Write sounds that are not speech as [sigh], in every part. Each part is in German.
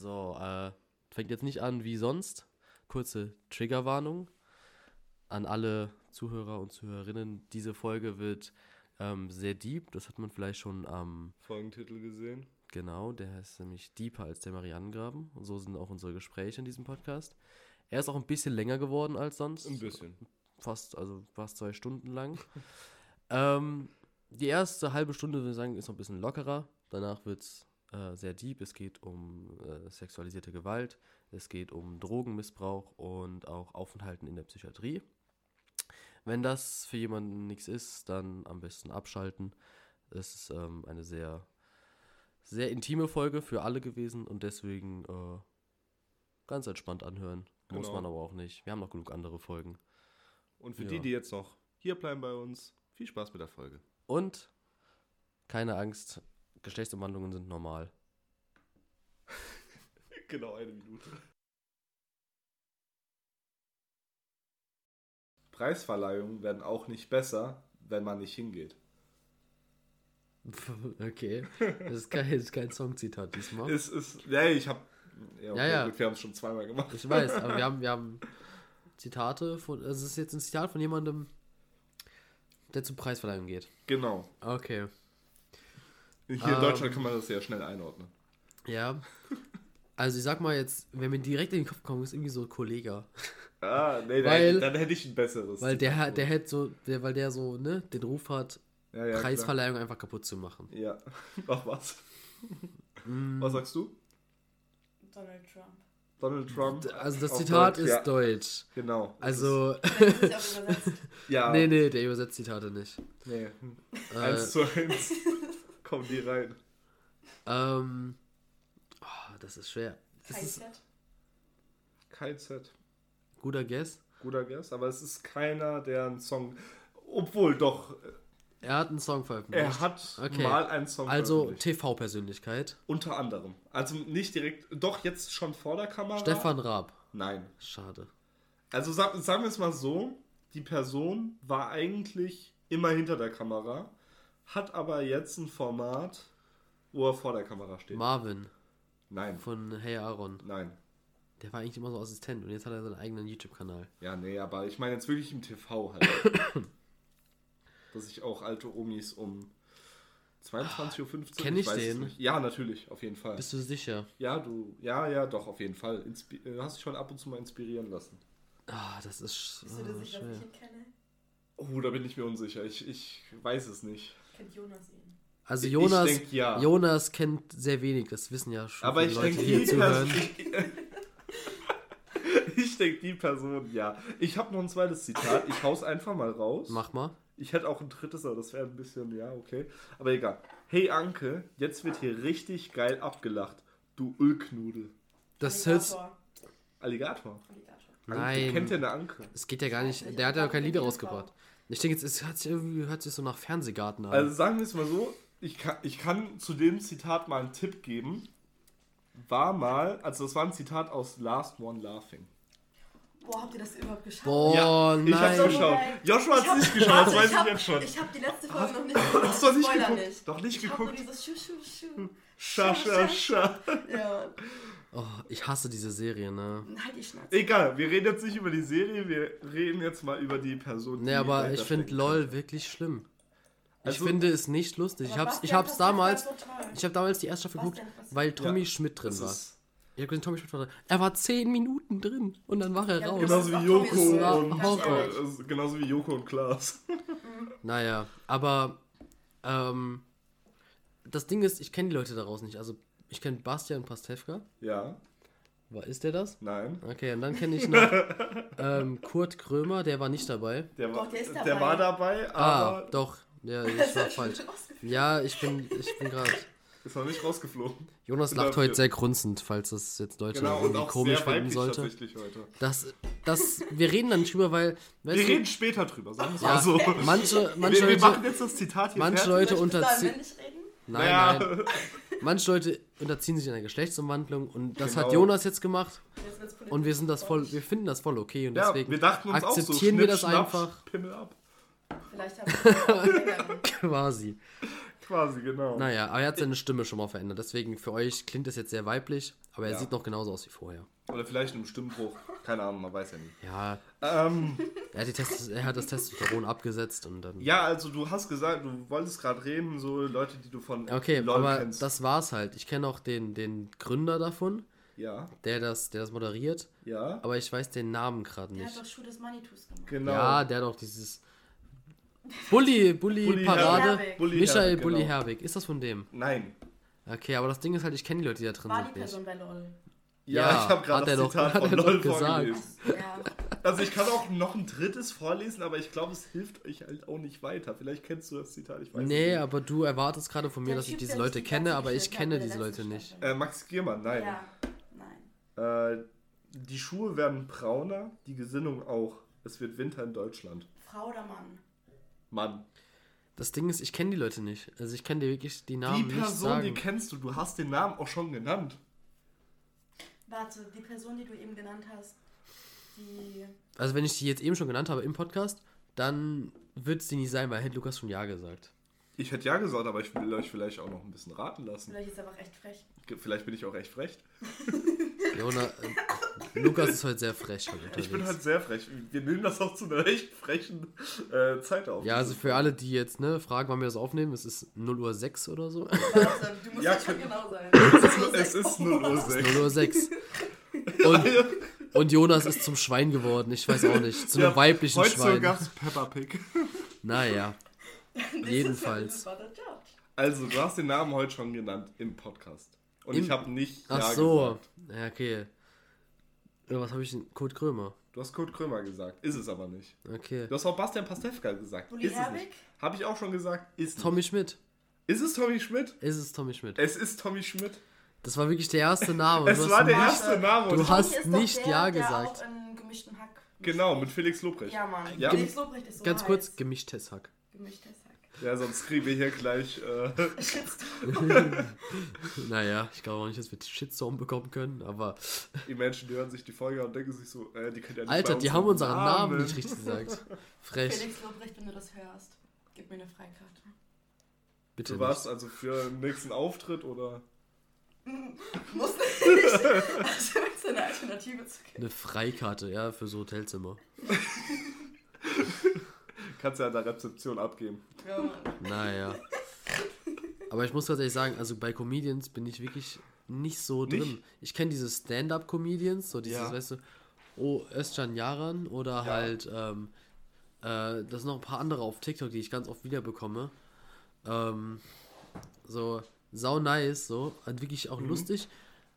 So, äh, fängt jetzt nicht an wie sonst. Kurze Triggerwarnung an alle Zuhörer und Zuhörerinnen. Diese Folge wird ähm, sehr deep. Das hat man vielleicht schon am Folgentitel gesehen. Genau, der ist nämlich deeper als der Marianengraben. Und so sind auch unsere Gespräche in diesem Podcast. Er ist auch ein bisschen länger geworden als sonst. Ein bisschen. Fast, also fast zwei Stunden lang. [laughs] ähm, die erste halbe Stunde, würde ich sagen, ist noch ein bisschen lockerer. Danach wird es äh, sehr deep. Es geht um äh, sexualisierte Gewalt, es geht um Drogenmissbrauch und auch Aufenthalten in der Psychiatrie. Wenn das für jemanden nichts ist, dann am besten abschalten. Es ist ähm, eine sehr, sehr intime Folge für alle gewesen und deswegen äh, ganz entspannt anhören. Muss Genau. man aber auch nicht. Wir haben noch genug andere Folgen. Und für Ja. die, die jetzt noch hier bleiben bei uns, viel Spaß mit der Folge. Und keine Angst, Geschlechtsumwandlungen sind normal. [laughs] Genau eine Minute. Preisverleihungen werden auch nicht besser, wenn man nicht hingeht. [laughs] Okay. Das ist kein, das ist kein Songzitat diesmal. Es ist, ja, ich habe, ja, okay, ja. Gut, wir haben es schon zweimal gemacht. Ich weiß, aber wir haben, [laughs] wir haben Zitate von. Also es ist jetzt ein Zitat von jemandem, der zur Preisverleihung geht. Genau. Okay. Hier in Ähm. Deutschland kann man das sehr schnell einordnen. Ja. Also ich sag mal jetzt, wenn mir direkt in den Kopf kommt, ist irgendwie so Kollege. Ah, nee, Weil- dann, dann hätte ich ein besseres. Weil der, der hätte so, der, weil der so, ne, den Ruf hat, ja, ja, Preisverleihung einfach kaputt zu machen. Klar. Ja. [laughs] Mach was. Mm. Was sagst du? Donald Trump. Donald Trump. Also das Zitat Deutsch, ist ja, deutsch. Genau. Also, [laughs] ja. nee, nee, der übersetzt Zitate nicht. Nee. Äh, Eins zu eins. [laughs] Kommen die rein. ähm, oh, das ist schwer. Das ist KZ. Kein Set. guter Guess. Guter Guess, aber es ist keiner, der einen Song. Obwohl, doch, Er hat einen Song veröffentlicht. er hat Okay. mal einen Song Also veröffentlicht. TV-Persönlichkeit. Unter anderem. Also nicht direkt, doch jetzt schon vor der Kamera. Stefan Raab. Nein. Schade. Also sag, sagen wir es mal so, die Person war eigentlich immer hinter der Kamera, hat aber jetzt ein Format, wo er vor der Kamera steht. Marvin Nein, von Hey Aaron. nein. Der war eigentlich immer so Assistent und jetzt hat er seinen eigenen YouTube-Kanal. Ja, nee, aber ich meine jetzt wirklich im TV halt. [coughs] Dass ich auch alte Omis um 22.15 Uhr. Kenn ich weiß es den? nicht. Ja, natürlich, auf jeden Fall. Bist du sicher? ja, du, ja, ja, doch, auf jeden Fall. Inspi äh, hast dich schon ab und zu mal inspirieren lassen. Ah, das ist Bist du dir ah, sicher, dass ich ihn kenne? Oh, da bin ich mir unsicher. Ich, ich weiß es nicht. Kennt Jonas ihn? Also Ich Jonas, denk, ja. Jonas kennt sehr wenig, das wissen ja schon Aber viele ich Leute, denke, die hier zuhören. [laughs] Ich denke, die Person, ja. Ich habe noch ein zweites Zitat. Ich hau's einfach mal raus. Mach mal. Ich hätte auch ein drittes, aber das wäre ein bisschen, ja, okay. Aber egal. Hey Anke, jetzt wird hier richtig geil abgelacht. Du Ölknudel. Das hört. Alligator. Alligator. Alligator. Anke, Nein. Kennt ihr eine Anke? Es geht ja gar nicht. Der hat ja kein Lied rausgebracht. Ich denke, jetzt es hört sich irgendwie hört sich so nach Fernsehgarten an. Also sagen wir es mal so, ich kann, ich kann zu dem Zitat mal einen Tipp geben. War mal, also das war ein Zitat aus Last One Laughing. Boah, habt ihr das überhaupt geschafft? Boah, ja, ich hab's nein. geschaut. Joshua Ich hat's hab- nicht geschaut, das weiß ich ich hab- jetzt schon. Ich habe die letzte Folge noch nicht geguckt. Hast du nicht geguckt? Nicht. Doch nicht ich hab geguckt? nur dieses Schu, Schu, Schu. Scha, scha, scha. Ja. Oh, ich hasse diese Serie, ne? Halt die Schnauze. Egal, wir reden jetzt nicht über die Serie, wir reden jetzt mal über die Person. Ne, die aber ich finde LOL wirklich schlimm. Ich Also- finde es nicht lustig. Ich hab's, ich hab's Pastewka damals, so ich habe damals die erste Staffel geguckt, weil Tommy Ja, Schmidt drin war. Ich habe gesehen, Tommy Schmidt war drin. Er war 10 Minuten drin und dann war er Ja, raus. genau. genauso wie Joko und Horror. äh, genauso wie Joko und Klaas. Naja, aber ähm, das Ding ist, ich kenne die Leute daraus nicht. Also ich kenne Bastian Pastewka. Ja, War, ist der das? nein. Okay, und dann kenne ich [laughs] noch ähm, Kurt Krömer, der war nicht dabei. Der war, Doch, der ist der dabei. war dabei, Ah, aber doch. Ja, [laughs] ich Das war falsch. Ja, ich bin, ich bin gerade. ist noch nicht rausgeflogen. Jonas lacht heute sehr grunzend, falls das jetzt Leute Genau, und irgendwie auch komisch sehr finden sollte. tatsächlich heute. Das, das, wir reden dann nicht drüber, weil, Wir du, reden später drüber, sagen wir es ja, mal so. manche, manche wir, wir machen Leute, jetzt das Zitat hier manche fertig. Leute unterziehen? Nein, Naja, nein, manche Leute unterziehen sich einer Geschlechtsumwandlung und das hat Genau. Jonas jetzt gemacht und wir sind das voll, wir finden das voll okay und ja, deswegen wir dachten uns akzeptieren auch so, wir das Schnapp, einfach Pimmel ab. Vielleicht haben wir [laughs] quasi. Quasi, genau. Naja, aber er hat seine Stimme schon mal verändert. Deswegen für euch klingt es jetzt sehr weiblich, aber er Ja. sieht noch genauso aus wie vorher. Oder vielleicht ein Stimmbruch. Keine Ahnung, man weiß ja nie. Ja, Ähm, [laughs] er hat, die Test er hat das Testosteron abgesetzt und dann. ja, also du hast gesagt, du wolltest gerade reden, so Leute, die du von Okay, LOL aber kennst. das war's halt. Ich kenne auch den, den Gründer davon, ja, der das, der das moderiert, ja, aber ich weiß den Namen gerade Der nicht. hat doch Schuh des Manitus gemacht. genau. Ja, der hat auch dieses Bully, Bully, Bully Parade. Herbig. Bully Michael Herbig, Bully genau. Herbig. Ist das von dem? Nein. Okay, aber das Ding ist halt, ich kenne die Leute, die da drin War die sind nicht. Person bei LOL. Ja, Ja, ich habe gerade er das doch- Zitat von LOL gesagt. vorgelesen. Ja. Also ich kann auch noch ein drittes vorlesen, aber ich glaube, es hilft euch halt auch nicht weiter. Vielleicht kennst du das Zitat, ich weiß Nee, nicht. aber du erwartest gerade von mir, Der dass ich Typ, diese der Leute die kenne, aber ich kenne diese Leute nicht. Äh, Max Giermann, nein. Ja, nein. Äh, die Schuhe werden brauner, die Gesinnung auch. Es wird Winter in Deutschland. Frau oder Mann? Mann. Das Ding ist, ich kenne die Leute nicht. Also ich kann dir wirklich die Namen die nicht Person, die sagen. kennst du, du hast den Namen auch schon genannt. Warte, die Person, die du eben genannt hast, die. Also wenn ich die jetzt eben schon genannt habe im Podcast, dann wird es die nicht sein, weil hätte Lukas schon Ja gesagt. Ich hätte ja gesagt, aber ich will euch vielleicht auch noch ein bisschen raten lassen. Vielleicht ist er einfach echt frech. Vielleicht bin ich auch echt frech. [laughs] Jona, äh, Lukas ist heute sehr frech heute unterwegs. Ich bin halt sehr frech. Wir nehmen das auch zu einer echt frechen äh, Zeit auf. ja, also für alle, die jetzt ne, fragen, wann wir das aufnehmen, es ist 0 Uhr 6 oder so. Warte, du musst [laughs] Ja, jetzt schon genau sein. [laughs] Es ist 0 Uhr 6. 0 Uhr 6. Und, und Jonas ist zum Schwein geworden. Ich weiß auch nicht. Zu einem Ja, weiblichen Heute Schwein. gab es Peppa Pig. Naja. Jedenfalls. Also, du hast den Namen heute schon genannt im Podcast. Und Im- ich habe nicht Ach Ja so. gesagt. Ja, okay. Oder was habe ich denn? Kurt Krömer. Du hast Kurt Krömer gesagt. Ist es aber nicht. Okay. Du hast auch Bastian Pastewka gesagt. Bully ist es Herbig? nicht. Habe ich auch schon gesagt. Ist nicht. Tommy Schmidt. Ist es Tommy Schmidt? Ist es Tommy Schmidt? Es ist Tommy Schmidt. Das war wirklich der erste Name. Es Du hast war der nicht- erste Name. Du hast nicht der, Ja gesagt. Auch in gemischten Hack. Genau, mit Felix Lobrecht. Ja, Mann. Ja. Felix Lobrecht ist so Ganz heiß. kurz, gemischtes Hack. Gemischtes Hack. Ja, sonst kriegen wir hier gleich. Äh, [laughs] Naja, ich glaube auch nicht, dass wir Shitstorm bekommen können, aber. die Menschen, die hören sich die Folge an und denken sich so, äh, die können ja nicht Alter, bei die haben unseren Namen Namen. nicht richtig gesagt. [laughs] Frech. Felix Lobrecht, wenn du das hörst, gib mir eine Freikarte. Bitte Du warst also für den nächsten Auftritt oder? [laughs] Muss nicht. Also, es eine Alternative zu geben. Eine Freikarte, ja, für so Hotelzimmer. Kannst ja an der Rezeption abgeben. Ja, Mann. Naja. Aber ich muss ganz ehrlich sagen, also bei Comedians bin ich wirklich nicht so Nicht? drin. Ich kenne diese Stand-Up-Comedians, so dieses, Ja. weißt du, oh, Özcan Yaran oder Ja. halt, ähm, äh, das sind noch ein paar andere auf TikTok, die ich ganz oft wiederbekomme. Ähm, so, sau nice, so, halt wirklich Mhm. auch lustig,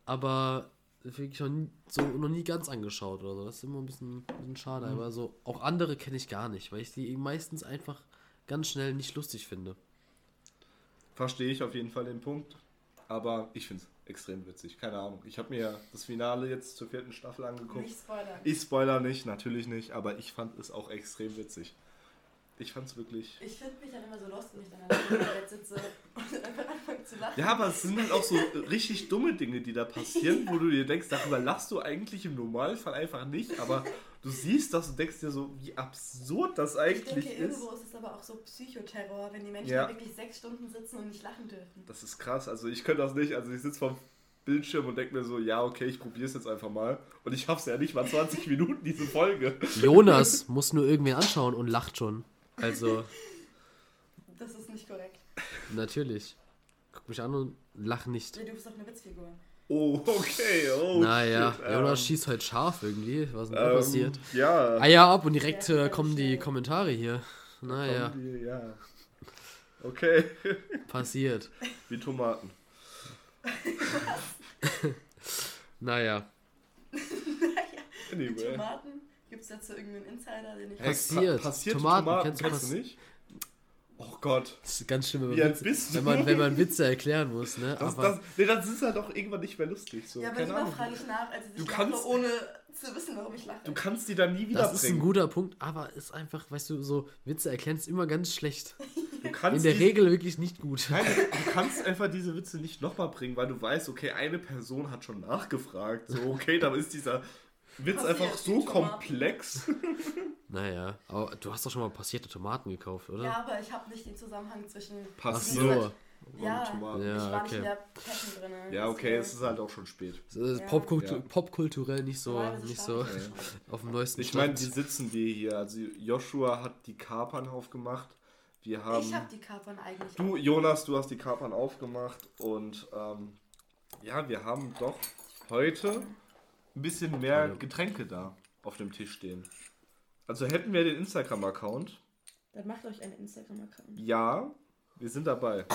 aber wirklich noch nie, so, noch nie ganz angeschaut oder so. Das ist immer ein bisschen, ein bisschen schade, Mhm. aber so, auch andere kenne ich gar nicht, weil ich die meistens einfach ganz schnell nicht lustig finde. Verstehe ich auf jeden Fall den Punkt. Aber ich finde es extrem witzig. Keine Ahnung. Ich habe mir das Finale jetzt zur vierten Staffel angeguckt. Nicht spoilern. Ich spoiler nicht, natürlich nicht, aber ich fand es auch extrem witzig. Ich fand es wirklich. Ich finde mich dann immer so lost, wenn ich dann im Bett sitze und einfach anfange zu lachen. Ja, aber es sind halt auch so richtig dumme Dinge, die da passieren, wo du dir denkst, darüber lachst du eigentlich im Normalfall einfach nicht, aber du siehst das und denkst dir so, wie absurd das Ich eigentlich denke, ist. irgendwo ist es aber auch so Psychoterror, wenn die Menschen Ja. da wirklich sechs Stunden sitzen und nicht lachen dürfen. Das ist krass. Also ich könnte das nicht. Also ich sitze vom Bildschirm und denke mir so, ja, okay, ich probiere es jetzt einfach mal. Und ich schaff's ja nicht mal 20 [laughs] Minuten, diese Folge. Jonas muss nur irgendwen anschauen und lacht schon. Also, [laughs] Das ist nicht korrekt. natürlich. Guck mich an und lach nicht. Nee, du bist doch eine Witzfigur. Oh, okay. Oh, naja, shit. Jonas Ähm, schießt heute scharf irgendwie. Was ist denn da ähm, passiert? Ja. Eier ab und direkt Ja, äh, kommen die. Kommentare hier. Naja, die- ja. Okay. [laughs] passiert. Wie Tomaten. [laughs] Naja, Die Anyway. Tomaten? Gibt es dazu irgendeinen Insider, den ich Hey, Passiert. Pa passierte Tomaten, Tomaten, kennst kennst, du du pass- nicht? Oh Gott. das ist ganz schlimm, wenn man, du? wenn man, wenn man Witze erklären muss, ne? Das, Aber das, nee, das ist halt auch irgendwann nicht mehr lustig. So. Ja, aber lieber frage ich nach, als ich Du lache, kannst- ohne zu wissen, warum ich lache. Du kannst die dann nie wieder das ist ein guter Punkt, aber ist einfach, weißt du, so Witze erklären ist immer ganz schlecht. [laughs] Du In kannst der die- Regel wirklich nicht gut. Nein, du kannst einfach diese Witze nicht nochmal bringen, weil du weißt, okay, eine Person hat schon nachgefragt. So, okay, dann ist dieser Witz einfach die so Tomaten. komplex. [laughs] Naja, aber du hast doch schon mal passierte Tomaten gekauft, oder? Ja, aber ich habe nicht den Zusammenhang zwischen. Passiert. Ja, Tomaten. Ja, ich war nicht okay. in der Passion drin. Ja, okay, es ist halt auch schon spät. Es ist Ja. popkultu Ja. popkulturell nicht so, Normalerweise nicht so auf dem neuesten Ich meine, die sitzen wir hier. Also Joshua hat die Kapern aufgemacht. Wir haben. Ich hab die Kapern eigentlich. Du, Jonas, du hast die Kapern aufgemacht und ähm, ja, wir haben doch heute ein bisschen mehr Getränke da auf dem Tisch stehen. Also hätten wir den Instagram-Account. Dann macht euch einen Instagram-Account. Ja, wir sind dabei.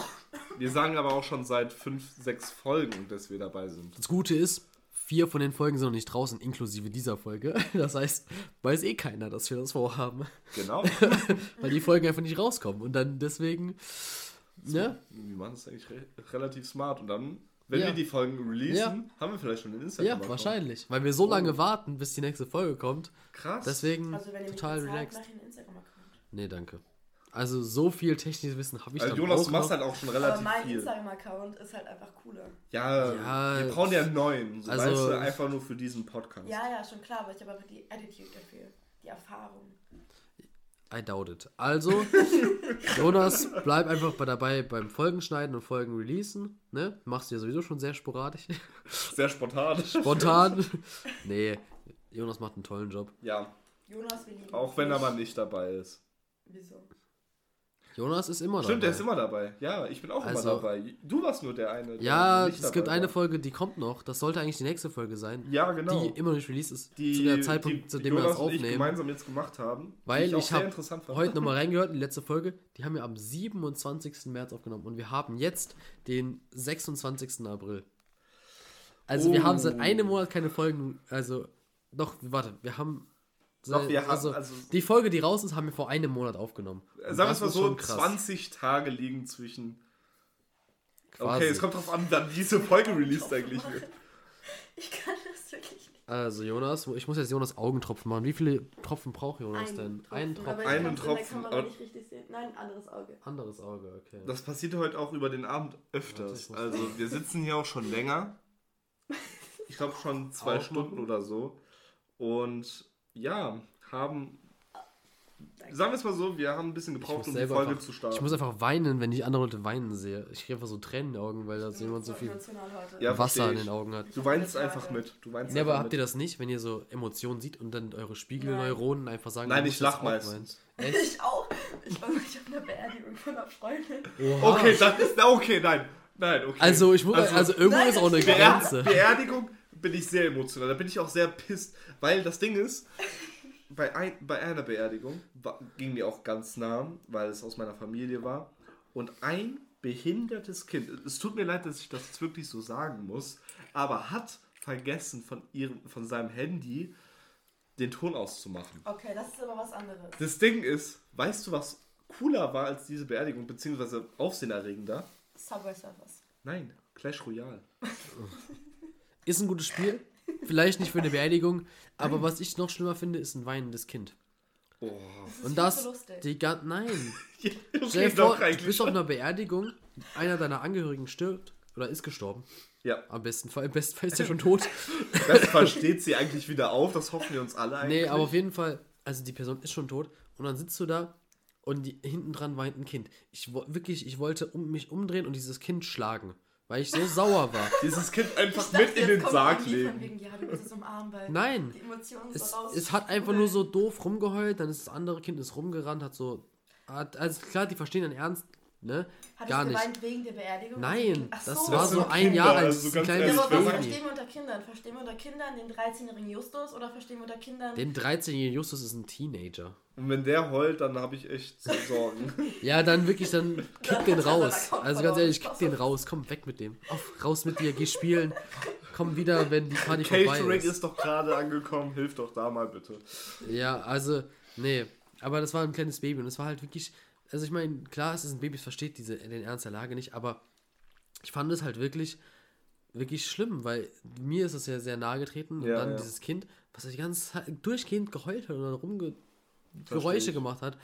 Wir sagen aber auch schon seit fünf, sechs Folgen, dass wir dabei sind. Das Gute ist, vier von den Folgen sind noch nicht draußen, inklusive dieser Folge. [laughs] Das heißt, weiß eh keiner, dass wir das vorhaben. Genau. [laughs] Weil die Folgen einfach nicht rauskommen. Und dann deswegen, ne? Wir machen das eigentlich re relativ smart. Und dann, wenn Ja. wir die Folgen releasen, Ja. haben wir vielleicht schon den Ja, Instagram-Account. wahrscheinlich. Weil wir so lange warten, bis die nächste Folge kommt. Krass. Deswegen Also wenn total bezahlt, relaxed. mach ich einen Instagram-Account. Nee, danke. Also so viel technisches Wissen habe ich Also dann Jonas, auch du machst noch. halt auch schon Aber relativ mein viel. Instagram-Account ist halt einfach cooler. Ja, Ja, wir brauchen ja einen neuen. So, also- weißt du, einfach nur für diesen Podcast. Ja, ja, schon klar, aber ich habe einfach die Attitude dafür. Die Erfahrung. I doubt it. Also, [laughs] Jonas, bleib einfach bei dabei beim Folgenschneiden und Folgen releasen. Ne? Machst du ja sowieso schon sehr sporadisch. Sehr spontan. Spontan. nee, Jonas macht einen tollen Job. Ja, Jonas, wir lieben auch wenn er mal nicht dabei ist. Wieso? Jonas ist immer Stimmt, dabei. der ist immer dabei. Ja, ich bin auch Also- immer dabei. Du warst nur der eine. der Ja, nicht es gibt eine war. Folge, die kommt noch. Das sollte eigentlich die nächste Folge sein. Ja, genau. Die immer noch nicht released ist. die, zu der Zeitpunkt, die, zu die dem wir das ich aufnehmen. gemeinsam jetzt gemacht haben. Weil die ich sehr habe heute nochmal [laughs] reingehört, die letzte Folge. Die haben wir am 27. März aufgenommen. Und wir haben jetzt den 26. April. Also wir Oh. haben seit einem Monat keine Folgen. Also, doch, warte, wir haben. Doch, wir haben- also, also- die Folge, die raus ist, haben wir vor einem Monat aufgenommen. Und Sagen wir es mal so, schon krass. 20 Tage liegen zwischen. Quasi. Okay, es kommt drauf an, wann diese Folge released eigentlich wird. [laughs] Ich kann das wirklich nicht. Also Jonas, ich muss jetzt Jonas Augentropfen machen. Wie viele Tropfen braucht Jonas denn? Einen Aber Tropfen. ich Einen kann's in der Tropfen, Kamera aber- nicht richtig sehen. Nein, anderes Auge. Anderes Auge, okay. Das passiert heute auch über den Abend öfters. muss- Also, wir sitzen hier auch schon länger. Ich glaube schon zwei. Stunden oder so. Und ja, haben. Danke. Sagen wir es mal so, wir haben ein bisschen gebraucht, um die Folge einfach- zu starten. Ich muss einfach weinen, wenn ich andere Leute weinen sehe. Ich kriege einfach so Tränen in den Augen, weil da jemand so viel. Ja, Wasser in den Augen hat. du weinst einfach mit. Du weinst Ja, aber einfach habt ihr das nicht, wenn ihr so Emotionen sieht und dann eure Spiegelneuronen einfach sagen, Nein, du ich lach meistens. [laughs] Ich auch. Ich war neulich auf einer Beerdigung von einer Freundin. Oha. Okay, das ist. Okay, nein. Nein, okay. Also, ich muss, also, irgendwo Nein, ist auch eine Grenze. Beerdigung bin ich sehr emotional. Da bin ich auch sehr pisst. Weil das Ding ist, [laughs] bei, ein, bei einer Beerdigung war, ging mir auch ganz nah, weil es aus meiner Familie war. Und ein behindertes Kind, es tut mir leid, dass ich das jetzt wirklich so sagen muss, aber hat vergessen von, ihrem, von seinem Handy den Ton auszumachen. Okay, das ist aber was anderes. Das Ding ist, weißt du, was cooler war als diese Beerdigung, beziehungsweise aufsehenerregender? Subway Surfers. Nein, Clash Royale. [laughs] Ist ein gutes Spiel. Vielleicht nicht für eine Beerdigung, aber was ich noch schlimmer finde, ist ein weinendes Kind. Oh. Und das, lustig. die ganze, nein. [laughs] Ja, Stell dir doch vor, du bist auf einer Beerdigung, einer deiner Angehörigen stirbt oder ist gestorben. Ja, Am besten Fall, im besten Fall ist er schon tot. [laughs] das versteht sie eigentlich wieder auf, das hoffen wir uns alle eigentlich. Nee, aber auf jeden Fall, also die Person ist schon tot und dann sitzt du da und die, hinten dran weint ein Kind. Ich wirklich, ich wollte um, mich umdrehen und dieses Kind schlagen, weil ich so sauer war. [laughs] Dieses Kind einfach dachte, mit in den Sarg legen. Wegen, ja, weil Nein, die Emotionen es, so raus. es hat einfach nur so doof rumgeheult, dann ist das andere Kind ist rumgerannt, hat so, hat, also klar, die verstehen dann ernst, ne? Hat Gar es nicht. geweint wegen der Beerdigung? Nein, Ach das so. war Das so ein Kinder, Jahr also ein ganz kleines Ja, aber was verstehen wir unter Kindern? Verstehen wir unter Kindern den 13-jährigen Justus oder verstehen wir unter Kindern... Den 13-jährigen Justus ist ein Teenager. Und wenn der heult, dann habe ich echt so Sorgen. [laughs] Ja, dann wirklich, dann kick den [laughs] raus. Also ganz ehrlich, kick den raus. Komm, weg mit dem. Auf, raus mit dir, geh spielen. Komm wieder, wenn die Party vorbei Catering ist. ist doch gerade angekommen, hilf doch da mal bitte. Ja, also, nee. Aber das war ein kleines Baby und es war halt wirklich. Also, ich meine, klar, es ist ein Baby, es versteht diese, den Ernst der Lage nicht, aber ich fand es halt wirklich, wirklich schlimm, weil mir ist es ja sehr nahe getreten und Ja, dann ja. dieses Kind, was die ganze Zeit durchgehend geheult hat oder rumge Versteh Geräusche ich. gemacht hat,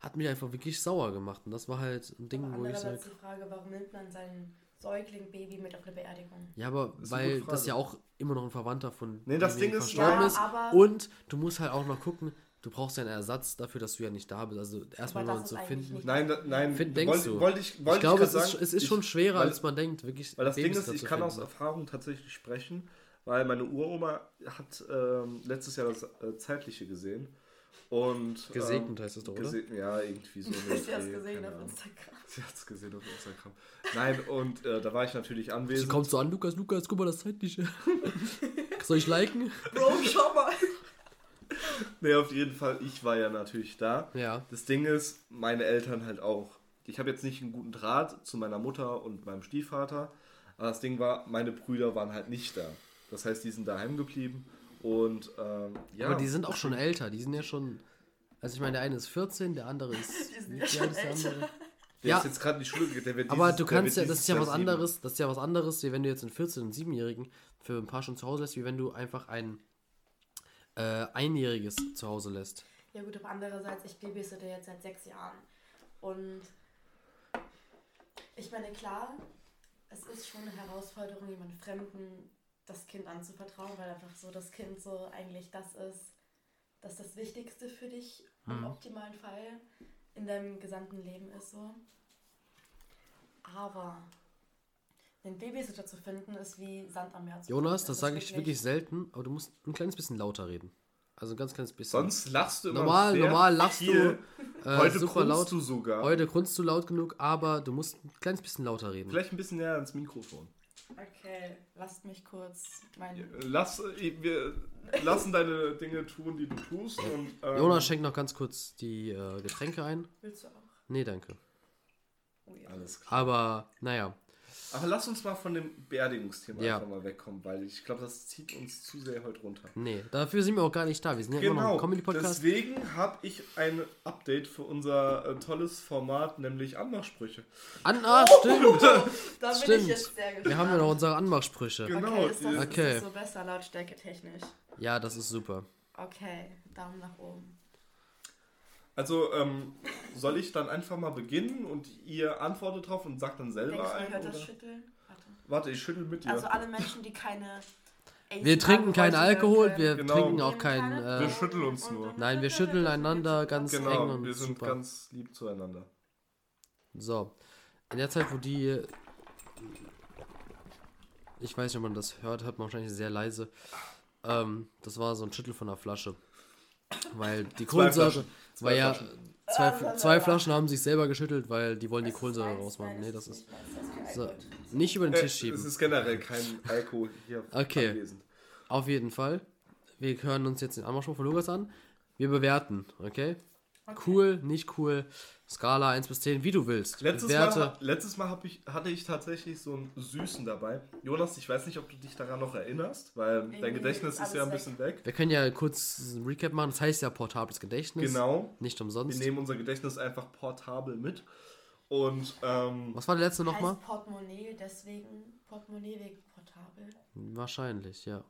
hat mich einfach wirklich sauer gemacht. Und das war halt ein Ding, Aber wo ich sage. die Frage, warum nimmt man sein Säugling-Baby mit auf eine Beerdigung? Ja, aber eine weil das ja auch immer noch ein Verwandter von Nee, das Ding ist- verstorben Ja, ist. aber- Und du musst halt auch noch gucken, du brauchst ja einen Ersatz dafür, dass du ja nicht da bist. Also erstmal nur zu finden. Nein, da, nein, Find- denkst wollte du? wollte ich, wollte ich glaube, grad es ist, sagen, es ist ich- schon schwerer, weil, als man denkt, wirklich. Weil das Ding ist, ich kann aus. Erfahrung tatsächlich sprechen, weil meine Uroma hat ähm, letztes Jahr das äh, Zeitliche gesehen. Und, Gesegnet heißt es doch, oder? Ja, irgendwie so. [laughs] Sie hat es gesehen auf. Instagram. Sie hat es gesehen auf Instagram. Nein, und äh, da war ich natürlich Sie anwesend. kommt so an, Lukas, Lukas, guck mal, das zeitliche. [laughs] Soll ich liken? Bro, schau mal. [laughs] Nee, auf jeden Fall, ich war ja natürlich da. Ja. Das Ding ist, meine Eltern halt auch. Ich habe jetzt nicht einen guten Draht zu meiner Mutter und meinem Stiefvater. Aber das Ding war, meine Brüder waren halt nicht da. Das heißt, die sind daheim geblieben. Und ähm, ja. Aber die sind auch schon älter. Die sind ja schon. Also ich meine, der eine ist 14, der andere ist. [laughs] Die sind wie ja schon ist der älter. andere? der ja. ist jetzt gerade in die Schule gegangen. Der wird Aber du kannst ja, das ist ja was anderes, das ist ja was anderes, wie wenn du jetzt einen 14- und 7-Jährigen für ein paar Stunden zu Hause lässt, wie wenn du einfach ein äh, Einjähriges zu Hause lässt. Ja gut, aber andererseits, ich babysitte jetzt seit sechs Jahren. Und ich meine, klar, es ist schon eine Herausforderung, jemand Fremden das Kind anzuvertrauen, weil einfach so das Kind so eigentlich das ist, das das Wichtigste für dich im Mhm. optimalen Fall in deinem gesamten Leben ist so. Aber den Babysitter zu finden, ist wie Sand am Meer zu Jonas, finden. das Es sage ich wirklich selten, aber du musst ein kleines bisschen lauter reden. Also ein ganz kleines bisschen. Sonst lachst du immer normal, sehr normal lachst viel. du äh, [laughs] Heute super grunzt laut. du sogar. Heute grunzt du laut genug, aber du musst ein kleines bisschen lauter reden. Vielleicht ein bisschen näher ans Mikrofon. Okay, lasst mich kurz mein. Lass, äh, wir lassen deine Dinge tun, die du tust. Und, ähm, Jonas schenkt noch ganz kurz die äh, Getränke ein. Willst du auch? Nee, danke. Oh ja. Alles klar. Aber, naja. Aber lass uns mal von dem Beerdigungsthema Ja. einfach mal wegkommen, weil ich glaube, das zieht uns zu sehr heute runter. Nee, dafür sind wir auch gar nicht da. Wir sind ja immer noch Genau, Comedy-Podcast. deswegen habe ich ein Update für unser äh, tolles Format, nämlich Anmachsprüche. An, ah, stimmt. [laughs] Da bin Stimmt. ich jetzt sehr gespannt. Wir haben ja noch unsere Anmachsprüche. Genau, Okay, ist das, Okay. ist das so besser Lautstärke technisch? Ja, das ist super. Okay, Daumen nach oben. Also ähm, soll ich dann einfach mal beginnen und ihr antwortet drauf und sagt dann selber Denkst du, ein? hört das Oder? Schütteln? Warte. Warte, ich schüttel mit dir. Also alle Menschen, die keine. Wir trinken keinen Alkohol, wir Genau. trinken auch Nehmen kein. keine- Wir Äh, schütteln uns nur. nein, wir schütteln einander ganz eng genau, und wir sind super. ganz lieb zueinander. So. In der Zeit, wo die. Ich weiß nicht, ob man das hört, hört man wahrscheinlich sehr leise. Ähm, das war so ein Schüttel von der Flasche. Weil die Kohlensäure. Zwei Weil ja, Flaschen. zwei, zwei Flaschen haben sich selber geschüttelt, weil die wollen die Kohlensäure rausmachen. Nee, das ist. So, nicht über den Äh, Tisch schieben. es ist generell kein Alkohol hier [laughs] Okay. anwesend. Auf jeden Fall. Wir hören uns jetzt den Anmachspruch von Lukas an. Wir bewerten, okay? Cool, nicht cool. Skala 1 bis 10, wie du willst. Letztes Bewerte. Mal, letztes Mal ich, hatte ich tatsächlich so einen Süßen dabei. Jonas, ich weiß nicht, ob du dich daran noch erinnerst, weil dein Irgendwie Gedächtnis ist ja ein bisschen weg. Wir können ja kurz ein Recap machen. Das heißt ja portables Gedächtnis. Genau. Nicht Wir umsonst. nehmen unser Gedächtnis einfach portabel mit. Und ähm, Was war der letzte nochmal? Portemonnaie, deswegen Portemonnaie wegen portabel. Wahrscheinlich, ja.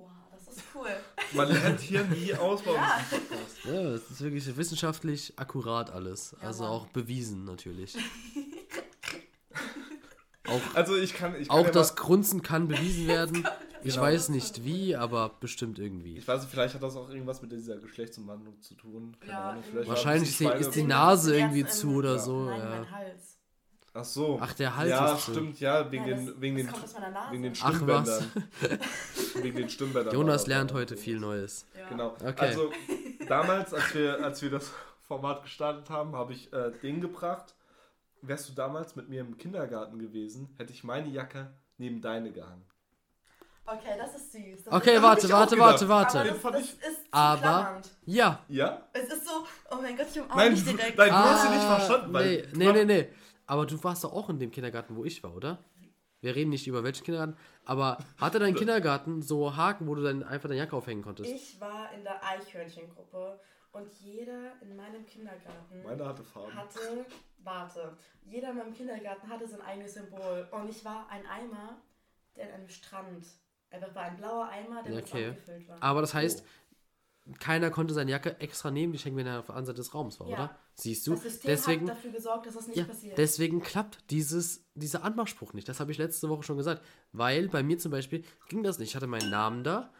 Wow, das ist cool. [laughs] man lernt hier nie aus bei Ja. Podcast. Ja, das ist wirklich wissenschaftlich akkurat alles. Ja, also Mann. auch bewiesen natürlich. [laughs] auch Also ich kann, ich kann auch ja das Grunzen kann bewiesen [laughs] werden. Ich Genau. weiß nicht wie, aber bestimmt irgendwie. ich weiß nicht, vielleicht hat das auch irgendwas mit dieser Geschlechtsumwandlung zu tun. Keine Ja, Ahnung. Vielleicht Wahrscheinlich ist die- ist die Nase irgendwie zu oder Ja. so. Nein, ja. mein Hals. Ach so. Ach, der Hals ja, ist stimmt, ja, wegen den, das, wegen den, wegen den Ach, was? Stimmbändern. [laughs] wegen den Stimmbändern. Jonas lernt heute viel Neues. ja. Genau. Okay. Also [laughs] damals, als wir, als wir das Format gestartet haben, habe ich äh, den gebracht. Wärst du damals mit mir im Kindergarten gewesen, hätte ich meine Jacke neben deine gehangen. Okay, das ist süß. Das Okay, ist, warte, auch warte, gedacht. warte, Aber warte. das, das Aber-. Ja. Ja? Es ist so, oh mein Gott, ich umarme dich du, direkt. nein, du hast sie nicht verstanden. nee, Weil nee, nee, nee. Aber du warst doch auch in dem Kindergarten, wo ich war, oder? Wir reden nicht über welchen Kindergarten, aber hatte dein [laughs] Kindergarten so Haken, wo du dann einfach deine Jacke aufhängen konntest? Ich war in der Eichhörnchengruppe und jeder in meinem Kindergarten Meiner hatte Farben. hatte, warte, jeder in meinem Kindergarten hatte sein eigenes Symbol. Und ich war ein Eimer, der in einem Strand, einfach war ein blauer Eimer, der mit Okay. Sand gefüllt war. Aber das heißt, keiner konnte seine Jacke extra neben dich hängen, wenn er auf der anderen Seite des Raums war, Ja. oder? Siehst du? das System Deswegen, hat dafür gesorgt, dass das nicht ja, passiert. deswegen klappt dieses, dieser Anmachspruch nicht. Das habe ich letzte Woche schon gesagt. Weil bei mir zum Beispiel ging das nicht. Ich hatte meinen Namen da.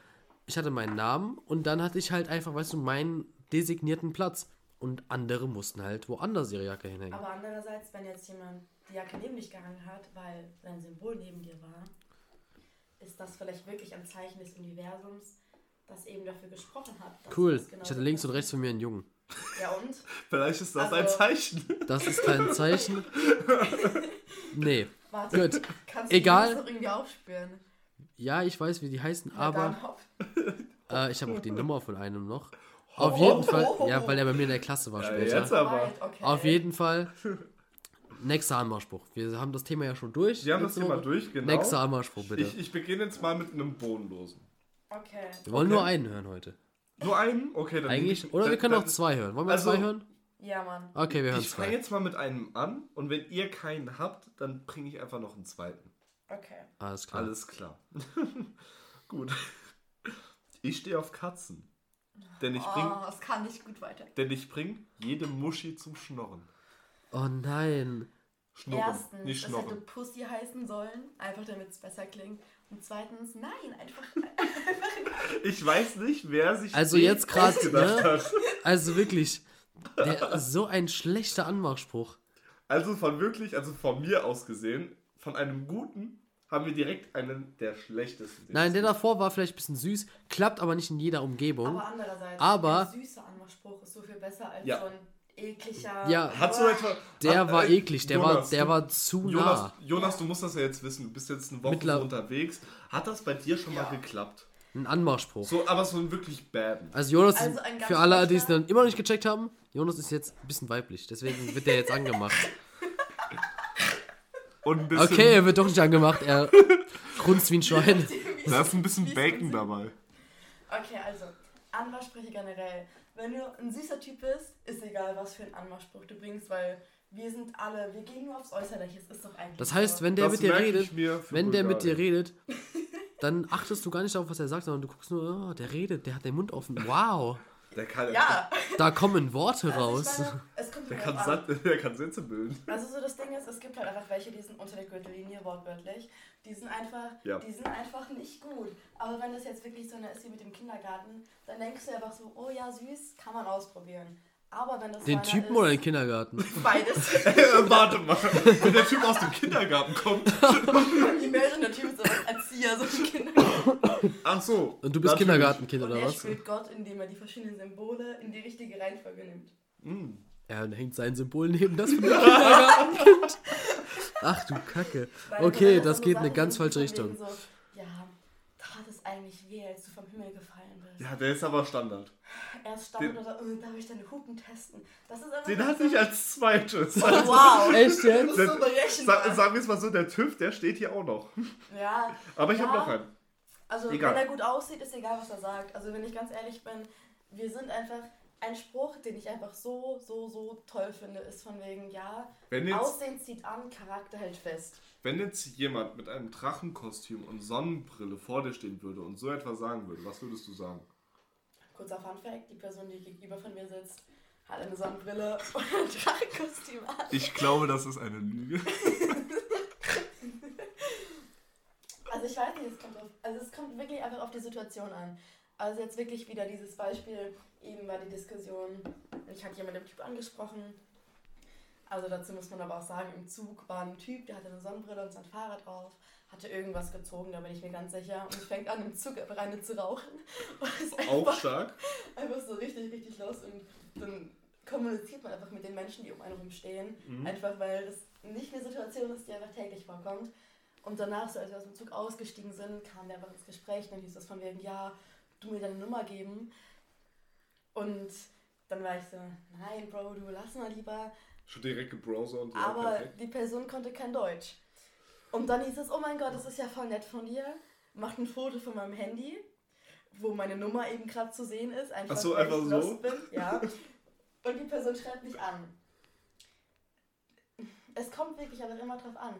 ich hatte meinen Namen und dann hatte ich halt einfach, weißt du, meinen designierten Platz. Und andere mussten halt woanders ihre Jacke hinhängen. Aber andererseits, wenn jetzt jemand die Jacke neben dich gehangen hat, weil sein Symbol neben dir war, ist das vielleicht wirklich ein Zeichen des Universums, das eben dafür gesprochen hat. dass Cool. das genau Ich hatte links und rechts von mir einen Jungen. Ja und? [laughs] Vielleicht ist das ein Also- Zeichen. [laughs] Das ist kein Zeichen. [laughs] Nee. Warte, Gut. kannst Egal. du das irgendwie aufspüren? Ja, ich weiß, wie die heißen, aber äh, ich habe auch die Nummer von einem noch. Auf jeden Fall. Ja, weil er bei mir in der Klasse war Ja, später. jetzt aber. Okay. Auf jeden Fall. Nächster Anmachspruch. Wir haben das Thema ja schon durch. Wir haben das Thema durch, genau. Nächster Anmachspruch, bitte. Ich, ich beginne jetzt mal mit einem bodenlosen. Okay. wir wollen okay. nur einen hören heute. Nur einen? Okay, dann. Eigentlich. Oder wir können auch zwei hören. Wollen wir Also- zwei hören? Ja, Mann. Okay, wir hören Ich fange zwei. jetzt mal mit einem an und wenn ihr keinen habt, dann bringe ich einfach noch einen zweiten. Okay. Alles klar. Alles klar. [laughs] Gut. Ich stehe auf Katzen. Denn ich bring, Oh, es kann nicht gut weiter. denn ich bring jede Muschi zum Schnorren. Oh nein. Schnurren, Erstens, nicht es hätte schnorren. Pussy heißen sollen, einfach damit es besser klingt. Und zweitens, nein, einfach. [laughs] Ich weiß nicht, wer sich Also jetzt ausgedacht ne? hat. Also wirklich. Der, so ein schlechter Anmachspruch. Also von wirklich, also von mir aus gesehen, von einem guten haben wir direkt einen der schlechtesten. den Nein, der davor war vielleicht ein bisschen süß, klappt aber nicht in jeder Umgebung. Aber andererseits, Aber- ein süßer Anmachspruch ist so viel besser als Ja. so ein ekliger. Ja. Hat so etwa. Der hat, war äh, eklig, der war, Jonas, der du- war zu Jonas, nah. Jonas, du musst das ja jetzt wissen. Du bist jetzt eine Woche Mittler- so unterwegs. Hat das bei dir schon Ja. mal geklappt? Ein Anmachspruch. So, aber so ein wirklich baden. Also Jonas, Also für alle, die es dann immer noch nicht gecheckt haben, Jonas ist jetzt ein bisschen weiblich, deswegen wird der jetzt angemacht. [laughs] Und ein bisschen, Okay, er wird doch nicht angemacht, er [laughs] grunzt wie ein Schwein. [laughs] da ist ein bisschen Bacon dabei. Okay, also, Anmachsprüche generell. Wenn du ein süßer Typ bist, ist egal, was für einen Anmachspruch du bringst, weil wir sind alle, wir gehen nur aufs Äußerliche. Es ist doch eigentlich. Das heißt, wenn der Das mit dir redet, wenn der mit dir redet, [laughs] dann achtest du gar nicht darauf, was er sagt, sondern du guckst nur, oh, der redet, der hat den Mund offen. Wow, Der kann, Ja, da kommen Worte also raus. Meine, es kommt der, kann an. Sat- [laughs] der kann Sätze bilden. Also so das Ding ist, es gibt halt einfach welche, die sind unter der Gürtellinie, wortwörtlich. Die sind einfach, Ja. die sind einfach nicht gut. Aber wenn das jetzt wirklich so eine ist wie mit dem Kindergarten, dann denkst du einfach so, oh ja, süß, kann man ausprobieren. Aber wenn das Den Typen ist, oder den Kindergarten? [laughs] Beides. [laughs] Warte mal, wenn der Typ aus dem Kindergarten kommt. Imagine, der Typ ist aber Erzieher, so ein Kindergarten. Ach so. Und du bist. Kindergartenkind Und oder er was? spielt Gott, indem er die verschiedenen Symbole in die richtige Reihenfolge nimmt. Mm. Er hängt sein Symbol neben das von dem Kindergartenkind. Ach du Kacke. Weil Okay, das geht in eine ganz falsche Richtung. So, ja, tat es eigentlich weh, als du vom Himmel gefallen bist. Ja, der ist aber Standard. Erst stand Den- oder oh, darf ich deine Hupen testen? Das ist einfach Den so- hatte ich als zweites. Oh, wow. [laughs] Echt jetzt? bist so berechenbar. Sa sagen wir es mal so, der TÜV, der steht hier auch noch. Ja, Aber ich Ja. habe noch einen. also Egal. wenn er gut aussieht, ist egal, was er sagt. Also wenn ich ganz ehrlich bin, wir sind einfach ein Spruch, den ich einfach so, so, so toll finde, ist von wegen, ja, Wenn jetzt, Aussehen zieht an, Charakter hält fest. wenn jetzt jemand mit einem Drachenkostüm und Sonnenbrille vor dir stehen würde und so etwas sagen würde, was würdest du sagen? Kurzer Funfact, die Person, die gegenüber von mir sitzt, hat eine Sonnenbrille [laughs] und ein Drachenkostüm an. Ich glaube, das ist eine Lüge. [laughs] Also ich weiß nicht, es kommt auf, also es kommt wirklich einfach auf die Situation an. Also jetzt wirklich wieder dieses Beispiel, eben war die Diskussion, ich hatte jemand den Typ angesprochen. Also dazu muss man aber auch sagen, im Zug war ein Typ, der hatte eine Sonnenbrille und sein Fahrrad drauf, hatte irgendwas gezogen, da bin ich mir ganz sicher. Und fängt an, im Zug eine zu rauchen. [laughs] Auch einfach, stark. einfach so richtig, richtig los. Und dann kommuniziert man einfach mit den Menschen, die um einen herum stehen. Mhm. Einfach weil das nicht eine Situation ist, die einfach täglich vorkommt. Und danach, so als wir aus dem Zug ausgestiegen sind, kam der einfach ins Gespräch. Dann hieß das von wegen, ja, du mir deine Nummer geben. Und dann war ich so, nein, Bro, du lass mal lieber. Schon direkt gebrowser und ja, Aber perfekt. die Person konnte kein Deutsch. Und dann hieß es, oh mein Gott, das ist ja voll nett von dir. Macht ein Foto von meinem Handy, wo meine Nummer eben gerade zu sehen ist. Einfach, Ach so, einfach so? Bin. Ja. [laughs] Und die Person schreibt mich an. Es kommt wirklich aber immer drauf an.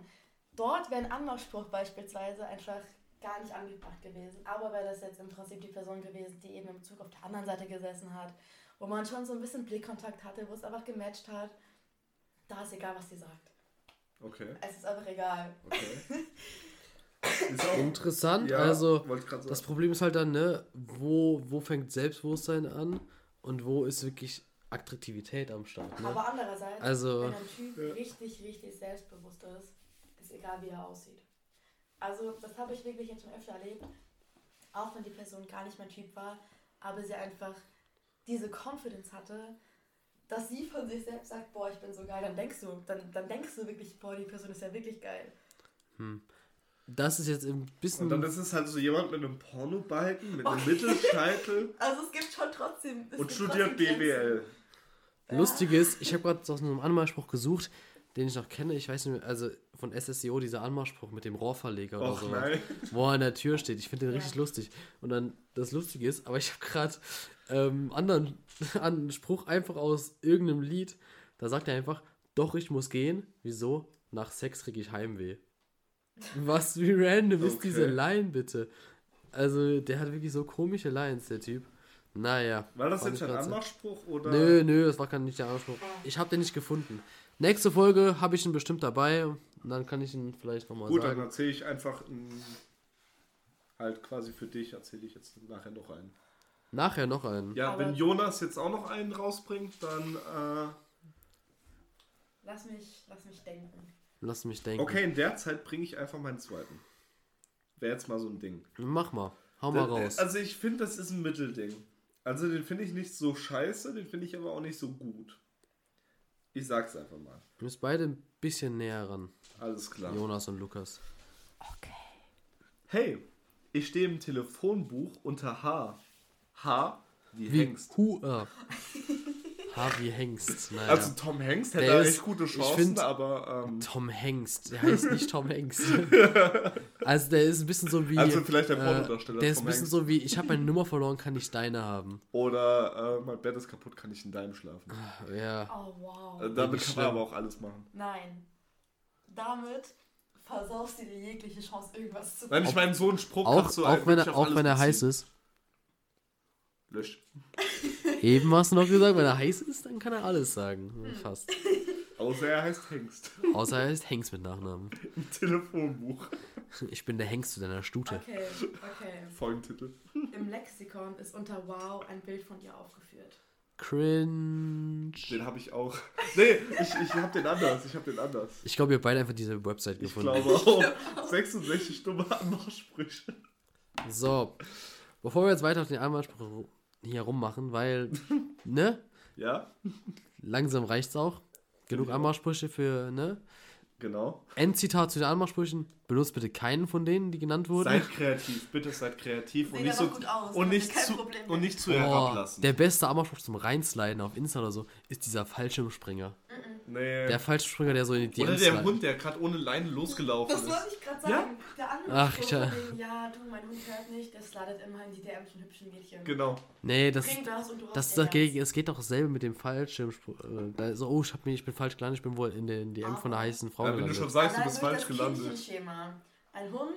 Dort wäre ein Anmachspruch beispielsweise einfach gar nicht angebracht gewesen. Aber wäre das jetzt im Prinzip die Person gewesen, die eben im Zug auf der anderen Seite gesessen hat, wo man schon so ein bisschen Blickkontakt hatte, wo es einfach gematcht hat, da ist egal, was sie sagt. Okay, Es ist einfach egal. okay. [laughs] Ist auch, Interessant. ja, also, das Problem ist halt dann, ne, wo, wo fängt Selbstbewusstsein an und wo ist wirklich Attraktivität am Start, ne? Aber andererseits, Also- wenn ein Typ Ja. richtig, richtig selbstbewusst ist, ist egal, wie er aussieht. Also, das habe ich wirklich jetzt schon öfter erlebt. Auch wenn die Person gar nicht mein Typ war, aber sie einfach diese Confidence hatte, dass sie von sich selbst sagt, boah, ich bin so geil, dann denkst du, dann, dann denkst du wirklich, boah, die Person ist ja wirklich geil. Das ist jetzt ein bisschen. Und dann ist es halt so jemand mit einem Pornobalken, mit einem Mittelscheitel [laughs] Also es gibt schon trotzdem. und studiert trotzdem BWL. Lustig ist, ich habe gerade aus einem Anmalspruch gesucht, den ich noch kenne. Ich weiß nicht mehr, also von SSCO, dieser Anmalspruch mit dem Rohrverleger oder Och so. nein. Wo er an der Tür steht. Ich finde den Ja. richtig lustig. Und dann, das Lustige ist, aber ich habe gerade ähm, anderen, [laughs] anderen Spruch einfach aus irgendeinem Lied. Da sagt er einfach, doch, ich muss gehen. Wieso? Nach Sex krieg ich Heimweh. Was, wie random ist Okay. diese Line, bitte? Also, der hat wirklich so komische Lines, der Typ. Naja. War das jetzt ein so- Anmachspruch oder? Nö, nö, das war kein nicht der Anspruch. Ich habe den nicht gefunden. Nächste Folge habe ich ihn bestimmt dabei und dann kann ich ihn vielleicht nochmal Gut, dann sagen. erzähle ich einfach ein, halt quasi für dich erzähle ich jetzt nachher noch einen. Nachher noch einen. Ja, Aber- wenn Jonas jetzt auch noch einen rausbringt, dann äh, Lass mich, lass mich denken. Lass mich denken. okay, in der Zeit bringe ich einfach meinen zweiten. Wäre jetzt mal so ein Ding. Mach mal. Hau mal Da- raus. Also ich finde, das ist ein Mittelding. Also den finde ich nicht so scheiße, den finde ich aber auch nicht so gut. Ich sag's einfach mal. Wir müssen beide ein bisschen näher ran. Alles klar. Jonas und Lukas. Hey, ich stehe im Telefonbuch unter H. H wie, Wie Hengst. Hu [laughs] äh. H wie Hengst. Naja. Also Tom Hengst hätte Der ist- echt gute ich Chancen, find- aber ähm, Tom Hengst. Der heißt nicht Tom Hengst. [laughs] also der ist ein bisschen so wie. Also vielleicht der äh, Pornodarsteller Der ist Tom ein bisschen Hanks. so wie, ich habe meine Nummer verloren, kann ich deine haben. oder äh, mein Bett ist kaputt, kann ich in deinem schlafen. Ja. Oh, wow. Äh, damit kann man aber auch alles machen. Nein. Damit versaust du dir jegliche Chance, irgendwas zu Nein, ich meine, so ein Spruch Auch, kannst du auch wenn er, auf auch wenn er heiß ist. Lösch. Eben hast du noch gesagt, wenn er heiß ist, dann kann er alles sagen. Fast. Außer er heißt Hengst. Außer er ist Hengst mit Nachnamen. Im Telefonbuch. Ich bin der Hengst zu deiner Stute. Okay, okay. Folgentitel. Im Lexikon ist unter Wow ein Bild von dir aufgeführt. Cringe. Den habe ich auch. Nee, ich, ich habe den anders. Ich habe den anders. Ich glaube, ihr habt beide einfach diese Website Ich gefunden. glaube auch. 66 dumme Anmachsprüche. So. Bevor wir jetzt weiter auf den Anmalspruch hier rummachen, weil, [laughs] ne? Ja, Langsam reicht's auch. Genug auch. Anmachsprüche für, ne? genau. Endzitat zu den Anmachsprüchen. Benutzt bitte keinen von denen, die genannt wurden. Seid kreativ. Bitte seid kreativ. Und Sehen nicht, so, gut aus, und nicht, zu, und nicht zu Boah, herablassen. der beste Anmachspruch zum Reinsliden auf Insta oder so ist dieser Fallschirmspringer. Nee. Der Fallschirmspringer, der so in die Oder DMs der slidet. Hund, der gerade ohne Leine losgelaufen Das ist. wollte ich gerade Ja? sagen. Der andere Ach, Spruch ja. ja, du, mein Hund hört nicht, der slidet immer in die DMs von hübschen Mädchen. Genau. Nee, das, Bring das und du das Ärger. gegen- es geht doch dasselbe mit dem Fallschirmspruch. äh, so, oh, ich, hab mich, ich bin falsch gelandet, ich bin wohl in den DM von der heißen Frau Ja, wenn du gelandet. schon sagst, du bist falsch das gelandet. Ein Hund,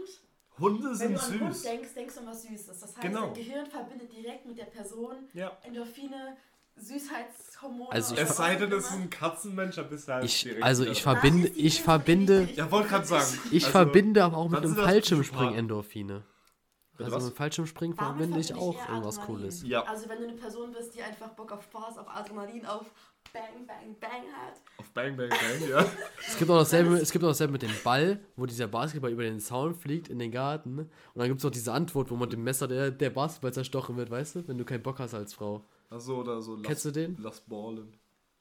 Hunde wenn sind du an einen Hund süß. denkst, denkst du an was Süßes. Das heißt, Genau. dein Gehirn verbindet direkt mit der Person Ja. Endorphine, Süßheitshormone. Also Es sei denn, es auch ist ein Katzenmensch, dann bist du halt Ich, direkt also wieder ich dran. verbinde, ich verbinde. Ja, wollte gerade sagen. ich Also, verbinde aber auch mit einem Fallschirmspringen Psychopathen. Endorphine. Bitte Also was? mit Fallschirmspringen verbinde ich auch irgendwas Adrenalin. Cooles. Ja. Also wenn du eine Person bist, die einfach Bock auf Spaß, auf Adrenalin, auf Bang, Bang, Bang hat. Auf Bang Bang Bang, ja. [laughs] Es gibt auch dasselbe, es gibt auch dasselbe mit dem Ball, wo dieser Basketball über den Zaun fliegt in den Garten. Und dann gibt es noch diese Antwort, wo man mit dem Messer der, der Basketball zerstochen wird, weißt du? Wenn du keinen Bock hast als Frau. Achso, oder so. Lass, Kennst du den? Lass ballen.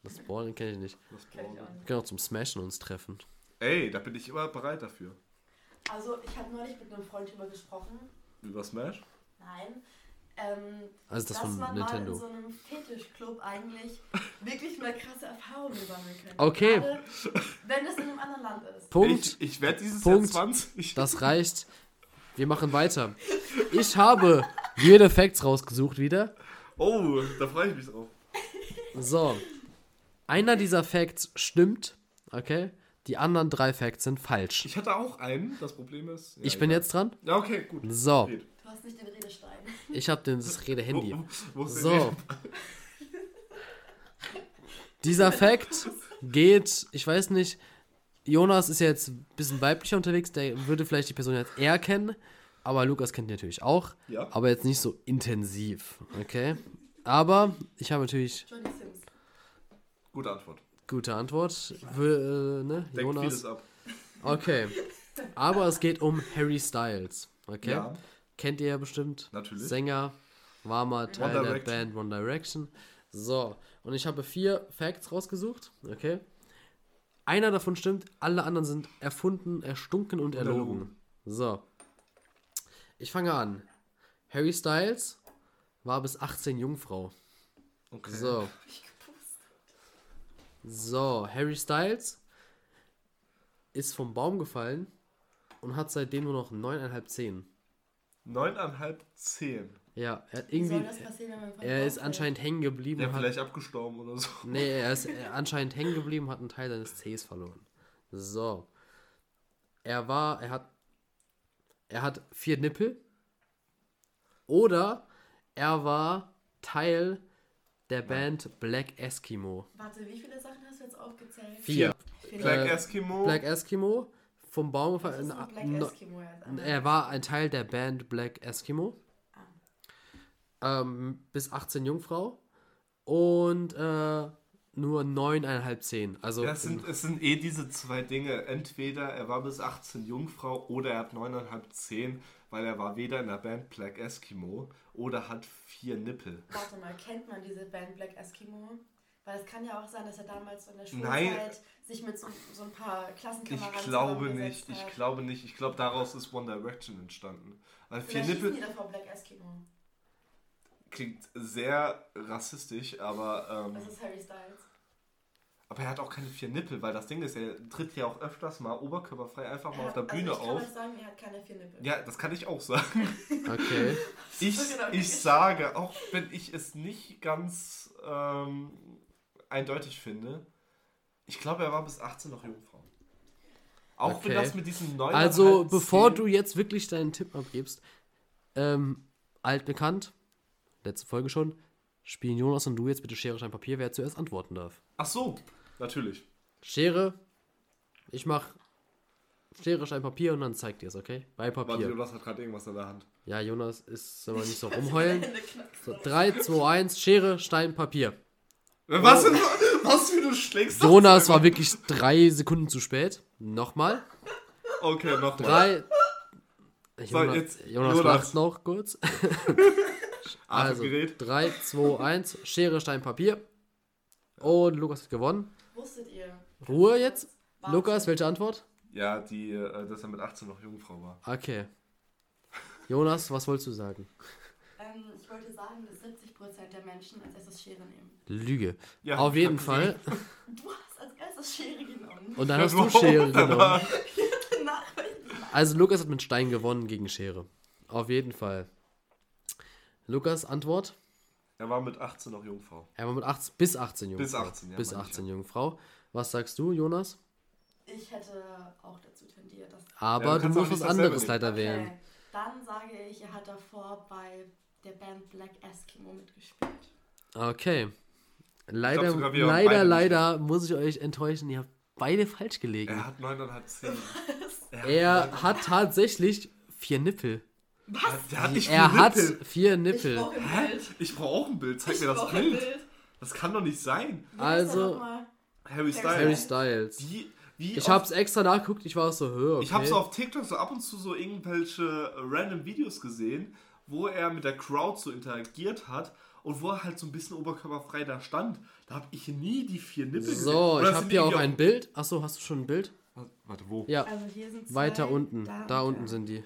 Das Ballen kenne ich nicht. Lass Kenn ich auch ballen. Wir können auch zum Smashen uns treffen. Ey, da bin ich immer bereit dafür. Also ich habe neulich mit einem Freund drüber gesprochen. Über Smash? Nein. Ähm, Also das dass von man Nintendo. mal in so einem Fetischclub eigentlich [laughs] wirklich mal krasse Erfahrungen sammeln könnte. Okay. Gerade, wenn es in einem anderen Land ist. Punkt. Ich, ich werde dieses Punkt. Jahr 20. Das [laughs] reicht. Wir machen weiter. Ich habe [laughs] weirde Facts rausgesucht wieder. Oh, da freue ich mich drauf. So. Einer dieser Facts stimmt, okay? Die anderen drei Facts sind falsch. Ich hatte auch einen. Das Problem ist. ja, Ich bin egal. jetzt dran. Ja, okay, gut. So. Red. Du hast nicht den Redestein. Ich habe das Rede-Handy. Wo, wo So. Dieser Fact geht, ich weiß nicht, Jonas ist ja jetzt ein bisschen weiblicher unterwegs, der würde vielleicht die Person jetzt eher kennen, aber Lukas kennt die natürlich auch, Ja. aber jetzt nicht so intensiv, okay? Aber ich habe natürlich Johnny Sims. Gute Antwort. gute Antwort. Für, äh, ne? Denkt Jonas. vieles ab. Okay. Aber es geht um Harry Styles, okay? Ja, Kennt ihr ja bestimmt. Natürlich. Sänger, war mal Teil One der Direction. Band One Direction. So, und ich habe vier Facts rausgesucht, okay? Einer davon stimmt, alle anderen sind erfunden, erstunken und erlogen. erlogen. So. Ich fange an. Harry Styles war bis 18 Jungfrau. okay. So. [laughs] So, Harry Styles ist vom Baum gefallen und hat seitdem nur noch neuneinhalb Zehen. Neuneinhalb, zehn. Ja, er hat Wie soll irgendwie. das passieren, wenn man vom Er ist fällt? anscheinend hängen geblieben. Der und hat, vielleicht abgestorben oder so. nee, er [laughs] ist äh, anscheinend hängen geblieben und hat einen Teil seines Cs verloren. So. Er war, er hat, er hat vier Nippel. Oder er war Teil der Band Black Eskimo. Warte, wie viele Sachen hast du jetzt aufgezählt? Vier. Black Äh, Eskimo. Black Eskimo vom Baum gefallen. Er war ein Teil der Band Black Eskimo. Ah. Ähm, bis 18 Jungfrau. Und äh, nur 9,5 10. Also Ja, es sind, es sind eh diese zwei Dinge. Entweder er war bis 18 Jungfrau oder er hat 9,5, 10, weil er war weder in der Band Black Eskimo oder hat vier Nippel. Warte mal, kennt man diese Band Black Eskimo? Weil es kann ja auch sein, dass er damals so in der. Schulzeit sich mit so, so ein paar Ich Klassenkameraden glaube zusammengesetzt nicht, ich glaube nicht. Ich glaube, daraus ist One Direction entstanden. Weil vier Nippel die davor Black Eskimo. Klingt sehr rassistisch, aber, Das ähm, ist Harry Styles. aber er hat auch keine vier Nippel, weil das Ding ist, er tritt ja auch öfters mal oberkörperfrei einfach mal Er auf der hat- Bühne also ich kann auf. euch sagen, er hat keine vier Nippel. Ja, das kann ich auch sagen. okay. [laughs] Ich, Genau, ich sage, auch wenn ich es nicht ganz ähm, eindeutig finde, ich glaube, er war bis 18 noch Jungfrau. Auch Okay. wenn das mit diesen neuen. Also, bevor du jetzt wirklich deinen Tipp abgibst, ähm, altbekannt, letzte Folge schon, spielen Jonas und du jetzt bitte Schere, Stein, Papier, wer zuerst antworten darf. Ach so, natürlich. Schere, ich mach Schere, Stein, Papier und dann zeigt ihr es, okay? Bei Warte, Papier. Jonas hat gerade irgendwas in der Hand. Ja, Jonas ist, soll man nicht so [laughs] rumheulen. Hände knackst. So, 3, 2, 1, Schere, Stein, Papier. Was, denn- was für du schlägst? Jonas war wirklich drei Sekunden zu spät. Nochmal. Okay, nochmal. Drei. Jonas, jetzt Jonas Jonas. lacht noch kurz. [laughs] Also, Atemgerät. 3, 2, 1, Schere, Stein, Papier. Und Lukas hat gewonnen. Wusstet ihr? Ruhe jetzt. Warte. Lukas, welche Antwort? Ja, die, äh, dass er mit 18 noch Jungfrau war. Okay. Jonas, was wolltest du sagen? Ähm, ich wollte sagen, dass 70% der Menschen als erstes Schere nehmen. Lüge. Ja, Auf jeden Fall. [laughs] Du hast als erstes Schere genommen. Und dann hast du Schere genommen. [laughs] Also Lukas hat mit Stein gewonnen gegen Schere. Auf jeden Fall. Lukas, Antwort? Er war mit 18 noch Jungfrau. Er war mit 18, bis 18 Jungfrau. Bis 18, ja, Bis meine ich 18 Jungfrau. Was sagst du, Jonas? Ich hätte auch dazu tendiert, dass. Aber Ja, du musst was anderes nehmen. leider wählen. Okay, dann sage ich, er hat davor bei der Band Black Eskimo mitgespielt. Okay. Leider, sogar, leider, leider muss ich euch enttäuschen. Ihr habt beide falsch gelegen. Er hat 9,5, 10. [laughs] Er, Er hat tatsächlich vier Nippel. Was? Der hat nicht Er vier hat Nippel. vier Ich Nippel. brauche. Ich brauche auch ein Bild. Zeig Ich mir das Bild. Bild. Das kann doch nicht sein. Also-? Harry Styles. Harry Styles. Wie, wie Ich hab's extra nachgeguckt, ich war so, hör, okay. Ich habe so auf TikTok so ab und zu so irgendwelche random Videos gesehen, wo er mit der Crowd so interagiert hat und wo er halt so ein bisschen oberkörperfrei da stand. Da habe ich nie die vier Nippel gesehen. So, ich habe die hier auch ein Bild. Achso, hast du schon ein Bild? Warte, wo? Ja, Also hier sind zwei. weiter unten. Da, Da, unten sind die.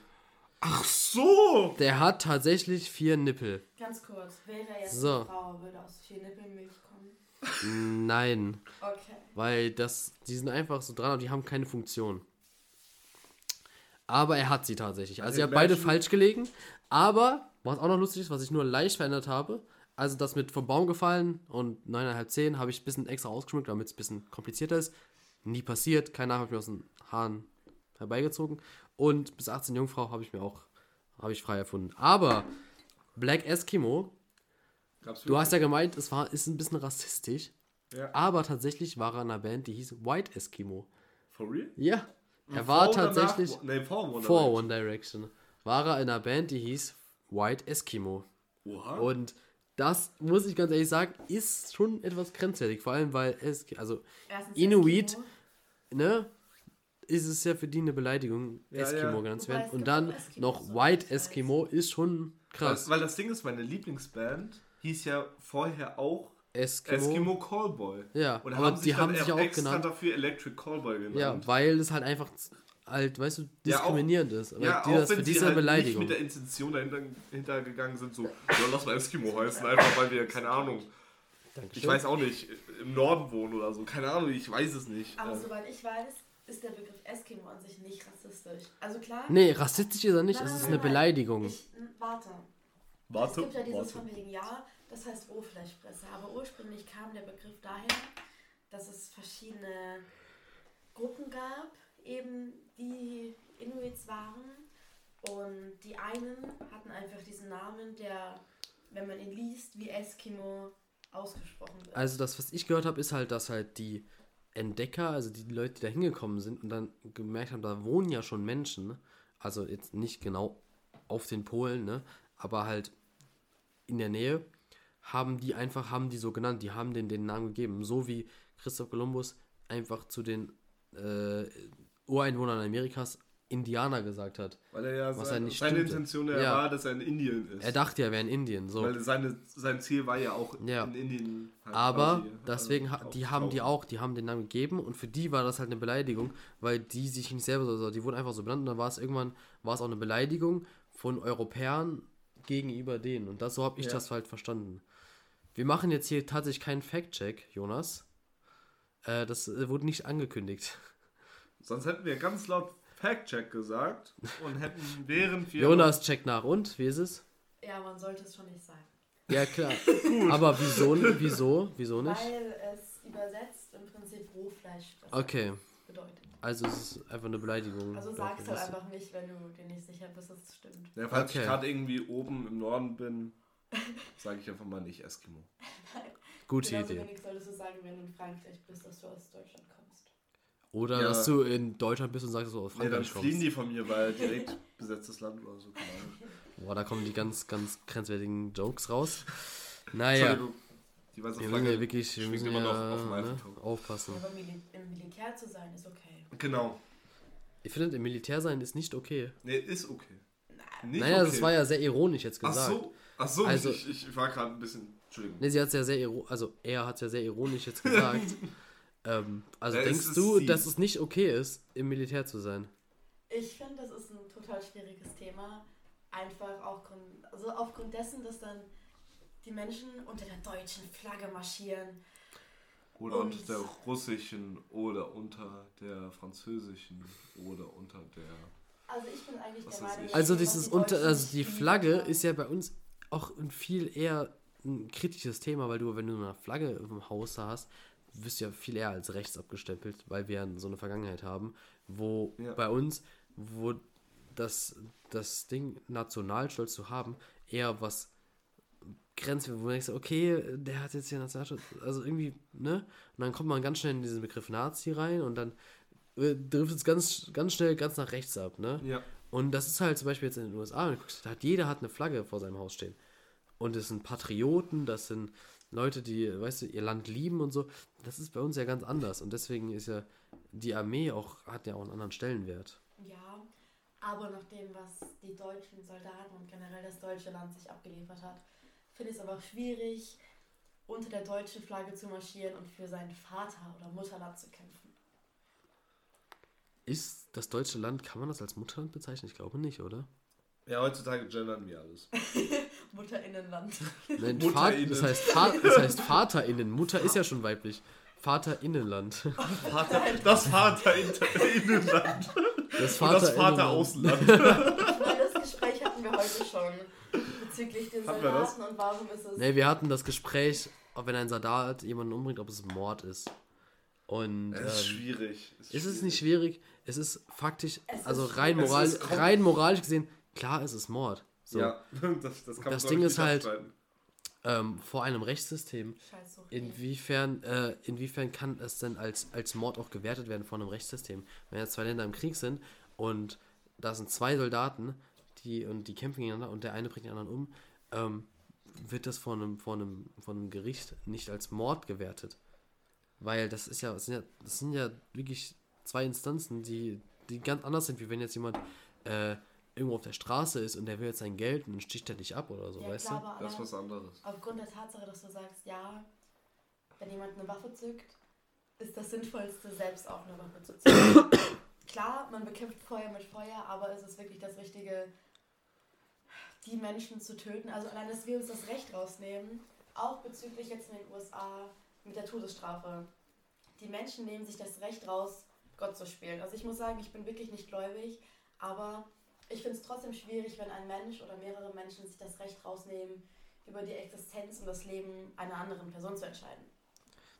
Ach so! Der hat tatsächlich vier Nippel. Ganz kurz. Wäre er jetzt So. eine Frau, würde aus vier Nippeln Milch kommen. Nein, Okay. weil das, die sind einfach so dran und die haben keine Funktion. Aber er hat sie tatsächlich. Also, Also ihr habt beide falsch gelegen. Aber, was auch noch lustig ist, was ich nur leicht verändert habe, also das mit vom Baum gefallen und 9,5, 10 habe ich ein bisschen extra ausgeschmückt, damit es ein bisschen komplizierter ist. Nie passiert, kein Name habe ich mir aus den Haaren herbeigezogen. Und bis 18 Jungfrau habe ich mir auch, habe ich frei erfunden. Aber Black Eskimo, du hast ja gemeint, es war, ist ein bisschen rassistisch. Ja. Aber tatsächlich war er in einer Band, die hieß White Eskimo. For real? Ja. Er war Vor oder tatsächlich Nach, nee, vor One vor Direction. One Direction. War er in einer Band, die hieß White Eskimo. Oha. Und das, muss ich ganz ehrlich sagen, ist schon etwas grenzwertig. Vor allem, weil es, also, Erstens Inuit, Eskimo. ne, ist es ja für die eine Beleidigung, Ja, Eskimo ja. genannt zu werden. Und dann auch Eskimos, noch White. Eskimo ist schon krass. Weil, weil das Ding ist, meine Lieblingsband hieß ja vorher auch Eskimo. Eskimo Callboy. Ja, Und aber haben sich die haben sich auch auch extra genannt. dafür Electric Callboy genannt. Ja, weil es halt einfach halt, weißt du, Ja, auch- diskriminierend ist. Aber Ja, die auch das wenn für sie diese halt Beleidigung. nicht mit der Intention dahinter hintergegangen sind, so, ja, lass mal Eskimo heißen, einfach weil wir, keine Ahnung, Dankeschön. ich weiß auch nicht, im Norden wohnen oder so, keine Ahnung, ich weiß es nicht. Aber Äh, soweit ich weiß, ist der Begriff Eskimo an sich nicht rassistisch. Also klar. Nee, rassistisch ist er nicht, Nein, es ist nein, eine nein. Beleidigung. Ich, warte. warte, es gibt ja dieses warte. von wegen Ja, das heißt Rohfleischfresser. Aber ursprünglich kam der Begriff daher, dass es verschiedene Gruppen gab, eben die Inuits waren. Und die einen hatten einfach diesen Namen, der, wenn man ihn liest, wie Eskimo ausgesprochen wird. Also das, was ich gehört habe, ist halt, dass halt die Entdecker, also die Leute, die da hingekommen sind und dann gemerkt haben, da wohnen ja schon Menschen, also jetzt nicht genau auf den Polen, ne, aber halt in der Nähe, haben die einfach, haben die so genannt, die haben den den Namen gegeben, so wie Christoph Kolumbus einfach zu den äh, Ureinwohnern Amerikas Indianer gesagt hat. Weil er ja Was seine, ja nicht seine stimmte. Intention ja. Ja. war, dass er in Indien ist. Er dachte, er wäre in Indien, so. Weil seine, sein Ziel war ja auch Ja. in Indien. halt Aber quasi, deswegen, ha- die haben die auch, die haben den Namen gegeben und für die war das halt eine Beleidigung, weil die sich nicht selber so, die wurden einfach so benannt und dann war es irgendwann, war es auch eine Beleidigung von Europäern gegenüber denen und das, so habe ich Ja. das halt verstanden. Wir machen jetzt hier tatsächlich keinen Fact-Check, Jonas. Äh, das äh, wurde nicht angekündigt. Sonst hätten wir ganz laut Fact-Check gesagt und hätten während wir. Jonas checkt nach und, wie ist es? ja, man sollte es schon nicht sagen. Ja, klar. [laughs] Aber wieso, wieso, wieso nicht? Weil es übersetzt im Prinzip Rohfleischfresser Okay, bedeutet. also es ist einfach eine Beleidigung. Also dafür, sag's halt einfach nicht, wenn du dir nicht sicher bist, dass es stimmt. Ja, falls Okay. ich gerade irgendwie oben im Norden bin, sage ich einfach mal nicht Eskimo. [laughs] Gute Genauso Idee. wenig solltest du sagen, wenn du in Frankreich bist, dass du aus Deutschland kommst. Oder Ja. dass du in Deutschland bist und sagst, dass du aus Nee, dann Frankreich fliehen kommst. die von mir, weil direkt [laughs] besetztes Land oder so. Boah, da kommen die ganz, ganz grenzwertigen Jokes raus. Naja. Die weiße wir müssen Flagge ja wirklich wir müssen immer ja, noch auf ne, aufpassen. Aber Mili im Militär zu sein, ist okay. Genau. Ich finde, im Militär sein ist nicht okay. Nee, ist okay. Nicht naja, okay. das war ja sehr ironisch jetzt Ach gesagt. so. Ach so, Also- ich, ich, war gerade ein bisschen. Entschuldigung. Nee, sie hat es ja sehr iro- also er hat es ja sehr ironisch jetzt [laughs] gesagt. Ähm, also Ja, denkst du, sie. dass es nicht okay ist, im Militär zu sein? Ich finde, das ist ein total schwieriges Thema. Einfach auch also aufgrund dessen, dass dann die Menschen unter der deutschen Flagge marschieren. Oder Und- unter der russischen oder unter der französischen oder unter der. Also ich bin eigentlich der Meinung, Also dieses die unter, also die Flagge ist ja bei uns auch ein viel eher ein kritisches Thema, weil du, wenn du eine Flagge im Haus hast, wirst ja viel eher als rechts abgestempelt, weil wir so eine Vergangenheit haben, wo Ja. bei uns, wo das, das Ding Nationalstolz zu haben, eher was grenzt, wo man denkt, okay, der hat jetzt hier Nationalstolz, also irgendwie, ne? Und dann kommt man ganz schnell in diesen Begriff Nazi rein und dann äh, driftet es ganz, ganz schnell ganz nach rechts ab, ne? Ja. Und das ist halt zum Beispiel jetzt in den USA, wenn du guckst, da hat jeder hat eine Flagge vor seinem Haus stehen. Und es sind Patrioten, das sind Leute, die, weißt du, ihr Land lieben und so. Das ist bei uns ja ganz anders. Und deswegen ist ja die Armee auch, hat ja auch einen anderen Stellenwert. Ja, aber nach dem, was die deutschen Soldaten und generell das deutsche Land sich abgeliefert hat, finde ich es aber auch schwierig, unter der deutschen Flagge zu marschieren und für sein Vater- oder Mutterland zu kämpfen. Ist das deutsche Land, kann man das als Mutterland bezeichnen? Ich glaube nicht, oder? Ja, heutzutage gendern wir alles. [laughs] Mutterinnenland. Nein, MutterInnen. Vater, das, heißt das heißt VaterInnen. Mutter ist ja schon weiblich. Vaterinnenland. Vater, das Vaterinnenland. Das Und das Vaterinnenland. Vateraußenland. Ich meine, das Gespräch hatten wir heute schon bezüglich den Hatten? Soldaten und warum ist es. Nee, wir hatten das Gespräch, ob wenn ein Soldat jemanden umbringt, ob es Mord ist. Und Das ist ähm, schwierig. ist es nicht schwierig? Es ist faktisch, Es ist also schwierig. rein, Es moral, ist rein moralisch gesehen, klar ist es Mord. So. Ja, [laughs] das, das kann man Das Ding ist halt- ähm, vor einem Rechtssystem, inwiefern, äh, inwiefern kann es denn als, als Mord auch gewertet werden vor einem Rechtssystem? Wenn jetzt zwei Länder im Krieg sind und da sind zwei Soldaten, die und die kämpfen gegeneinander und der eine bringt den anderen um, ähm, wird das vor einem, vor, einem, vor einem Gericht nicht als Mord gewertet. Weil das ist ja, das sind ja, das sind ja wirklich zwei Instanzen, die, die ganz anders sind, wie wenn jetzt jemand äh, irgendwo auf der Straße ist und der will jetzt sein Geld und dann sticht er dich ab oder so, ja, weißt klar, du? aber Das ist was anderes. aufgrund der Tatsache, dass du sagst, ja, wenn jemand eine Waffe zückt, ist das Sinnvollste, selbst auch eine Waffe zu zücken. [coughs] klar, man bekämpft Feuer mit Feuer, aber ist es wirklich das Richtige, die Menschen zu töten? Also allein, dass wir uns das Recht rausnehmen, auch bezüglich jetzt in den USA mit der Todesstrafe. Die Menschen nehmen sich das Recht raus, Gott zu spielen. Also ich muss sagen, ich bin wirklich nicht gläubig, aber ich finde es trotzdem schwierig, wenn ein Mensch oder mehrere Menschen sich das Recht rausnehmen, über die Existenz und das Leben einer anderen Person zu entscheiden.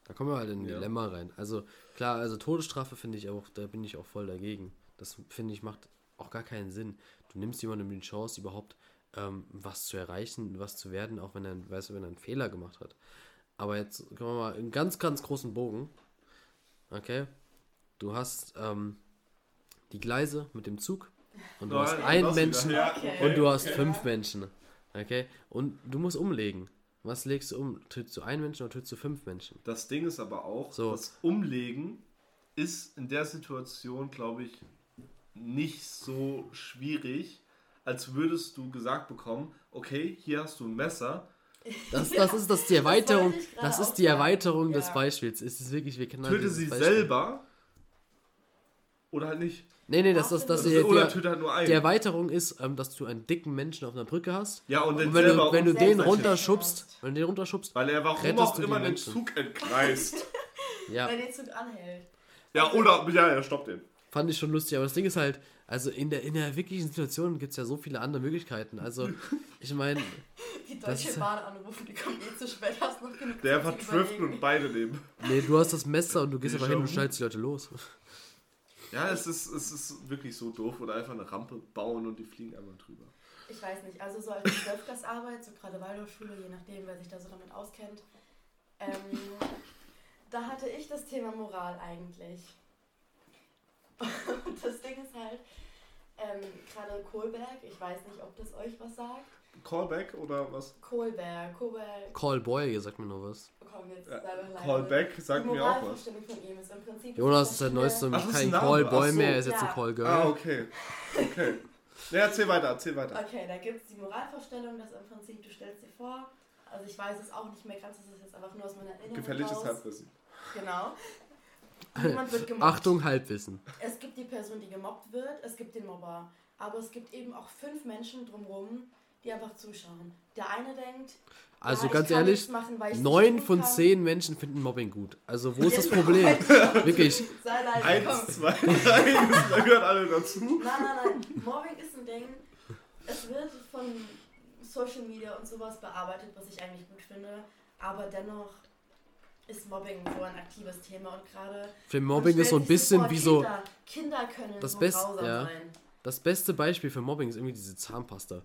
Da kommen wir halt in ein Ja. Dilemma rein. Also klar, also Todesstrafe finde ich auch, da bin ich auch voll dagegen. Das finde ich macht auch gar keinen Sinn. Du nimmst jemandem die Chance, überhaupt ähm, was zu erreichen, was zu werden, auch wenn er, weißt du, wenn er einen Fehler gemacht hat. Aber jetzt kommen wir mal einen ganz, ganz großen Bogen. Okay? Du hast ähm, die Gleise mit dem Zug und du hast einen das. Menschen Ja, Okay. und du hast okay. fünf Menschen. Okay? Und du musst umlegen. Was legst du um? Tötest du einen Menschen oder tötest du fünf Menschen? Das Ding ist aber auch, So. das Umlegen ist in der Situation, glaube ich, nicht so schwierig, als würdest du gesagt bekommen, okay, hier hast du ein Messer. Das, das ist das die [laughs] Erweiterung. Das auch ist die. Erweiterung des Ja. Beispiels. Es ist wirklich, wir kennen halt Töte sie Beispiel. selber oder halt nicht. Nee, nee, das ist das Also, die, töte halt nur einen. die Erweiterung ist, ähm, dass du einen dicken Menschen auf einer Brücke hast. ja, und, Und wenn du, wenn du den runterschubst, wenn du den runterschubst, Weil er warum auch immer den Menschen. Zug entkreist. [laughs] ja, Wenn der Zug anhält. ja, oder, ja, ja, stopp den. fand ich schon lustig. Aber das Ding ist halt, also in der, in der wirklichen Situation gibt es ja so viele andere Möglichkeiten. Also, [laughs] ich meine, Die Das Deutsche ist- Bahn anrufen, die kommt eh zu spät, hast noch genug Der Zeit einfach zu driften überlegen. und beide nehmen. nee, du hast das Messer und du gehst Die einfach hin und schneidest die Leute los. Ja, es ist, es ist wirklich so doof. Oder einfach eine Rampe bauen und die fliegen einmal drüber. Ich weiß nicht, also so als Zwölfklassarbeit, so gerade Waldorfschule, je nachdem, wer sich da so damit auskennt, ähm, [laughs] da hatte ich das Thema Moral eigentlich. [laughs] Und das Ding ist halt, ähm, gerade Kohlberg, ich weiß nicht, ob das euch was sagt. Callback oder was? Kohlberg, Kohlberg, Call Boy, ihr sagt mir nur was. komm jetzt, Ja, leise. Callback sagt mir auch was. Jonas ist seit neuestem Ach, kein ein Name. Call Boy Ach so. mehr, er ist jetzt Ja. ein Call Girl. Ah, okay. Okay. Ja, erzähl weiter, erzähl weiter. Okay, da gibt es die Moralvorstellung, dass im Prinzip, du stellst dir vor, also ich weiß es auch nicht mehr ganz, das ist jetzt einfach nur aus meiner Erinnerung Gefährliches raus. Halbwissen. Genau. [laughs] Jemand wird gemobbt. Achtung, Halbwissen. Es gibt die Person, die gemobbt wird, es gibt den Mobber. Aber es gibt eben auch fünf Menschen drumherum, die einfach zuschauen. Der eine denkt, Also ja, ich ganz kann ehrlich, machen, weil ich neun von kann. zehn Menschen finden Mobbing gut. Also wo ist das [laughs] Problem? Wirklich. Sei leise, Eins, zwei, [laughs] drei, da gehören alle dazu. Nein, nein, nein. Mobbing ist ein Ding. Es wird von Social Media und sowas bearbeitet, was ich eigentlich gut finde. Aber dennoch ist Mobbing so ein aktives Thema und gerade. Für Mobbing ist so ein bisschen vor, wie so. Kinder, Kinder können Das so Best- ja. sein. Das beste Beispiel für Mobbing ist irgendwie diese Zahnpasta.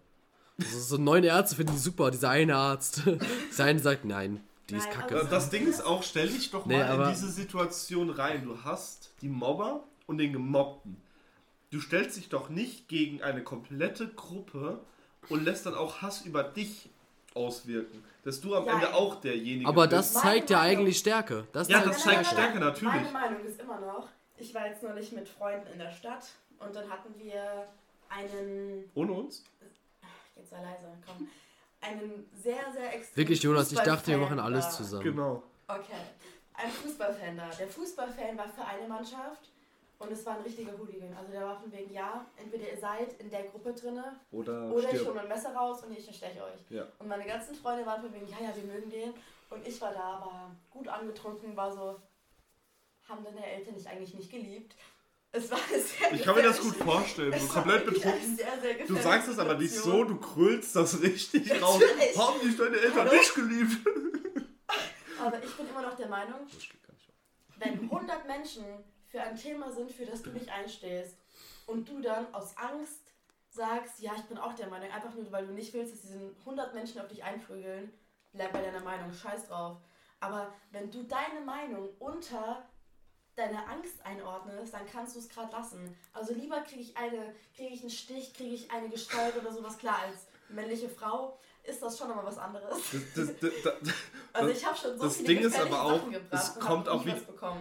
Also so neun Ärzte finden die super, dieser eine Arzt. [laughs] Dieser eine sagt, nein, die ist kacke. Das Ding ist auch, stell dich doch Nee, mal in diese Situation rein. Du hast die Mobber und den Gemobbten. Du stellst dich doch nicht gegen eine komplette Gruppe und lässt dann auch Hass über dich auswirken. Dass du am Nein. Ende auch derjenige Aber bist. das Meine zeigt ja Meinung- eigentlich Stärke. Das Ja, zeigt das zeigt Stärke. Stärke, natürlich. Meine Meinung ist immer noch, ich war jetzt neulich mit Freunden in der Stadt und dann hatten wir einen, Ohne uns? Jetzt sei leise, komm, einen sehr, sehr extrem Wirklich, Jonas, ich dachte, wir machen alles zusammen. Genau. Okay, ein Fußballfan da. Der Fußballfan war für eine Mannschaft und es war ein richtiger Hooligan. Also der war von wegen, ja, entweder ihr seid in der Gruppe drinne Oder, oder ich hole mein Messer raus und ich ersteche euch. Ja. Und meine ganzen Freunde waren von wegen, ja, ja, wir mögen den. Und ich war da, war gut angetrunken, war so, haben deine Eltern dich eigentlich nicht geliebt? Es war sehr Ich kann mir das gut vorstellen. es So komplett betrunken. Sehr, sehr Du sagst es aber nicht so, du krüllst das richtig raus. Natürlich. Haben dich deine Eltern Hallo? nicht geliebt? Aber ich bin immer noch der Meinung, wenn 100 Menschen für ein Thema sind, für das du nicht einstehst und du dann aus Angst sagst, ja, ich bin auch der Meinung, einfach nur weil du nicht willst, dass diese 100 Menschen auf dich einprügeln, bleib bei deiner Meinung, scheiß drauf. Aber wenn du deine Meinung unter deine Angst einordnest, dann kannst du es gerade lassen. Also lieber kriege ich eine, kriege ich einen Stich, kriege ich eine Gestalt oder sowas klar als männliche Frau ist das schon nochmal was anderes. Das, das, [laughs] das, also ich habe schon so das viele Ding ist aber auch, Sachen gebracht es kommt auch wie,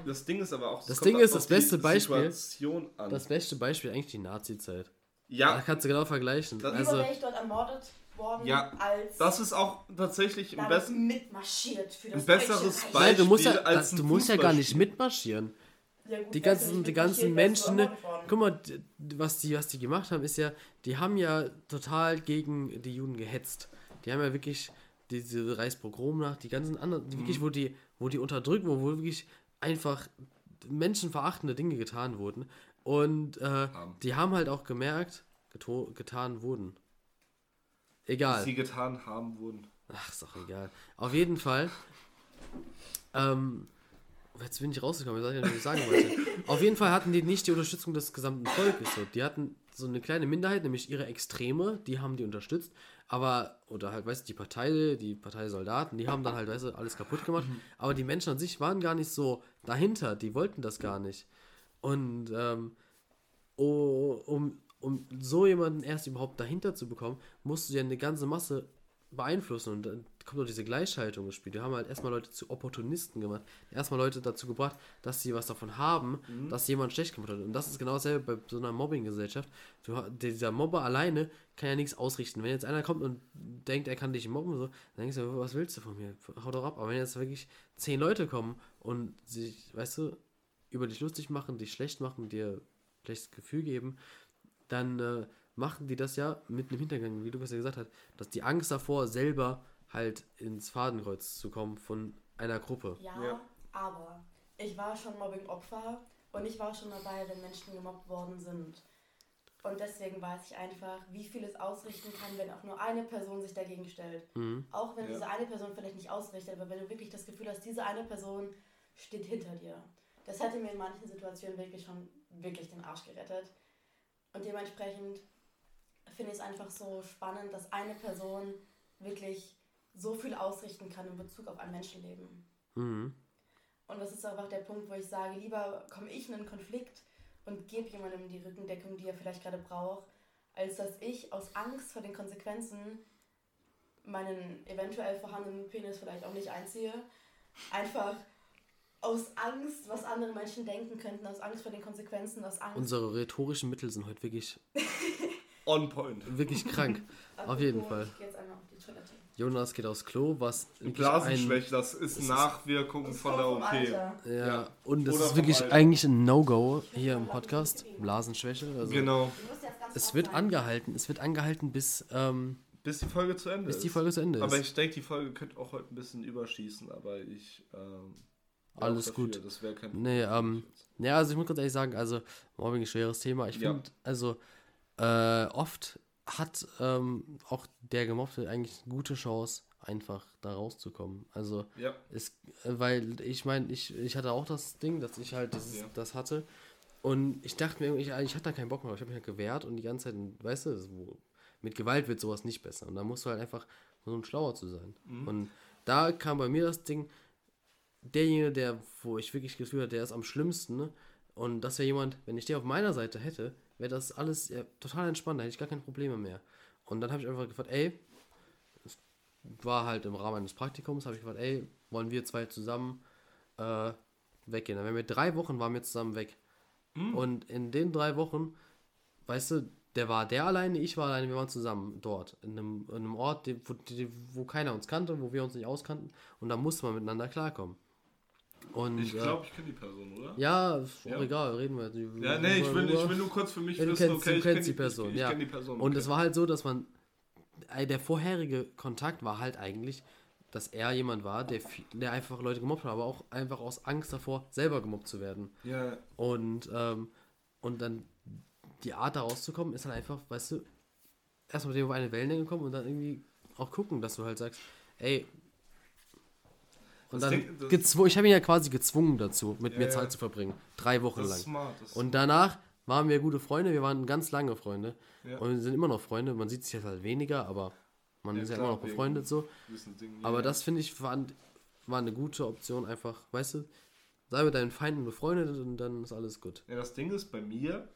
das Ding ist aber auch, Das Ding ist, das beste die Beispiel-. Das beste Beispiel eigentlich die Nazi-Zeit. Da ja, kannst du genau vergleichen. Das- Lieber Also, wäre ich dort ermordet worden, Ja, als das ist auch tatsächlich im da besten. mitmarschiert für das ein besseres. Beispiel. nein, du musst ja, als da, du musst ja gar nicht mitmarschieren. Ja, gut, Die ganzen, die ganzen Menschen, ne, guck mal, was die, was die gemacht haben, ist ja, die haben ja total gegen die Juden gehetzt. Die haben ja wirklich diese Reichspogromnacht, die ganzen anderen, die wirklich, wo die, wo die unterdrückt wurden, wo wirklich einfach menschenverachtende Dinge getan wurden. Und äh, die haben halt auch gemerkt, geto- getan wurden. Egal. sie getan haben wurden. Ach, ist doch egal. Auf jeden Fall. Ähm, jetzt bin ich rausgekommen, ich weiß nicht, was ich sagen wollte. [laughs] Auf jeden Fall hatten die nicht die Unterstützung des gesamten Volkes. So. Die hatten so eine kleine Minderheit, nämlich ihre Extreme, die haben die unterstützt. Aber, oder halt, weißt du, die Partei, die Partei Soldaten, die haben dann halt, weißt du, alles kaputt gemacht. Aber die Menschen an sich waren gar nicht so dahinter, die wollten das gar nicht. Und ähm, um, um so jemanden erst überhaupt dahinter zu bekommen, musst du ja eine ganze Masse beeinflussen und dann kommt auch diese Gleichschaltung ins Spiel. Die haben halt erstmal Leute zu Opportunisten gemacht, erstmal Leute dazu gebracht, dass sie was davon haben, dass jemand schlecht gemacht hat. Und das ist genau dasselbe bei so einer Mobbing-Gesellschaft. Dieser Mobber alleine kann ja nichts ausrichten. Wenn jetzt einer kommt und denkt, er kann dich mobben, so, dann denkst du, was willst du von mir? Hau doch ab. Aber wenn jetzt wirklich zehn Leute kommen und sich, weißt du, über dich lustig machen, dich schlecht machen, dir schlechtes Gefühl geben, dann äh, machen die das ja mit einem Hintergang, wie Lukas ja gesagt hat, dass die Angst davor, selber halt ins Fadenkreuz zu kommen von einer Gruppe. Ja, Ja. aber ich war schon Mobbing-Opfer und ich war schon dabei, wenn Menschen gemobbt worden sind. Und deswegen weiß ich einfach, wie viel es ausrichten kann, wenn auch nur eine Person sich dagegen stellt. Mhm. Auch wenn Ja. diese eine Person vielleicht nicht ausrichtet, aber wenn du wirklich das Gefühl hast, diese eine Person steht hinter dir. Das hätte mir in manchen Situationen wirklich schon wirklich den Arsch gerettet. Und dementsprechend finde ich es einfach so spannend, dass eine Person wirklich so viel ausrichten kann in Bezug auf ein Menschenleben. Mhm. Und das ist einfach der Punkt, wo ich sage, lieber komme ich in einen Konflikt und gebe jemandem die Rückendeckung, die er vielleicht gerade braucht, als dass ich aus Angst vor den Konsequenzen meinen eventuell vorhandenen Penis vielleicht auch nicht einziehe. Einfach aus Angst, was andere Menschen denken könnten, aus Angst vor den Konsequenzen, aus Angst. Unsere rhetorischen Mittel sind heute wirklich, [laughs] On point. wirklich krank. [laughs] auf jeden Fall. Auf. Jonas geht aufs Klo, was Blasenschwäche, das ist ist- Nachwirkung Das von der OP. Ja, Ja. und es Oder ist wirklich Alter. eigentlich ein No-Go hier im Podcast. Blasenschwäche. Also Genau. Es wird angehalten, es wird angehalten, bis, ähm, Bis die Folge zu Ende bis ist. die Folge zu Ende ist. Aber ich denke, die Folge könnte auch heute ein bisschen überschießen, aber ich. Ähm, Alles dafür, gut. Das wäre kein Problem. Nee, ähm, ja, also ich muss ganz ehrlich sagen, also Mobbing ist ein schweres Thema. Ich Ja. finde, also äh, oft hat ähm, auch der Gemobbte eigentlich eine gute Chance, einfach da rauszukommen. Also Ja. es, weil ich meine, ich, ich hatte auch das Ding, dass ich halt dieses, Ja. das hatte. Und ich dachte mir, irgendwie, ich, ich hatte da keinen Bock mehr, aber ich habe mich halt gewehrt und die ganze Zeit, weißt du, wo, mit Gewalt wird sowas nicht besser. Und da musst du halt einfach versuchen, schlauer zu sein. Mhm. Und da kam bei mir das Ding, derjenige, der, wo ich wirklich das Gefühl hatte, der ist am schlimmsten, ne? Und das wäre jemand, wenn ich den auf meiner Seite hätte, wäre das alles ja, total entspannt, da hätte ich gar keine Probleme mehr. Und dann habe ich einfach gefragt, ey, es war halt im Rahmen eines Praktikums, habe ich gefragt, ey, wollen wir zwei zusammen äh, weggehen? Dann wären wir drei Wochen, waren wir zusammen weg. Und in den drei Wochen, weißt du, der war der alleine, ich war alleine, wir waren zusammen dort, in einem, in einem Ort, wo, wo keiner uns kannte, wo wir uns nicht auskannten. Und da musste man miteinander klarkommen. Und, Ich äh, glaube, ich kenne die Person, oder? ja, ist auch Ja. egal, reden wir. Ja, nee, ich will, ich will nur kurz für mich Ja, wissen, kennst, okay, du ich kennst kenn die Person, ich, ich ja. die Person. Und okay. es war halt so, dass man, der vorherige Kontakt war halt eigentlich, dass er jemand war, der, der einfach Leute gemobbt hat, aber auch einfach aus Angst davor, selber gemobbt zu werden. Ja, Und, ähm, und dann die Art da rauszukommen, ist halt einfach, weißt du, erstmal mit dem auf eine Wellenlänge kommen und dann irgendwie auch gucken, dass du halt sagst, ey. Und Das dann Ding- gezwo- ich habe ihn ja quasi gezwungen dazu, mit Ja, mir. Zeit zu verbringen. Drei Wochen lang. smart. Und danach waren wir gute Freunde, wir waren ganz lange Freunde. Ja. Und wir sind immer noch Freunde. Man sieht sich jetzt halt weniger, aber Man Ja, ist ja immer noch befreundet so. Dingen. Aber ja. das finde ich war, war eine gute Option, einfach, weißt du, sei mit deinen Feinden befreundet und dann ist alles gut. Ja, das Ding ist bei mir,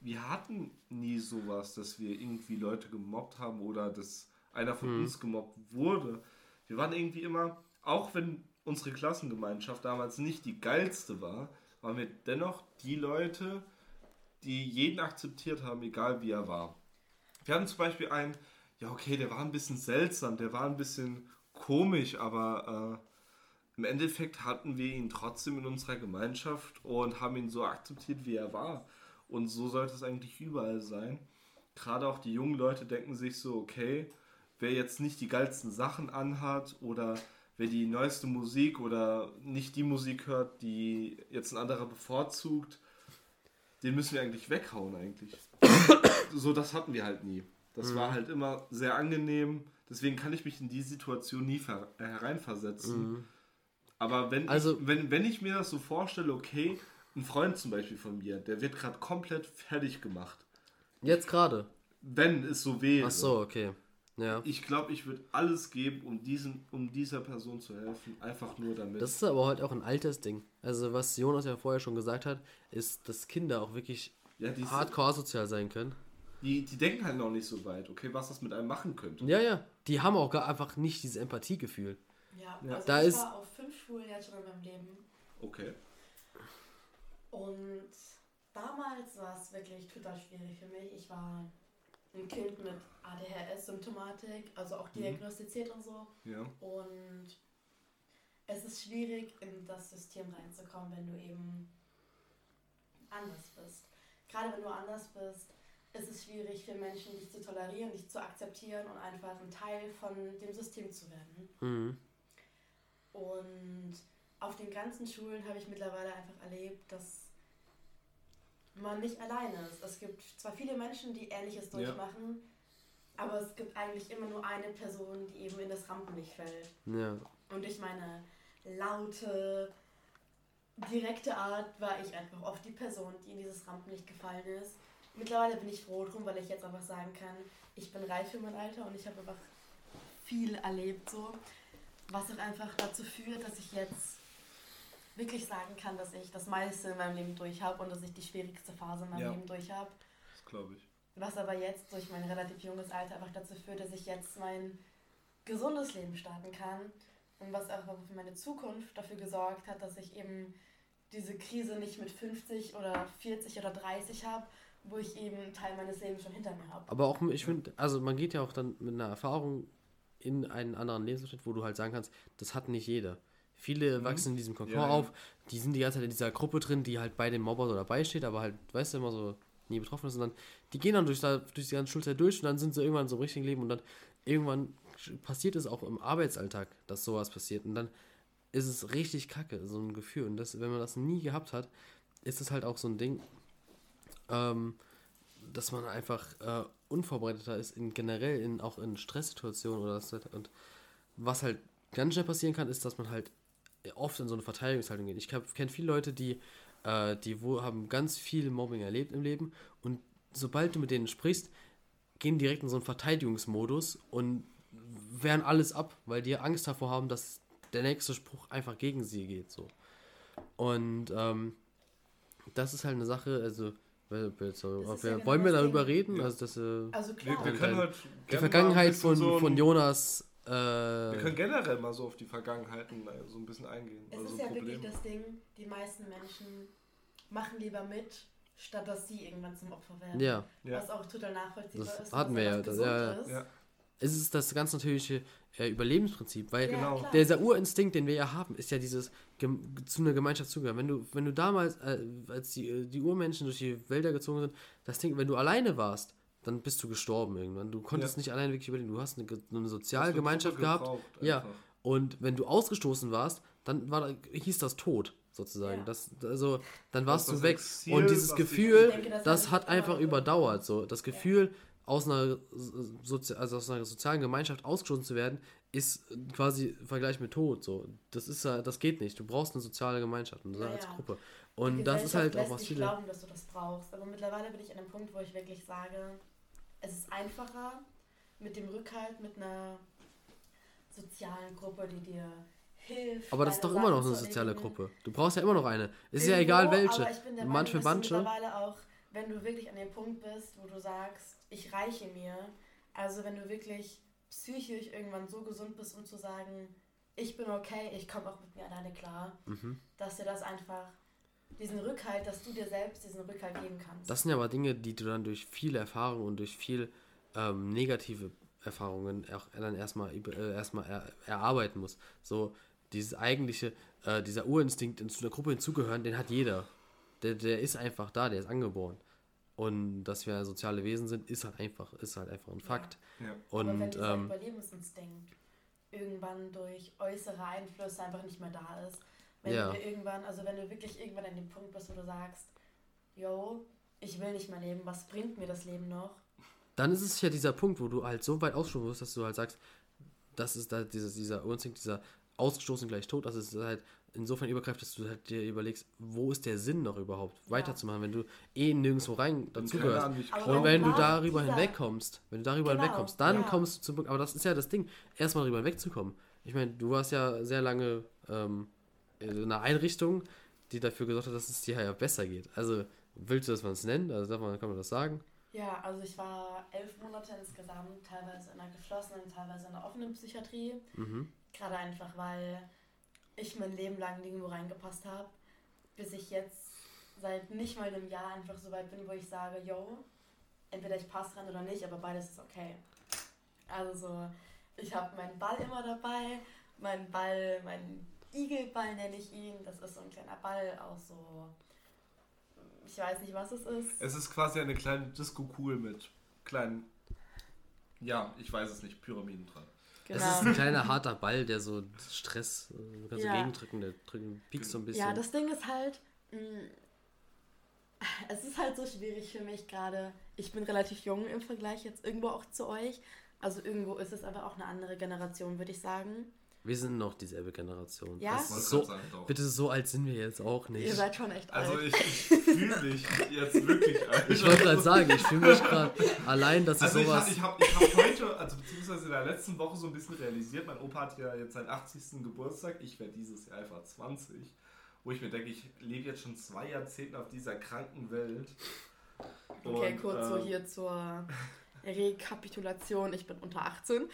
wir hatten nie sowas, dass wir irgendwie Leute gemobbt haben oder dass einer von uns gemobbt wurde. Wir waren irgendwie immer, auch wenn unsere Klassengemeinschaft damals nicht die geilste war, waren wir dennoch die Leute, die jeden akzeptiert haben, egal wie er war. Wir hatten zum Beispiel einen, ja okay, der war ein bisschen seltsam, der war ein bisschen komisch, aber äh, im Endeffekt hatten wir ihn trotzdem in unserer Gemeinschaft und haben ihn so akzeptiert, wie er war. Und so sollte es eigentlich überall sein. Gerade auch die jungen Leute denken sich so, okay, wer jetzt nicht die geilsten Sachen anhat oder wer die neueste Musik oder nicht die Musik hört, die jetzt ein anderer bevorzugt, den müssen wir eigentlich weghauen eigentlich. [coughs] so, das hatten wir halt nie. Das war halt immer sehr angenehm. Deswegen kann ich mich in die Situation nie äh, hereinversetzen. Aber wenn, Also- ich, wenn, wenn ich mir das so vorstelle, okay, ein Freund zum Beispiel von mir, der wird gerade komplett fertig gemacht. Jetzt gerade. Wenn es so wäre. Ach so, okay. Ja. Ich glaube, ich würde alles geben, um, diesen, um dieser Person zu helfen. Einfach nur damit. Das ist aber halt auch ein Altersding. Also was Jonas ja vorher schon gesagt hat, ist, dass Kinder auch wirklich ja, die, hardcore asozial sein können. die, die denken halt noch nicht so weit, okay, was das mit einem machen könnte. Ja, ja. Die haben auch gar einfach nicht dieses Empathiegefühl. Ja, Ja. also Da ich ist- war auf fünf Schulen jetzt schon in meinem Leben. Okay. Und damals war es wirklich total schwierig für mich. Ich war ein Kind mit ADHS-Symptomatik, also auch diagnostiziert und so. Ja. Und es ist schwierig, in das System reinzukommen, wenn du eben anders bist. Gerade wenn du anders bist, ist es schwierig für Menschen, dich zu tolerieren, dich zu akzeptieren und einfach ein Teil von dem System zu werden. Mhm. Und auf den ganzen Schulen habe ich mittlerweile einfach erlebt, dass man nicht alleine ist. Es gibt zwar viele Menschen, die Ähnliches Ja. durchmachen, aber es gibt eigentlich immer nur eine Person, die eben in das Rampenlicht fällt. Ja. Und durch meine laute, direkte Art war ich einfach oft die Person, die in dieses Rampenlicht gefallen ist. Mittlerweile bin ich froh drum, weil ich jetzt einfach sagen kann, ich bin reif für mein Alter und ich habe einfach viel erlebt so. Was auch einfach dazu führt, dass ich jetzt wirklich sagen kann, dass ich das meiste in meinem Leben durch habe und dass ich die schwierigste Phase in meinem Ja. Leben durch habe. Das glaube ich. Was aber jetzt durch mein relativ junges Alter einfach dazu führt, dass ich jetzt mein gesundes Leben starten kann. Und was auch für meine Zukunft dafür gesorgt hat, dass ich eben diese Krise nicht mit 50 oder 40 oder 30 habe, wo ich eben einen Teil meines Lebens schon hinter mir habe. Aber auch, ich finde, also man geht ja auch dann mit einer Erfahrung in einen anderen Lebensabschnitt, wo du halt sagen kannst, das hat nicht jeder. Viele wachsen in diesem Kokon Ja, auf, die sind die ganze Zeit in dieser Gruppe drin, die halt bei dem Mobber so dabei steht, aber halt, weißt du, immer so nie betroffen ist. Und dann, die gehen dann durch, da, durch die ganze Schulzeit durch und dann sind sie irgendwann so im richtigen Leben und dann irgendwann passiert es auch im Arbeitsalltag, dass sowas passiert. Und dann ist es richtig kacke, so ein Gefühl. Und das, wenn man das nie gehabt hat, ist es halt auch so ein Ding, ähm, dass man einfach äh, unvorbereiteter ist, in generell in, auch in Stresssituationen oder das, und was halt ganz schnell passieren kann, ist, dass man halt oft in so eine Verteidigungshaltung geht. Ich kenne viele Leute, die, äh, die wo, haben ganz viel Mobbing erlebt im Leben und sobald du mit denen sprichst, gehen direkt in so einen Verteidigungsmodus und wehren alles ab, weil die Angst davor haben, dass der nächste Spruch einfach gegen sie geht. So. Und ähm, das ist halt eine Sache, also so, wir, ja genau wollen wir darüber reden? Ja. Also das, äh, Also Wir, klar. wir können Äh, halt die Vergangenheit von, so von Jonas. Äh, Wir können generell mal so auf die Vergangenheiten äh, so ein bisschen eingehen. Es also ist ja Probleme. wirklich das Ding, die meisten Menschen machen lieber mit, statt dass sie irgendwann zum Opfer werden. ja, Ja. Was auch total nachvollziehbar Das ist. hatten wir ja, das- ja, ja. ist. Ja. es ist das ganz natürliche äh, Überlebensprinzip, weil Ja, Genau. dieser Urinstinkt, den wir ja haben, ist ja dieses zu einer Gemeinschaft zugehören. Wenn du, wenn du damals, äh, als die, äh, die Urmenschen durch die Wälder gezogen sind, das Ding, wenn du alleine warst, dann bist du gestorben irgendwann. Du konntest Ja. nicht alleine wirklich überleben. Du hast eine, eine Das soziale wird Gemeinschaft Gruppe gehabt. Ja. einfach. Und wenn du ausgestoßen warst, dann war, da- hieß das tot, sozusagen. Ja. Das, also, dann warst Das du weg. Exil, und dieses Gefühl, Ich denke, das das hat einfach überdauert. überdauert. So. Das Gefühl, aus, einer Sozi also aus einer sozialen Gemeinschaft ausgestoßen zu werden, ist quasi im Vergleich mit Tod. So. Das, ist, ja- das geht nicht. Du brauchst eine soziale Gemeinschaft eine Ja, als ja. Gruppe. Und das ist halt auch was viele. glauben, dass du das brauchst. Aber mittlerweile bin ich an einem Punkt, wo ich wirklich sage, es ist einfacher, mit dem Rückhalt, mit einer sozialen Gruppe, die dir hilft. Aber das ist doch immer noch Sachen eine soziale. Gruppe. Du brauchst ja immer noch eine. Ist ja Irgendwo, egal welche. Aber ich bin der Manche, manche. mittlerweile auch, wenn du wirklich an dem Punkt bist, wo du sagst, ich reiche mir, also wenn du wirklich psychisch irgendwann so gesund bist, um zu sagen, ich bin okay, ich komme auch mit mir alleine klar, Mhm. dass dir das einfach diesen Rückhalt, dass du dir selbst diesen Rückhalt geben kannst. Das sind ja aber Dinge, die du dann durch viele Erfahrungen und durch viel ähm, negative Erfahrungen auch dann erstmal über- äh, erstmal er, erarbeiten musst. So dieses eigentliche, äh, dieser Urinstinkt, in zu einer Gruppe hinzugehören, den hat jeder. Der, der ist einfach da, der ist angeboren. Und dass wir soziale Wesen sind, ist halt einfach, ist halt einfach ein Fakt. Ja. Aber wenn Und dieser ähm, Überlebensinstinkt irgendwann durch äußere Einflüsse einfach nicht mehr da ist, wenn Ja. du dir irgendwann, also wenn du wirklich irgendwann an dem Punkt bist, wo du sagst, yo, ich will nicht mehr leben, was bringt mir das Leben noch? dann ist es ja dieser Punkt, wo du halt so weit ausstufen wirst, dass du halt sagst, das ist da dieser, dieser Instinkt, dieser ausgestoßen gleich tot, das ist halt insofern übergreift, dass du halt dir überlegst, wo ist der Sinn noch überhaupt weiterzumachen, wenn du eh nirgendwo rein dazugehörst. Und wenn du darüber dieser- hinwegkommst, wenn du darüber Genau, hinwegkommst, dann ja. kommst du zum Punkt, aber das ist ja das Ding, erstmal darüber hinwegzukommen. Ich meine, du warst ja sehr lange ähm, in einer Einrichtung, die dafür gesorgt hat, dass es dir ja besser geht. Also, willst du das mal nennen? Also, darf man, kann man das sagen? Ja, also ich war elf Monate insgesamt, teilweise in einer geschlossenen, teilweise in einer offenen Psychiatrie. Mhm. Gerade einfach, weil ich mein Leben lang nirgendwo reingepasst habe, bis ich jetzt seit nicht mal einem Jahr einfach so weit bin, wo ich sage, yo, entweder ich passe rein oder nicht, aber beides ist okay. Also so, ich habe meinen Ball immer dabei, meinen Ball, meinen Igelball nenne ich ihn, das ist so ein kleiner Ball aus so, ich weiß nicht, was es ist. Es ist quasi eine kleine Disco-Kugel mit kleinen, ja, ich weiß es nicht, Pyramiden dran. Das ist ein kleiner harter Ball, der so Stress, äh, kannst Ja. gegendrücken, der drücken, piekst so ein bisschen. Ja, das Ding ist halt, mh, es ist halt so schwierig für mich gerade. Ich bin relativ jung im Vergleich jetzt irgendwo auch zu euch. Also irgendwo ist es aber auch eine andere Generation, würde ich sagen. Wir sind noch dieselbe Generation. Ja? Das Wollte ist so, sagen, bitte so alt sind wir jetzt auch nicht. Ihr seid schon echt Also alt. ich, ich fühle mich jetzt wirklich [laughs] alt. Ich wollte gerade sagen, ich fühle mich gerade allein, dass ich Also ich sowas. habe ich hab, ich hab heute, also beziehungsweise in der letzten Woche so ein bisschen realisiert, mein Opa hat ja jetzt seinen 80. Geburtstag, ich werde dieses Jahr einfach 20, wo ich mir denke, ich lebe jetzt schon zwei Jahrzehnte auf dieser kranken Welt. okay, Und, kurz so ähm, hier zur Rekapitulation. Ich bin unter 18.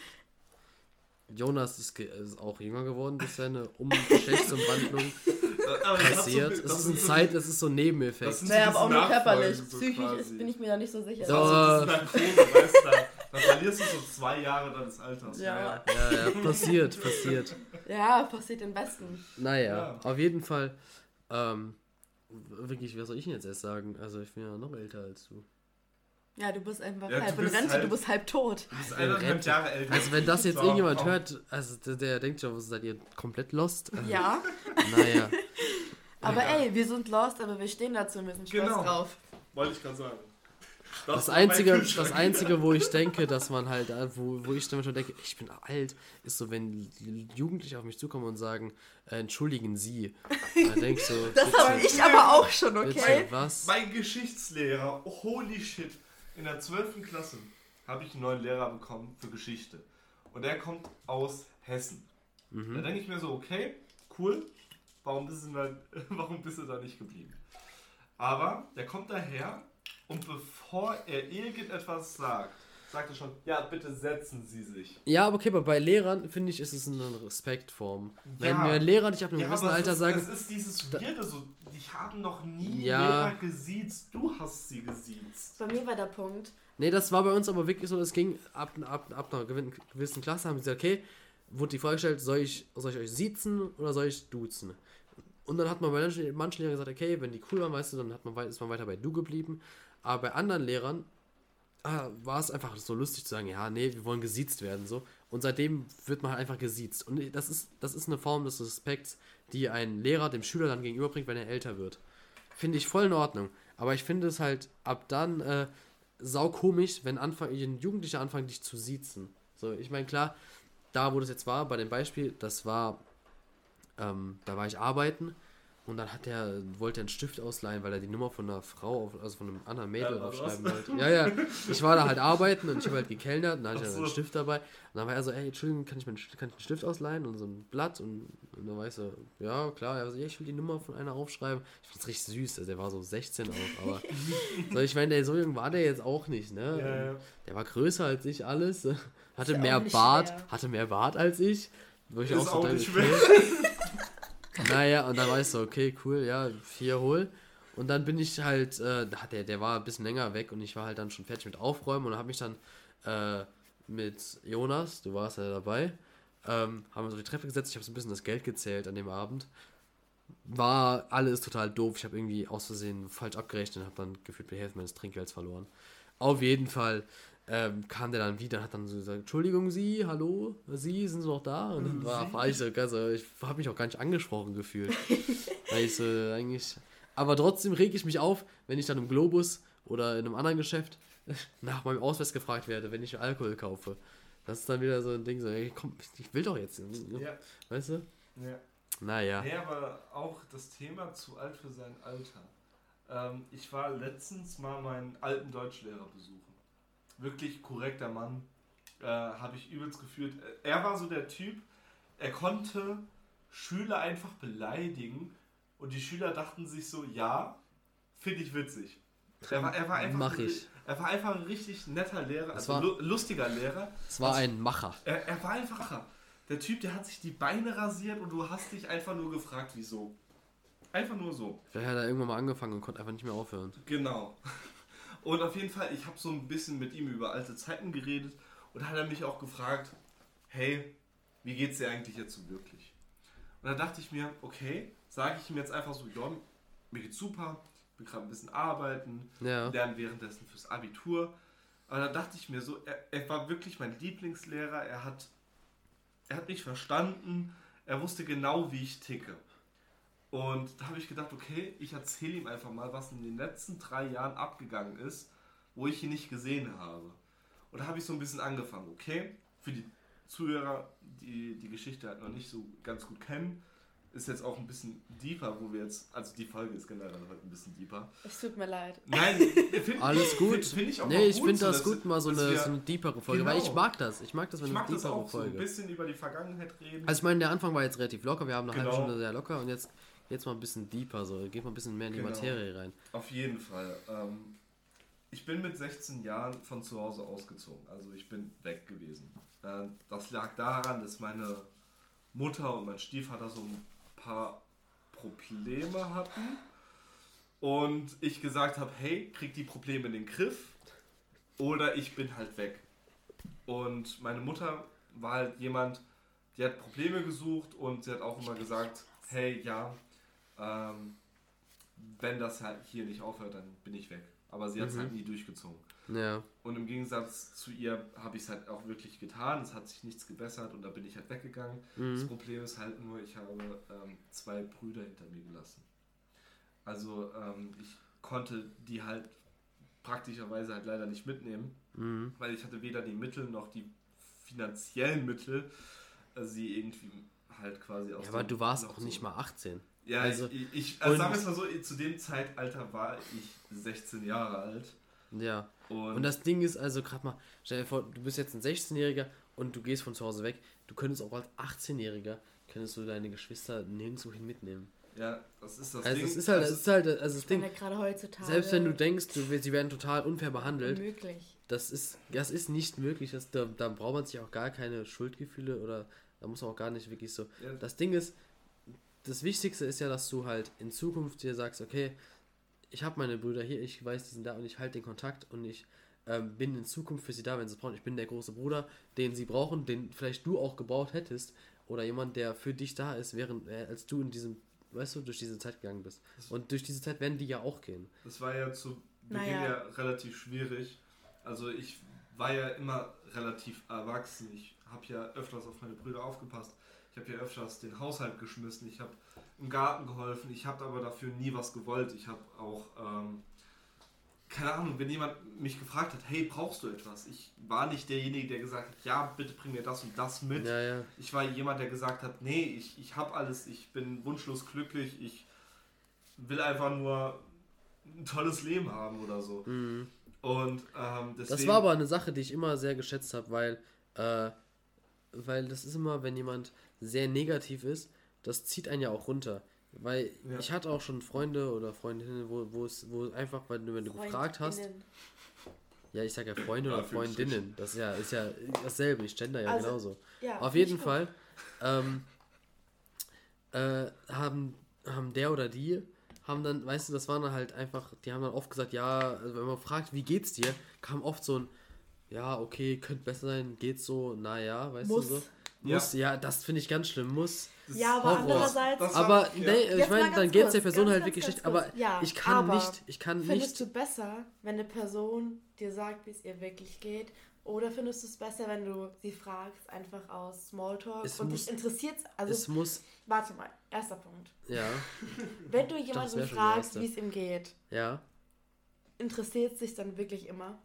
Jonas ist, ist auch jünger geworden durch seine Umgeschlechtsumwandlung äh, [laughs] das so- passiert. das es ist ein so- Zeit, es ist so ein Nebeneffekt. Das Naja, so aber auch nur körperlich. So Psychisch ist, bin ich mir da nicht so sicher. Das Ja. ist so diese Narkose, weißt du, da, da verlierst du so zwei Jahre deines Alters. Ja. ja, ja, passiert, passiert. Ja, passiert im Besten. Naja, Ja. auf jeden Fall. Ähm, wirklich, was soll ich denn jetzt erst sagen? Also, ich bin ja noch älter als du. Ja, du bist einfach Ja, halb in Rente, halt- du bist halb tot. Du bist bin eineinhalb. Jahre älter. Also, wenn das jetzt So, irgendjemand komm. hört, also der, der denkt schon, was seid ihr komplett lost? Äh, Ja, Naja. [laughs] aber Egal. ey, wir sind lost, aber wir stehen dazu und wir sind stolz Genau. drauf. Wollte ich gerade sagen. Das mein einzige, das einzige, wo ich [laughs] denke, dass man halt, äh, wo, wo ich dann schon denke, ich bin alt, ist so, wenn Jugendliche auf mich zukommen und sagen, äh, entschuldigen Sie. Dann denke ich so, Das bitte, habe ich aber auch schon, bitte, okay? was? Mein Geschichtslehrer, holy shit, in der 12. Klasse habe ich einen neuen Lehrer bekommen für Geschichte. Und der kommt aus Hessen. Mhm. Da denke ich mir so, okay, cool, warum bist, du da, [laughs] warum bist du da nicht geblieben? Aber der kommt daher und bevor er irgendetwas sagt, sagt er schon, ja, bitte setzen Sie sich. Ja, aber okay, aber bei Lehrern, finde ich, ist es eine Respektform. Wenn Ja. mir ein Lehrer nicht ab einem Ja, gewissen Alter ist, sagen, es ist dieses Weirde, so, die haben noch nie Ja. Lehrer gesiezt, du hast sie gesiezt. Bei mir war der Punkt, Nee, das war bei uns aber wirklich so, es ging ab, ab, ab einer gewissen Klasse, haben sie gesagt, okay, wurde die Frage gestellt, soll ich, soll ich euch siezen oder soll ich duzen? Und dann hat man bei manchen, Lehrern gesagt, okay, wenn die cool waren, weißt du, dann hat man, ist man weiter bei du geblieben. Aber bei anderen Lehrern ah, war es einfach so lustig zu sagen, ja, nee, wir wollen gesiezt werden, so. Und seitdem wird man halt einfach gesiezt. Und das ist, das ist eine Form des Respekts, die ein Lehrer dem Schüler dann gegenüberbringt, wenn er älter wird. Finde ich voll in Ordnung. Aber ich finde es halt ab dann äh, sau komisch, wenn Anfang, ein Jugendlicher anfängt, dich zu siezen. So, ich meine, klar, da wo das jetzt war, bei dem Beispiel, das war, ähm, da war ich arbeiten Und dann hat der, wollte er einen Stift ausleihen, weil er die Nummer von einer Frau, auf, also von einem anderen Mädel Ja, aufschreiben wollte. Ja, ja. Ich war da halt arbeiten und ich habe halt gekellnert und dann hatte ich halt einen so. Stift dabei. Und dann war er so, ey, Entschuldigung, kann ich, mir einen, kann ich einen Stift ausleihen und so ein Blatt? Und, und dann war ich so, ja, klar. Er war so, ja, ich will die Nummer von einer aufschreiben. Ich fand's richtig süß, also der war so 16 auch, aber [laughs] so, ich meine, der so jung war der jetzt auch nicht, ne? Ja, ja. Der war größer als ich alles, [laughs] hatte auch mehr Bart, schwer. hatte mehr Bart als ich. Wo ich Ist auch so auch nicht okay. [laughs] Naja, und dann war ich so, okay, cool, ja, vier hol. Und dann bin ich halt, äh, der, der war ein bisschen länger weg und ich war halt dann schon fertig mit Aufräumen und habe mich dann äh, mit Jonas, du warst ja dabei, ähm, haben wir so die Treppe gesetzt. Ich habe so ein bisschen das Geld gezählt an dem Abend. War alles total doof. Ich habe irgendwie aus Versehen falsch abgerechnet und habe dann gefühlt die Hälfte meines Trinkgelds verloren. Auf jeden Fall ähm, kam der dann wieder und hat dann so gesagt, Entschuldigung, Sie, hallo, Sie, sind Sie noch da? Und dann war, war ich so, also ich habe mich auch gar nicht angesprochen gefühlt. [laughs] Weil ich so eigentlich. Aber trotzdem reg ich mich auf, wenn ich dann im Globus oder in einem anderen Geschäft [laughs] nach meinem Ausweis gefragt werde, wenn ich Alkohol kaufe. Das ist dann wieder so ein Ding, so, ey, komm, ich will doch jetzt. Ja, Weißt du? ja. Naja. Nee, aber auch das Thema zu alt für sein Alter. Ähm, ich war letztens mal meinen alten Deutschlehrer besuchen. Wirklich korrekter Mann. Äh, Habe ich übelst gefühlt. Er war so der Typ, er konnte Schüler einfach beleidigen und die Schüler dachten sich so, ja, finde ich witzig. Er war, er war einfach Mach ein- ich. Er war einfach ein richtig netter Lehrer, also war- lu lustiger Lehrer. Es war ein Macher. Er, er war einfach der Typ, der hat sich die Beine rasiert und du hast dich einfach nur gefragt, wieso. Einfach nur so. Vielleicht hat er irgendwann mal angefangen und konnte einfach nicht mehr aufhören. Genau. Und auf jeden Fall, ich habe so ein bisschen mit ihm über alte Zeiten geredet und hat er mich auch gefragt, hey, wie geht's dir eigentlich jetzt so wirklich? Und da dachte ich mir, okay, sage ich ihm jetzt einfach so, ja, mir geht's super, bin gerade ein bisschen arbeiten, Ja. lernen währenddessen fürs Abitur. Aber da dachte ich mir so, er, er war wirklich mein Lieblingslehrer, er hat, er hat mich verstanden, er wusste genau, wie ich ticke. Und da habe ich gedacht, okay, ich erzähle ihm einfach mal, was in den letzten drei Jahren abgegangen ist, wo ich ihn nicht gesehen habe. Und da habe ich so ein bisschen angefangen, okay, für die Zuhörer, die die Geschichte halt noch nicht so ganz gut kennen, ist jetzt auch ein bisschen deeper, wo wir jetzt, also die Folge ist generell heute ein bisschen deeper. Es tut mir leid. Nein, [laughs] find, Alles gut. Find, find ich auch nee, ich finde so, das gut, mal so eine, wir- so eine deepere Folge, weil Genau. ich mag das. Ich mag das, wenn Ich eine mag das deepere auch so ein Folge. bisschen über die Vergangenheit reden. Also ich meine, der Anfang war jetzt relativ locker, wir haben eine halbe Genau. Stunde sehr locker und jetzt jetzt mal ein bisschen deeper, so geht mal ein bisschen mehr in die Genau. Materie rein. Auf jeden Fall. Ähm, ich bin mit 16 Jahren von zu Hause ausgezogen. Also ich bin weg gewesen. Äh, das lag daran, dass meine Mutter und mein Stiefvater so ein paar Probleme hatten. Und ich gesagt habe, hey, krieg die Probleme in den Griff oder ich bin halt weg. Und meine Mutter war halt jemand, die hat Probleme gesucht und sie hat auch immer gesagt, hey, ja, ähm, wenn das halt hier nicht aufhört, dann bin ich weg. Aber sie hat es Mhm. halt nie durchgezogen. Ja, Und im Gegensatz zu ihr habe ich es halt auch wirklich getan. Es hat sich nichts gebessert und da bin ich halt weggegangen. Das mhm. Problem ist halt nur, ich habe ähm, zwei Brüder hinter mir gelassen. Also ähm, ich konnte die halt praktischerweise halt leider nicht mitnehmen, Mhm. weil ich hatte weder die Mittel noch die finanziellen Mittel, äh, sie irgendwie halt quasi aus ja aber du warst auch nicht mal 18. Ja, also- ich, ich also sagen wir es mal so, zu dem Zeitalter war ich 16 Jahre alt. Ja. Und, Und das Ding ist also gerade mal, stell dir vor, du bist jetzt ein 16-Jähriger und du gehst von zu Hause weg. Du könntest auch als 18-Jähriger, könntest du deine Geschwister nirgendwo hin mitnehmen. ja, das ist das Also Ding. es ist halt, also, es ist halt, also das Ding, gerade heutzutage. selbst wenn du denkst, du, sie werden total unfair behandelt, Möglich. das ist, das ist nicht möglich. Das, da, da braucht man sich auch gar keine Schuldgefühle oder da muss man auch gar nicht wirklich so. ja, Das Ding ist, das Wichtigste ist ja, dass du halt in Zukunft dir sagst, okay, ich habe meine Brüder hier, ich weiß, die sind da und ich halte den Kontakt und ich ähm, bin in Zukunft für sie da, wenn sie es brauchen. Ich bin der große Bruder, den sie brauchen, den vielleicht du auch gebraucht hättest oder jemand, der für dich da ist, während äh, als du in diesem, weißt du, durch diese Zeit gegangen bist. Und durch diese Zeit werden die ja auch gehen. das war ja zu Beginn Naja. ja relativ schwierig. Also ich war ja immer relativ erwachsen. Ich habe ja öfters auf meine Brüder aufgepasst. Ich habe ja öfters den Haushalt geschmissen. Ich habe im Garten geholfen. Ich habe aber dafür nie was gewollt. Ich habe auch, ähm, keine Ahnung, wenn jemand mich gefragt hat, hey, brauchst du etwas? Ich war nicht derjenige, der gesagt hat, ja, bitte bring mir das und das mit. Ja, ja. Ich war jemand, der gesagt hat, nee, ich, ich habe alles, ich bin wunschlos glücklich, ich will einfach nur ein tolles Leben haben oder so. Mhm. Und ähm, deswegen. Das war aber eine Sache, die ich immer sehr geschätzt habe, weil, äh, weil das ist immer, wenn jemand sehr negativ ist, das zieht einen ja auch runter. Weil Ja. ich hatte auch schon Freunde oder Freundinnen, wo, wo es, wo einfach, weil du, wenn du gefragt hast, ja, ich sag ja Freunde Ja, oder Freundinnen, das ist ja, ist ja dasselbe, ich gender ja Also, genauso. Ja, Auf jeden. Fall ähm, äh, haben, haben der oder die, haben dann, weißt du, das waren dann halt einfach, die haben dann oft gesagt, ja, also wenn man fragt, wie geht's dir, kam oft so ein, ja, okay, könnte besser sein, geht so, naja, weißt Muss. du so. Ja. Muss, ja, das finde ich ganz schlimm, muss. Ja, aber Horror. andererseits. Das- Aber ja. nee, ich meine, ganz dann geht's kurz, der Person ganz, halt ganz, wirklich ganz schlecht, aber kurz. Ja, ich kann aber nicht, ich kann Findest nicht, du besser, wenn eine Person dir sagt, wie es ihr wirklich geht? Oder findest du es besser, wenn du sie fragst, einfach aus Smalltalk Es und muss- dich interessiert also es muss, warte mal, erster Punkt. ja, [laughs] Wenn du jemanden fragst, wie es ihm geht, ja, interessiert es sich dann wirklich immer?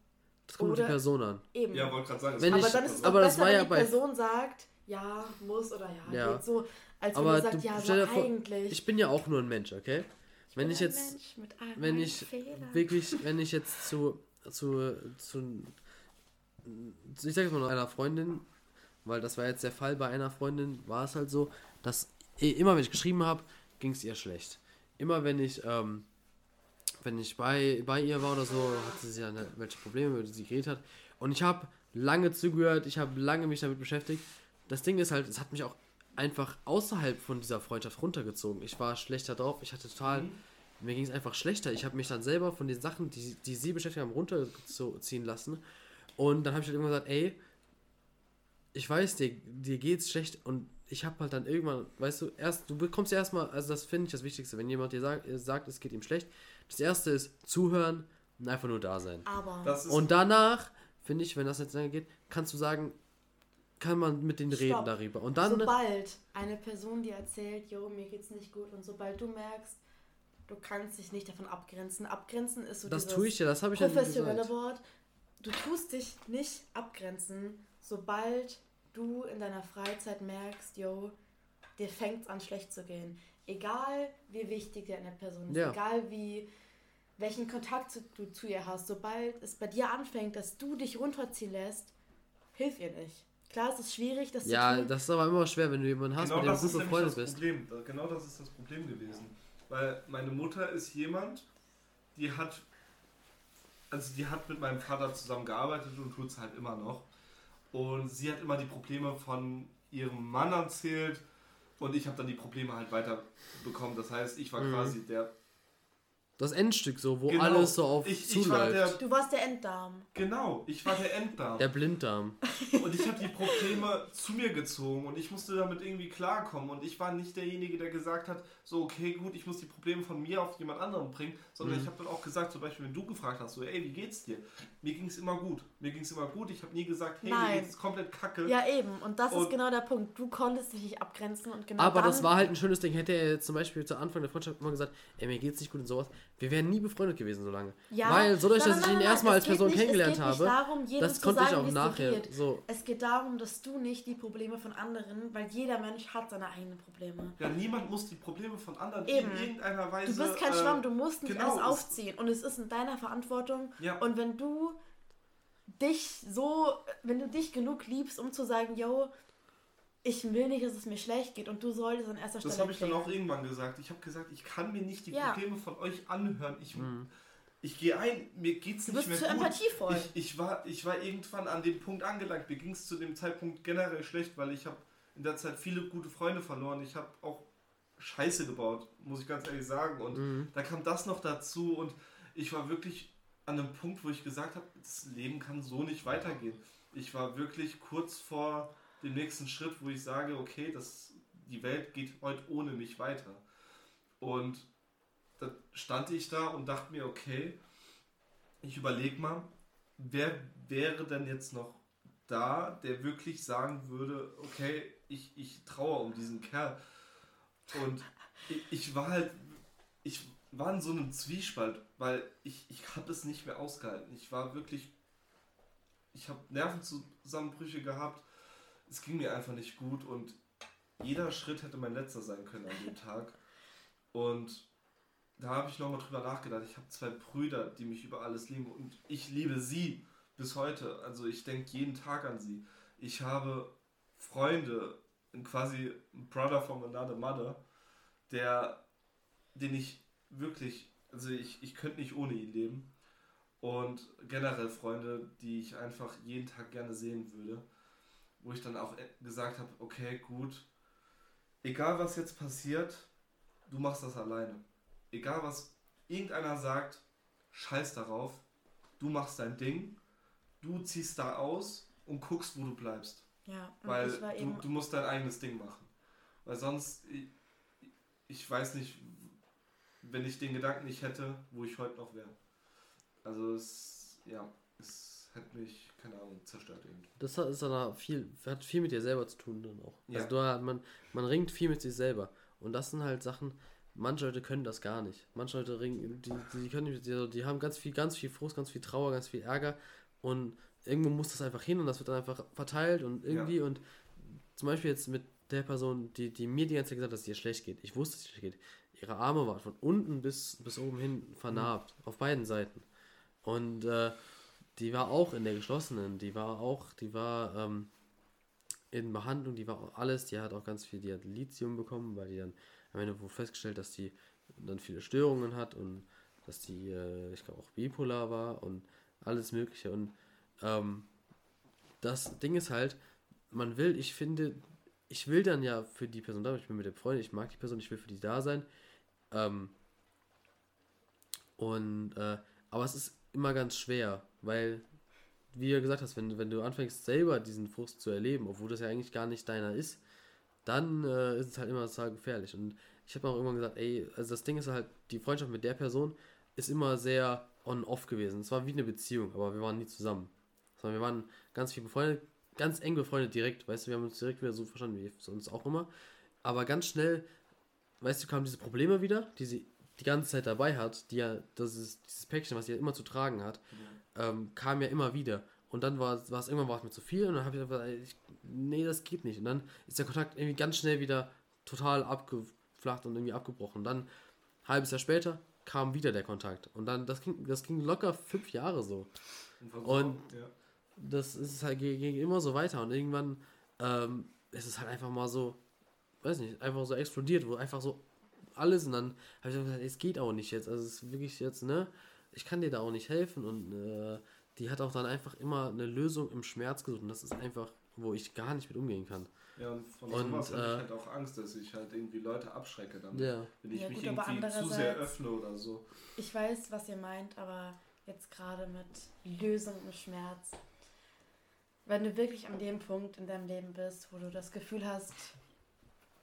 das kommt auf die Oder- Person an. Eben. Ja, wollte gerade sagen. Aber dann ist es aber doch das besser, war ja wenn die bei- Person sagt, ja, muss oder ja, Ja. geht so, als wenn Aber du sagst, ja, so vor, eigentlich. Ich bin ja auch nur ein Mensch, okay? wenn bin ich ein jetzt- Mensch mit all wenn ich Fehlern. wirklich, wenn ich jetzt zu, zu, zu, ich sag jetzt mal noch einer Freundin, weil das war jetzt der Fall bei einer Freundin, war es halt so, dass immer wenn ich geschrieben habe, ging es ihr schlecht. Immer wenn ich, ähm, wenn ich bei, bei ihr war oder so, hatte sie dann welche Probleme, über die sie geredet hat. Und ich habe lange zugehört, ich habe lange mich damit beschäftigt. Das Ding ist halt, es hat mich auch einfach außerhalb von dieser Freundschaft runtergezogen. Ich war schlechter drauf, ich hatte total, Mhm. mir ging es einfach schlechter. Ich habe mich dann selber von den Sachen, die, die sie beschäftigt haben, runterziehen lassen. Und dann habe ich halt irgendwann gesagt, ey, ich weiß, dir, dir geht's schlecht und ich habe halt dann irgendwann, weißt du, erst, du bekommst ja erstmal, also das finde ich das Wichtigste, wenn jemand dir sagt, sagt, es geht ihm schlecht. Das erste ist zuhören und einfach nur da sein. Aber Und danach, finde ich, wenn das jetzt lange geht, kannst du sagen, kann man mit denen reden Stopp. darüber. Und dann, sobald eine Person dir erzählt, jo, mir geht's nicht gut und sobald du merkst, du kannst dich nicht davon abgrenzen. Abgrenzen ist so das dieses tue ich ja, das habe ich ja professionelle gesagt. Wort. Du tust dich nicht abgrenzen, sobald du in deiner Freizeit merkst, yo, dir fängt's an schlecht zu gehen. Egal wie wichtig dir eine Person ist, Ja. egal wie welchen Kontakt zu, du zu ihr hast, sobald es bei dir anfängt, dass du dich runterziehen lässt, hilf ihr nicht. Klar, es ist schwierig, das Ja, zu tun. das ist aber immer schwer, wenn du jemanden hast, genau mit dem das du ist gut befreundet das bist. Problem. Genau das ist das Problem gewesen. Weil meine Mutter ist jemand, die hat, also die hat mit meinem Vater zusammengearbeitet und tut es halt immer noch. Und sie hat immer die Probleme von ihrem Mann erzählt und ich habe dann die Probleme halt weiter bekommen. Das heißt, ich war Mhm. quasi der, Das Endstück so, wo Genau. alles so auf ich, ich war der. Du warst der Enddarm. genau, ich war der Enddarm. Der Blinddarm. Und ich habe die Probleme zu mir gezogen und ich musste damit irgendwie klarkommen. Und ich war nicht derjenige, der gesagt hat, so, okay, gut, ich muss die Probleme von mir auf jemand anderen bringen, sondern Mhm. ich habe dann auch gesagt, zum Beispiel, wenn du gefragt hast, so, ey, wie geht's dir? Mir ging es immer gut. Mir ging es immer gut. Ich habe nie gesagt, hey, mir Nein. geht's komplett kacke. Ja, eben. Und das ist Und- genau der Punkt. Du konntest dich nicht abgrenzen und genau Aber dann, das war halt ein schönes Ding. Hätte er jetzt zum Beispiel zu Anfang der Freundschaft immer gesagt, ey, mir geht's nicht gut und sowas, wir wären nie befreundet gewesen so lange. Ja, Weil, so dadurch, nein, dass ich ihn erstmal als Person nicht- kennengelernt habe, darum, das konnte ich sagen, auch es dir nachher geht. so. Es geht darum, dass du nicht die Probleme von anderen, weil jeder Mensch hat seine eigenen Probleme. Ja, niemand muss die Probleme von anderen Eben. in irgendeiner Weise. Du bist kein äh, Schwamm, du musst nicht genau, alles es- aufziehen. Und es ist in deiner Verantwortung. Ja. Und wenn du dich so, wenn du dich genug liebst, um zu sagen, yo, ich will nicht, dass es mir schlecht geht und du solltest an erster Stelle. Das habe ich dann auch irgendwann gesagt. Ich habe gesagt, ich kann mir nicht die Ja. Probleme von euch anhören. Ich, Mhm. ich gehe ein, mir geht's Du nicht bist mehr zu gut. empathievoll. Ich, ich, war, ich war irgendwann an dem Punkt angelangt. Mir ging es zu dem Zeitpunkt generell schlecht, weil ich habe in der Zeit viele gute Freunde verloren. Ich habe auch Scheiße gebaut, muss ich ganz ehrlich sagen. Und Mhm. da kam das noch dazu und ich war wirklich an einem Punkt, wo ich gesagt habe, das Leben kann so nicht weitergehen. Ich war wirklich kurz vor dem nächsten Schritt, wo ich sage, okay, das, die Welt geht heute ohne mich weiter. Und da stand ich da und dachte mir, okay, ich überlege mal, wer wäre denn jetzt noch da, der wirklich sagen würde, okay, ich, ich traue um diesen Kerl. Und ich, war halt, ich war in so einem Zwiespalt, weil ich, ich habe es nicht mehr ausgehalten. Ich war wirklich, ich habe Nervenzusammenbrüche gehabt. Es ging mir einfach nicht gut und jeder Schritt hätte mein letzter sein können an dem Tag. Und da habe ich nochmal drüber nachgedacht. Ich habe zwei Brüder, die mich über alles lieben und ich liebe sie bis heute. Also ich denke jeden Tag an sie. Ich habe Freunde, quasi ein Brother from another mother, der, den ich wirklich, also ich, ich könnte nicht ohne ihn leben. Und generell Freunde, die ich einfach jeden Tag gerne sehen würde. Wo ich dann auch gesagt habe, okay, gut, egal was jetzt passiert, du machst das alleine. Egal was irgendeiner sagt, scheiß darauf, du machst dein Ding, du ziehst da aus und guckst, wo du bleibst. Ja, weil du, du musst dein eigenes Ding machen. Weil sonst, ich, ich weiß nicht, wenn ich den Gedanken nicht hätte, wo ich heute noch wäre. Also es, ja, es hat mich, keine Ahnung, zerstört irgendwie. Das ist dann viel, hat viel mit dir selber zu tun dann auch. Ja. Also du, man, man ringt viel mit sich selber. Und das sind halt Sachen, manche Leute können das gar nicht. Manche Leute ringen, die, die können die, die haben ganz viel, ganz viel Frust, ganz viel Trauer, ganz viel Ärger und irgendwo muss das einfach hin und das wird dann einfach verteilt und irgendwie ja. und zum Beispiel jetzt mit der Person, die, die mir die ganze Zeit gesagt hat, dass es ihr schlecht geht. Ich wusste, dass es ihr schlecht geht. Ihre Arme waren von unten bis, bis oben hin vernarbt, mhm. auf beiden Seiten. Und äh, die war auch in der geschlossenen, die war auch, die war ähm, in Behandlung, die war auch alles, die hat auch ganz viel, die hat Lithium bekommen, weil die dann am Ende wurde festgestellt, dass die dann viele Störungen hat und dass die, äh, ich glaube, auch bipolar war und alles Mögliche. Und ähm, das Ding ist halt, man will, ich finde, ich will dann ja für die Person da, ich bin mit der Freundin, ich mag die Person, ich will für die da sein. Ähm, und, äh, aber es ist immer ganz schwer, weil, wie du gesagt hast, wenn, wenn du anfängst selber diesen Frust zu erleben, obwohl das ja eigentlich gar nicht deiner ist, dann äh, ist es halt immer total gefährlich. Und ich habe auch irgendwann gesagt, ey, also das Ding ist halt, die Freundschaft mit der Person ist immer sehr on-off gewesen. Es war wie eine Beziehung, aber wir waren nie zusammen. Sondern wir waren ganz viel befreundet, ganz eng befreundet direkt, weißt du, wir haben uns direkt wieder so verstanden wie sonst auch immer. Aber ganz schnell, weißt du, kamen diese Probleme wieder, die sie die ganze Zeit dabei hat, die ja, das ist dieses Päckchen, was sie ja immer zu tragen hat, ja. ähm, kam ja immer wieder. Und dann war, es irgendwann war es mir zu viel und dann habe ich gesagt, ich, nee, das geht nicht. Und dann ist der Kontakt irgendwie ganz schnell wieder total abgeflacht und irgendwie abgebrochen. Und dann, ein halbes Jahr später, kam wieder der Kontakt. Und dann, das ging, das ging locker fünf Jahre so. Und, und ja. Das ist halt, ging immer so weiter. Und irgendwann ähm, ist es halt einfach mal so, weiß nicht, einfach so explodiert, wo einfach so alles und dann habe ich gesagt, es geht auch nicht jetzt. Also es ist wirklich jetzt, ne, ich kann dir da auch nicht helfen und äh, die hat auch dann einfach immer eine Lösung im Schmerz gesucht und das ist einfach, wo ich gar nicht mit umgehen kann. Ja, und von und, sowas äh, habe ich halt auch Angst, dass ich halt irgendwie Leute abschrecke dann, ja. wenn ich ja, mich gut, irgendwie zu sehr öffne oder so. Ich weiß, was ihr meint, aber jetzt gerade mit Lösung im Schmerz. Wenn du wirklich an dem Punkt in deinem Leben bist, wo du das Gefühl hast,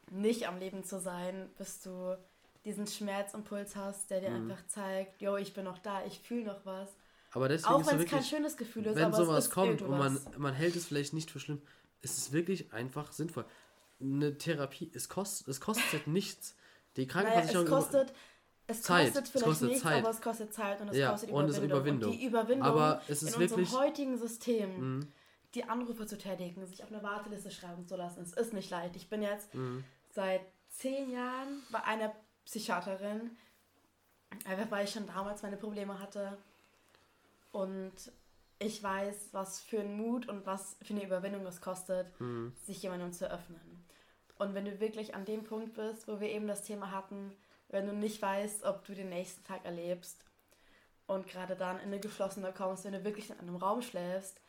nicht am Leben zu sein, bis du diesen Schmerzimpuls hast, der dir mhm. einfach zeigt, yo, ich bin noch da, ich fühle noch was. Aber deswegen Auch wenn es kein schönes Gefühl ist, wenn aber sowas kommt und man, man hält es vielleicht nicht für schlimm, ist es wirklich einfach sinnvoll. Eine Therapie, es kostet, es kostet [laughs] nichts. Die Krankenversicherung naja, es kostet, es Zeit. kostet vielleicht es kostet nichts, Zeit. aber es kostet Zeit und es ja, kostet Überwindung. Und, Überwindung. und die Überwindung aber es ist in wirklich, unserem heutigen System, mh. Die Anrufe zu tätigen, sich auf eine Warteliste schreiben zu lassen, es ist nicht leicht. Ich bin jetzt mh seit zehn Jahren bei einer Psychiaterin, einfach weil ich schon damals meine Probleme hatte. Und ich weiß, was für ein Mut und was für eine Überwindung es kostet, mhm. sich jemandem zu öffnen. Und wenn du wirklich an dem Punkt bist, wo wir eben das Thema hatten, wenn du nicht weißt, ob du den nächsten Tag erlebst und gerade dann in eine geschlossene kommst, wenn du wirklich in einem Raum schläfst,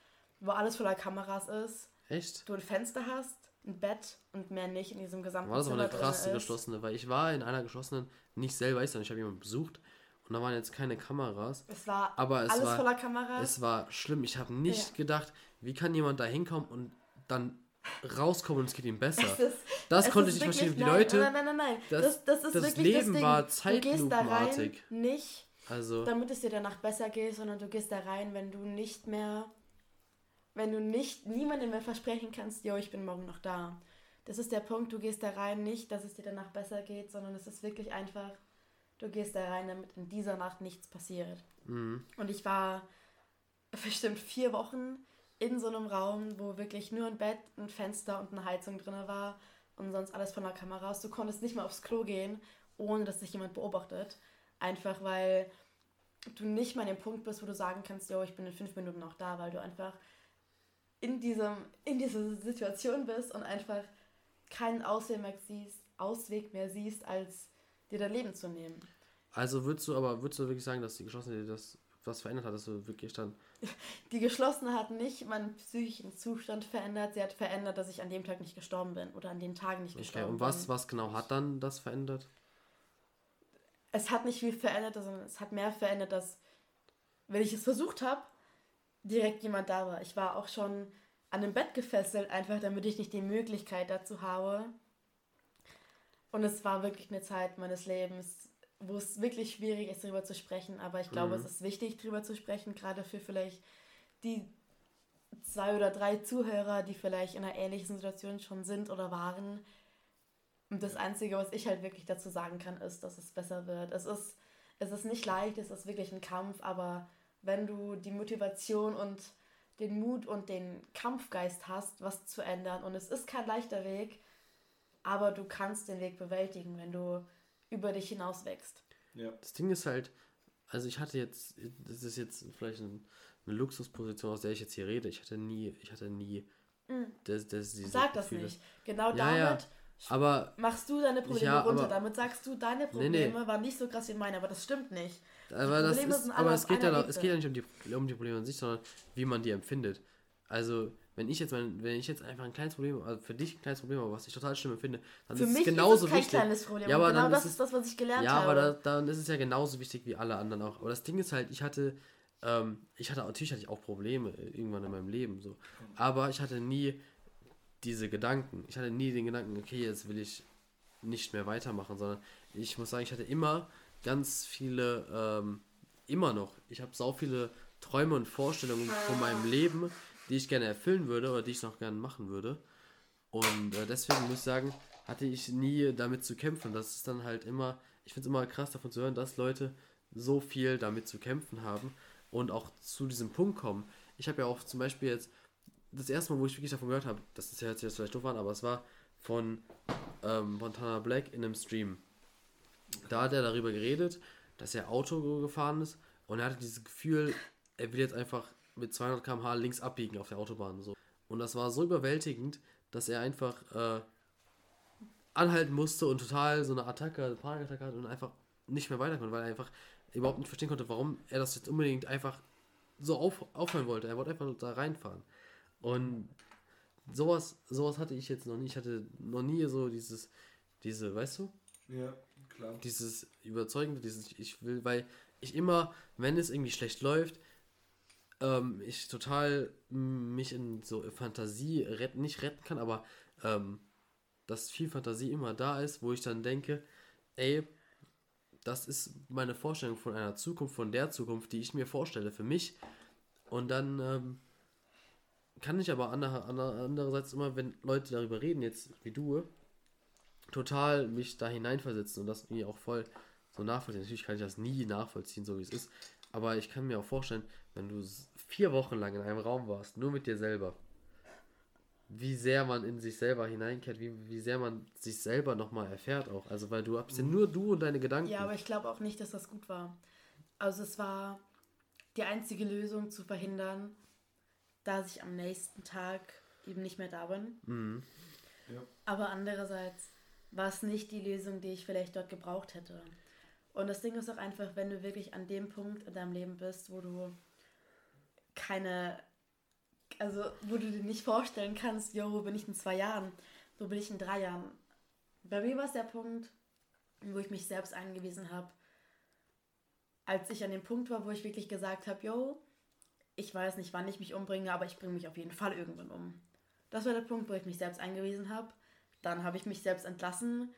wo alles voller Kameras ist, Echt? du ein Fenster hast, ein Bett und mehr nicht in diesem gesamten War das aber eine krasse geschlossene, weil ich war in einer geschlossenen nicht selber, ich, ich habe jemanden besucht und da waren jetzt keine Kameras. Es war aber es alles war, voller Kameras. Es war schlimm. Ich habe nicht ja. gedacht, wie kann jemand da hinkommen und dann rauskommen und es geht ihm besser. Ist, das konnte ich nicht verstehen. Die Leute. Nein, nein, nein, nein. Das, das, das, das Leben das war zeitlupenartig. Nicht, also, damit es dir danach besser geht, sondern du gehst da rein, wenn du nicht mehr wenn du nicht niemandem mehr versprechen kannst, jo, ich bin morgen noch da. Das ist der Punkt, du gehst da rein nicht, dass es dir danach besser geht, sondern es ist wirklich einfach, du gehst da rein, damit in dieser Nacht nichts passiert. Mhm. Und ich war bestimmt vier Wochen in so einem Raum, wo wirklich nur ein Bett, ein Fenster und eine Heizung drin war und sonst alles von der Kamera aus. Du konntest nicht mal aufs Klo gehen, ohne dass sich jemand beobachtet. Einfach weil du nicht mal an dem Punkt bist, wo du sagen kannst, yo, ich bin in fünf Minuten noch da, weil du einfach in, diesem, in dieser Situation bist und einfach keinen Ausweg mehr siehst, Ausweg mehr siehst, als dir dein Leben zu nehmen. Also würdest du aber, würdest du wirklich sagen, dass die Geschlossene dir das was verändert hat, dass du wirklich dann. [laughs] Die Geschlossene hat nicht meinen psychischen Zustand verändert, sie hat verändert, dass ich an dem Tag nicht gestorben bin oder an den Tagen nicht gestorben okay, und was, bin. was genau hat dann das verändert? Es hat nicht viel verändert, sondern es hat mehr verändert, dass, wenn ich es versucht habe, direkt jemand da war. Ich war auch schon an dem Bett gefesselt, einfach damit ich nicht die Möglichkeit dazu habe. Und es war wirklich eine Zeit meines Lebens, wo es wirklich schwierig ist, darüber zu sprechen. Aber ich glaube, mhm. es ist wichtig, darüber zu sprechen, gerade für vielleicht die zwei oder drei Zuhörer, die vielleicht in einer ähnlichen Situation schon sind oder waren. Und das Einzige, was ich halt wirklich dazu sagen kann, ist, dass es besser wird. Es ist, es ist nicht leicht, es ist wirklich ein Kampf, aber wenn du die Motivation und den Mut und den Kampfgeist hast, was zu ändern, und es ist kein leichter Weg, aber du kannst den Weg bewältigen, wenn du über dich hinaus wächst. Ja. Das Ding ist halt, also ich hatte jetzt, das ist jetzt vielleicht ein, eine Luxusposition, aus der ich jetzt hier rede. Ich hatte nie, ich hatte nie. Mm. Das, das, Sag das Gefühle. nicht. Genau ja, damit ja. Aber machst du deine Probleme ja, runter. Damit sagst du, deine Probleme nee, nee. waren nicht so krass wie meine, aber das stimmt nicht. Aber, das ist, aber es, geht ja, es geht ja nicht um die, um die Probleme an sich, sondern wie man die empfindet. Also, wenn ich jetzt mein, wenn ich jetzt einfach ein kleines Problem, also für dich ein kleines Problem habe, was ich total schlimm empfinde, dann für ist es genauso ist es kein wichtig. kleines Problem. Ja, aber genau das ist, das, was ich gelernt ja, habe. Ja, aber da, dann ist es ja genauso wichtig wie alle anderen auch. Aber das Ding ist halt, ich hatte, ähm, ich hatte natürlich hatte ich auch Probleme irgendwann in meinem Leben so, aber ich hatte nie diese Gedanken. Ich hatte nie den Gedanken, okay, jetzt will ich nicht mehr weitermachen, sondern ich muss sagen, ich hatte immer ganz viele, ähm, immer noch, ich habe so viele Träume und Vorstellungen von meinem Leben, die ich gerne erfüllen würde oder die ich noch gerne machen würde. Und äh, deswegen muss ich sagen, hatte ich nie damit zu kämpfen. Das ist dann halt immer, ich finde es immer krass davon zu hören, dass Leute so viel damit zu kämpfen haben und auch zu diesem Punkt kommen. Ich habe ja auch zum Beispiel jetzt, das erste Mal, wo ich wirklich davon gehört habe, das ist ja jetzt vielleicht doof an, aber es war von ähm, Montana Black in einem Stream. Da hat er darüber geredet, dass er Auto gefahren ist und er hatte dieses Gefühl, er will jetzt einfach mit 200 km/h links abbiegen auf der Autobahn. So. Und das war so überwältigend, dass er einfach äh, anhalten musste und total so eine Attacke, Panikattacke hat und einfach nicht mehr weiter konnte, weil er einfach überhaupt nicht verstehen konnte, warum er das jetzt unbedingt einfach so auf, aufhören wollte. Er wollte einfach da reinfahren. Und sowas, sowas hatte ich jetzt noch nie. Ich hatte noch nie so dieses, diese, weißt du? Ja, klar. Dieses Überzeugende, dieses, ich will, weil ich immer, wenn es irgendwie schlecht läuft, ähm, ich total mich in so Fantasie retten, nicht retten kann, aber ähm, dass viel Fantasie immer da ist, wo ich dann denke, ey, das ist meine Vorstellung von einer Zukunft, von der Zukunft, die ich mir vorstelle für mich. Und dann ähm, kann ich aber andere, andererseits immer, wenn Leute darüber reden, jetzt wie du, total mich da hineinversetzen und das mir auch voll so nachvollziehen. Natürlich kann ich das nie nachvollziehen, so wie es ist. Aber ich kann mir auch vorstellen, wenn du vier Wochen lang in einem Raum warst, nur mit dir selber, wie sehr man in sich selber hineinkehrt, wie, wie sehr man sich selber nochmal erfährt auch. Also weil du bist ja nur du und deine Gedanken. Ja, aber ich glaube auch nicht, dass das gut war. Also es war die einzige Lösung zu verhindern, dass ich am nächsten Tag eben nicht mehr da bin. Mhm. Ja. Aber andererseits war es nicht die Lösung, die ich vielleicht dort gebraucht hätte. Und das Ding ist auch einfach, wenn du wirklich an dem Punkt in deinem Leben bist, wo du keine, also wo du dir nicht vorstellen kannst, jo, wo bin ich in zwei Jahren, wo bin ich in drei Jahren. Bei mir war es der Punkt, wo ich mich selbst eingewiesen habe, als ich an dem Punkt war, wo ich wirklich gesagt habe, yo, ich weiß nicht, wann ich mich umbringe, aber ich bringe mich auf jeden Fall irgendwann um. Das war der Punkt, wo ich mich selbst eingewiesen habe. Dann habe ich mich selbst entlassen,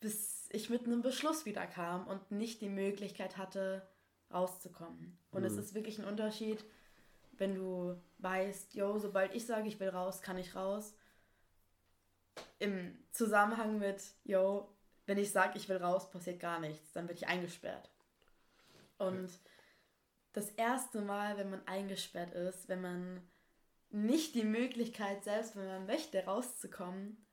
bis ich mit einem Beschluss wieder kam und nicht die Möglichkeit hatte, rauszukommen. Und mhm. es ist wirklich ein Unterschied, wenn du weißt, yo, sobald ich sage, ich will raus, kann ich raus. Im Zusammenhang mit, yo, wenn ich sage, ich will raus, passiert gar nichts, dann werde ich eingesperrt. Und das erste Mal, wenn man eingesperrt ist, wenn man nicht die Möglichkeit, selbst wenn man möchte, rauszukommen,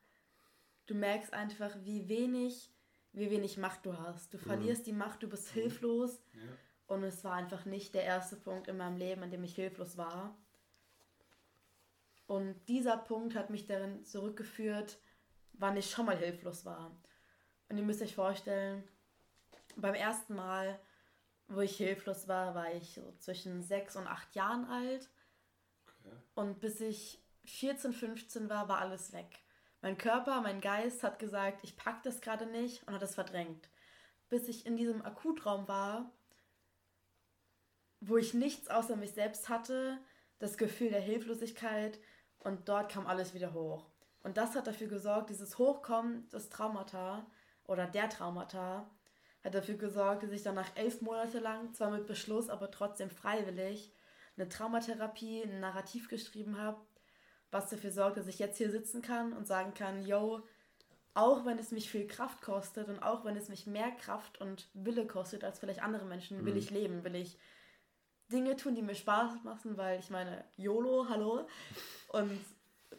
du merkst einfach, wie wenig wie wenig Macht du hast. Du verlierst die Macht, du bist hilflos. Ja. Und es war einfach nicht der erste Punkt in meinem Leben, an dem ich hilflos war. Und dieser Punkt hat mich darin zurückgeführt, wann ich schon mal hilflos war. Und ihr müsst euch vorstellen, beim ersten Mal, wo ich hilflos war, war ich so zwischen sechs und acht Jahren alt. Okay. Und bis ich 14, 15 war, war alles weg. Mein Körper, mein Geist hat gesagt, ich pack das gerade nicht und hat es verdrängt. Bis ich in diesem Akutraum war, wo ich nichts außer mich selbst hatte, das Gefühl der Hilflosigkeit und dort kam alles wieder hoch. Und das hat dafür gesorgt, dieses Hochkommen des Traumata oder der Traumata hat dafür gesorgt, dass ich dann nach elf Monate lang, zwar mit Beschluss, aber trotzdem freiwillig, eine Traumatherapie, ein Narrativ geschrieben habe, was dafür sorgt, dass ich jetzt hier sitzen kann und sagen kann, yo, auch wenn es mich viel Kraft kostet und auch wenn es mich mehr Kraft und Wille kostet als vielleicht andere Menschen, will Mhm. ich leben, will ich Dinge tun, die mir Spaß machen, weil ich meine, YOLO, hallo, und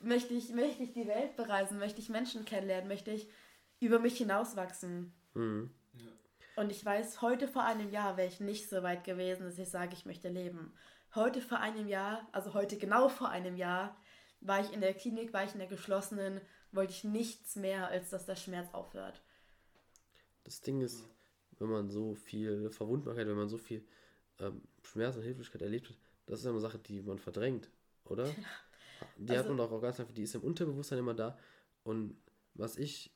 möchte ich, möchte ich die Welt bereisen, möchte ich Menschen kennenlernen, möchte ich über mich hinauswachsen. Mhm. Und ich weiß, heute vor einem Jahr wäre ich nicht so weit gewesen, dass ich sage, ich möchte leben. Heute vor einem Jahr, also heute genau vor einem Jahr, war ich in der Klinik, war ich in der geschlossenen, wollte ich nichts mehr, als dass der Schmerz aufhört. Das Ding ist, wenn man so viel Verwundbarkeit, wenn man so viel ähm, Schmerz und Hilflosigkeit erlebt hat, das ist ja eine Sache, die man verdrängt, oder? [laughs] Die hat Also- man doch auch ganz einfach, die ist im Unterbewusstsein immer da. Und was ich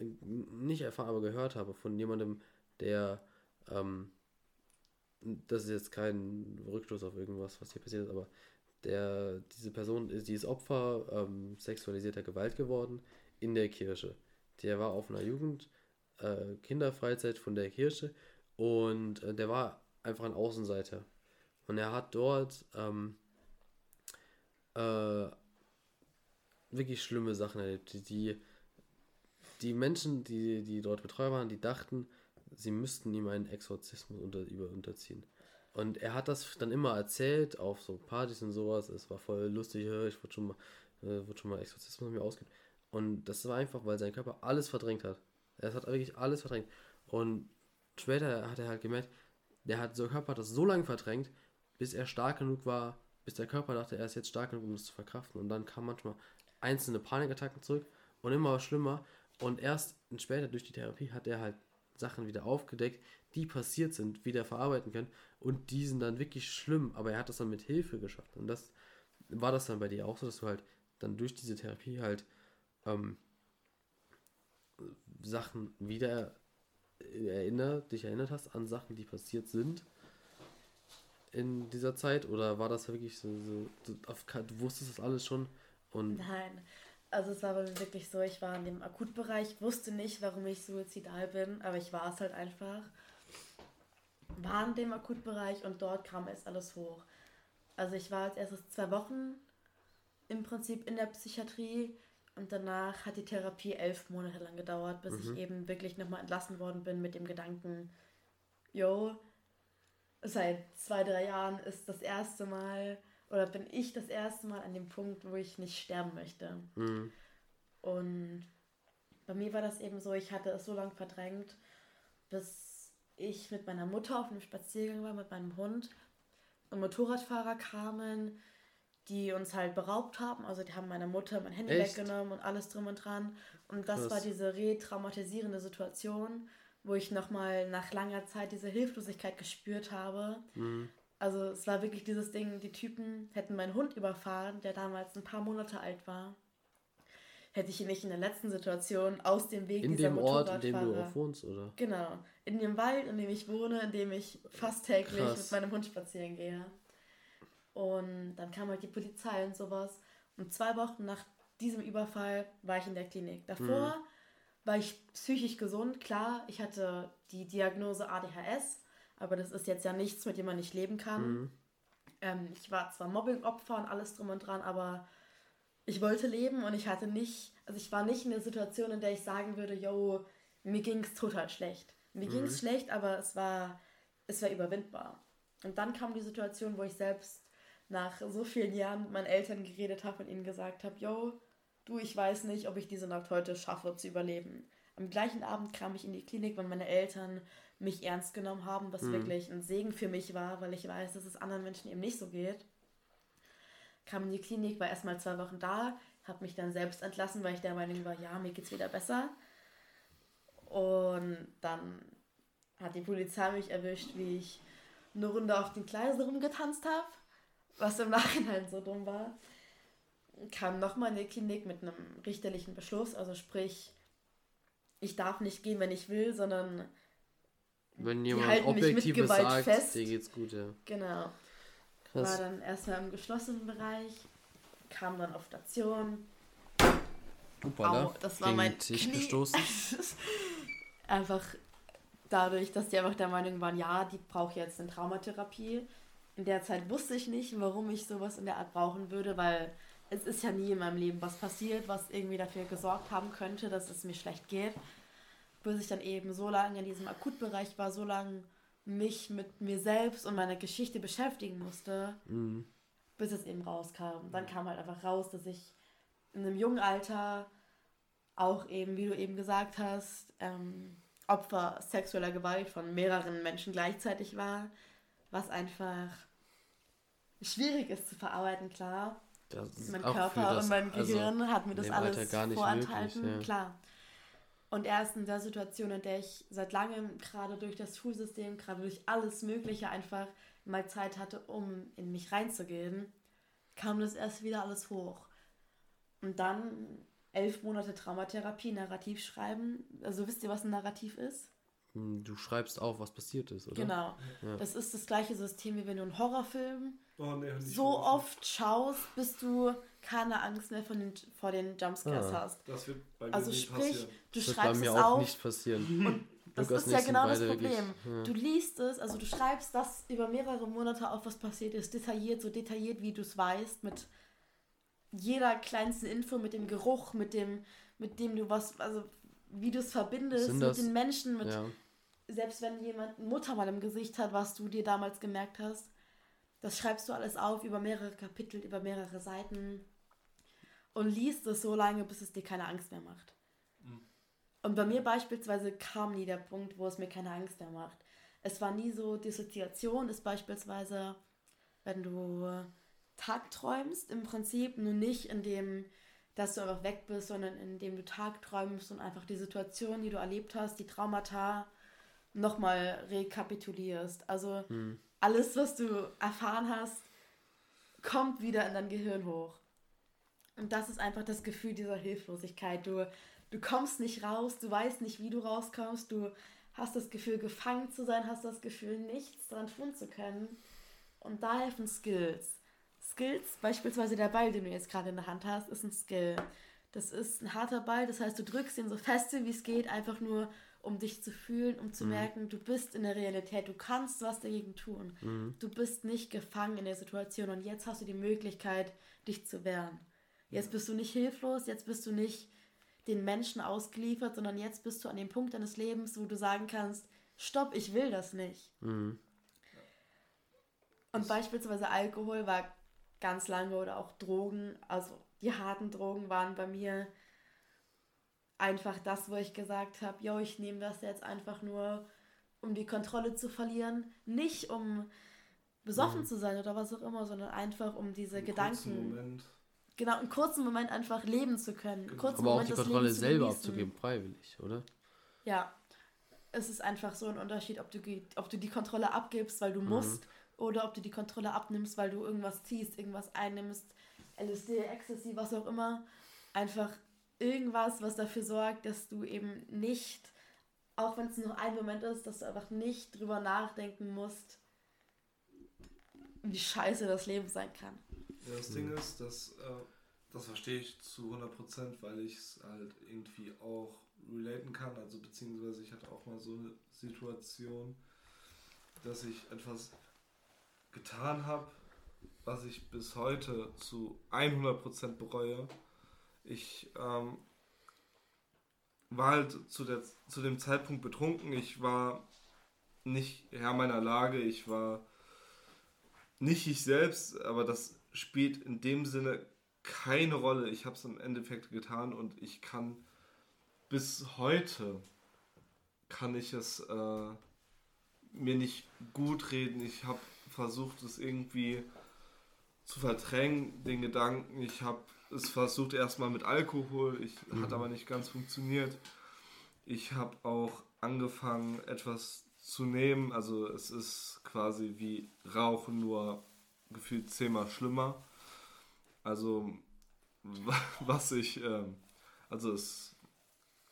äh, nicht erfahren, aber gehört habe von jemandem, der, ähm, das ist jetzt kein Rückstoß auf irgendwas, was hier passiert ist, aber der, diese Person, die ist Opfer ähm, sexualisierter Gewalt geworden in der Kirche. Der war auf einer Jugend, äh, Kinderfreizeit von der Kirche und äh, der war einfach ein Außenseiter. Und er hat dort ähm, äh, wirklich schlimme Sachen erlebt. Die, die, die Menschen, die, die dort Betreuer waren, die dachten, sie müssten ihm einen Exorzismus unter, über, unterziehen. Und er hat das dann immer erzählt auf so Partys und sowas. Es war voll lustig, "Ja, ich wurde schon mal, äh, wurde schon mal Exorzismus mir ausgeübt. Und das war einfach, weil sein Körper alles verdrängt hat. Er hat wirklich alles verdrängt. Und später hat er halt gemerkt, der hat, der Körper hat das so lange verdrängt, bis er stark genug war, bis der Körper dachte, er ist jetzt stark genug, um das zu verkraften. Und dann kamen manchmal einzelne Panikattacken zurück und immer schlimmer. Und erst später durch die Therapie hat er halt Sachen wieder aufgedeckt, die passiert sind, wieder verarbeiten können. Und die sind dann wirklich schlimm, aber er hat das dann mit Hilfe geschafft. Und das war das dann bei dir auch so, dass du halt dann durch diese Therapie halt ähm, Sachen wieder erinnert, dich erinnert hast an Sachen, die passiert sind in dieser Zeit? Oder war das wirklich so, so auf, du wusstest das alles schon und Nein. Also es war bei mir wirklich so, ich war in dem Akutbereich, wusste nicht, warum ich suizidal bin, aber ich war es halt einfach. War in dem Akutbereich und dort kam es alles hoch. Also ich war als erstes zwei Wochen im Prinzip in der Psychiatrie und danach hat die Therapie elf Monate lang gedauert, bis Mhm. ich eben wirklich nochmal entlassen worden bin mit dem Gedanken, yo, seit zwei, drei Jahren ist das erste Mal oder bin ich das erste Mal an dem Punkt, wo ich nicht sterben möchte. mh, Und bei mir war das eben so, ich hatte es so lange verdrängt, bis ich mit meiner Mutter auf einem Spaziergang war mit meinem Hund und Motorradfahrer kamen, die uns halt beraubt haben. Also die haben meiner Mutter mein Handy Echt? weggenommen und alles drum und dran. Und das Krass. war diese retraumatisierende Situation, wo ich nochmal nach langer Zeit diese Hilflosigkeit gespürt habe. mh, Also es war wirklich dieses Ding, die Typen hätten meinen Hund überfahren, der damals ein paar Monate alt war. Hätte ich ihn nicht in der letzten Situation aus dem Weg in dieser dem Ort, in dem du auch wohnst, oder? Genau. In dem Wald, in dem ich wohne, in dem ich fast täglich Krass. mit meinem Hund spazieren gehe. Und dann kam halt die Polizei und sowas. Und zwei Wochen nach diesem Überfall war ich in der Klinik. Davor Mhm. war ich psychisch gesund. Klar, ich hatte die Diagnose ADHS, aber das ist jetzt ja nichts, mit dem man nicht leben kann. Mhm. Ähm, ich war zwar Mobbing-Opfer und alles drum und dran, aber ich wollte leben und ich hatte nicht, also ich war nicht in der Situation, in der ich sagen würde, yo, mir ging es total schlecht. Mir Mhm. ging es schlecht, aber es war, es war überwindbar. Und dann kam die Situation, wo ich selbst nach so vielen Jahren mit meinen Eltern geredet habe und ihnen gesagt habe, yo, du, ich weiß nicht, ob ich diese Nacht heute schaffe zu überleben. Am gleichen Abend kam ich in die Klinik, weil meine Eltern mich ernst genommen haben, was Mhm. wirklich ein Segen für mich war, weil ich weiß, dass es anderen Menschen eben nicht so geht. Kam in die Klinik, war erstmal zwei Wochen da, habe mich dann selbst entlassen, weil ich der Meinung war, ja, mir geht's wieder besser. Und dann hat die Polizei mich erwischt, wie ich eine Runde auf den Gleisen rumgetanzt habe, was im Nachhinein so dumm war. Kam nochmal in die Klinik mit einem richterlichen Beschluss, also sprich, ich darf nicht gehen, wenn ich will, sondern Wenn Die jemand halten mich mit Gewalt sagt, fest. dir geht's gut, ja. genau. War Krass. dann erstmal im geschlossenen Bereich, kam dann auf Station. Upala, Au, das war mein Tisch Knie. gestoßen. [laughs] einfach dadurch, dass die einfach der Meinung waren, ja, die braucht jetzt eine Traumatherapie. In der Zeit wusste ich nicht, warum ich sowas in der Art brauchen würde, weil es ist ja nie in meinem Leben was passiert, was irgendwie dafür gesorgt haben könnte, dass es mir schlecht geht. Bis ich dann eben so lange in diesem Akutbereich war, so lange mich mit mir selbst und meiner Geschichte beschäftigen musste, Mhm. bis es eben rauskam. Dann kam halt einfach raus, dass ich in einem jungen Alter auch eben, wie du eben gesagt hast, ähm, Opfer sexueller Gewalt von mehreren Menschen gleichzeitig war, was einfach schwierig ist zu verarbeiten, klar. Mein Körper und mein also Gehirn hat mir das alles vorenthalten, möglich, ja. klar. Und erst in der Situation, in der ich seit langem gerade durch das Schulsystem, gerade durch alles Mögliche einfach mal Zeit hatte, um in mich reinzugehen, kam das erst wieder alles hoch. Und dann elf Monate Traumatherapie, Narrativ schreiben. Also wisst ihr, was ein Narrativ ist? Hm, Du schreibst auf, was passiert ist, oder? Genau. Ja. Das ist das gleiche System, wie wenn du einen Horrorfilm Oh, nee, nicht so oft schaust, bis du keine Angst mehr von den, vor den Jumpscares Ah. hast. Das wird bei mir Also nie sprich, passieren. du Das wird bei schreibst mir es auch auf. nicht passieren. Das Lukas ist ja nicht, genau das beide wirklich- Problem. ja. Du liest es, also du schreibst das über mehrere Monate auf, was passiert ist, detailliert, so detailliert, wie du es weißt, mit jeder kleinsten Info, mit dem Geruch, mit dem, mit dem du was, also wie du es verbindest, Sind mit das- den Menschen, mit Ja. selbst wenn jemand ein Muttermal im Gesicht hat, was du dir damals gemerkt hast, das schreibst du alles auf über mehrere Kapitel, über mehrere Seiten und liest es so lange, bis es dir keine Angst mehr macht. Und bei mir beispielsweise kam nie der Punkt, wo es mir keine Angst mehr macht. Es war nie so, Dissoziation ist beispielsweise, wenn du tagträumst, im Prinzip nur nicht in dem, dass du einfach weg bist, sondern indem du tagträumst und einfach die Situation, die du erlebt hast, die Traumata nochmal rekapitulierst. Also Hm. Alles, was du erfahren hast, kommt wieder in dein Gehirn hoch. Und das ist einfach das Gefühl dieser Hilflosigkeit. Du, du kommst nicht raus, du weißt nicht, wie du rauskommst, du hast das Gefühl, gefangen zu sein, hast das Gefühl, nichts dran tun zu können. Und da helfen Skills. Skills, beispielsweise der Ball, den du jetzt gerade in der Hand hast, ist ein Skill. Das ist ein harter Ball, das heißt, du drückst ihn so feste, wie es geht, einfach nur, um dich zu fühlen, um zu Mhm. merken, du bist in der Realität, du kannst was dagegen tun. Mhm. Du bist nicht gefangen in der Situation und jetzt hast du die Möglichkeit, dich zu wehren. Jetzt bist du nicht hilflos, jetzt bist du nicht den Menschen ausgeliefert, sondern jetzt bist du an dem Punkt deines Lebens, wo du sagen kannst, stopp, ich will das nicht. Mhm. Und beispielsweise Alkohol war ganz lange oder auch Drogen, also die harten Drogen waren bei mir einfach das, wo ich gesagt habe, yo, ich nehme das jetzt einfach nur, um die Kontrolle zu verlieren, nicht um besoffen Mhm. zu sein oder was auch immer, sondern einfach um diese Im Gedanken, kurzen Moment. genau, einen kurzen Moment einfach leben zu können, einen Genau. Aber auch Moment die des Kontrolle selber abzugeben, freiwillig, oder? Ja, es ist einfach so ein Unterschied, ob du, ob du die Kontrolle abgibst, weil du Mhm. musst, oder ob du die Kontrolle abnimmst, weil du irgendwas ziehst, irgendwas einnimmst, LSD, Ecstasy, was auch immer. Einfach irgendwas, was dafür sorgt, dass du eben nicht, auch wenn es nur ein Moment ist, dass du einfach nicht drüber nachdenken musst, wie scheiße das Leben sein kann. Ja, das Ding ist, dass, äh, das verstehe ich zu 100%, weil ich es halt irgendwie auch relaten kann. Also beziehungsweise ich hatte auch mal so eine Situation, dass ich etwas getan habe, was ich bis heute zu 100% bereue. Ich ähm, war halt zu, der, zu dem Zeitpunkt betrunken. Ich war nicht Herr meiner Lage. Ich war nicht ich selbst, aber das spielt in dem Sinne keine Rolle. Ich habe es im Endeffekt getan und ich kann bis heute kann ich es äh, mir nicht gut reden. Ich habe versucht, es irgendwie zu verdrängen, den Gedanken. Ich habe es versucht erstmal mit Alkohol, ich, Mhm. hat aber nicht ganz funktioniert. Ich habe auch angefangen, etwas zu nehmen. Also es ist quasi wie Rauchen, nur gefühlt zehnmal schlimmer. Also wa- [laughs] was ich, ähm, also es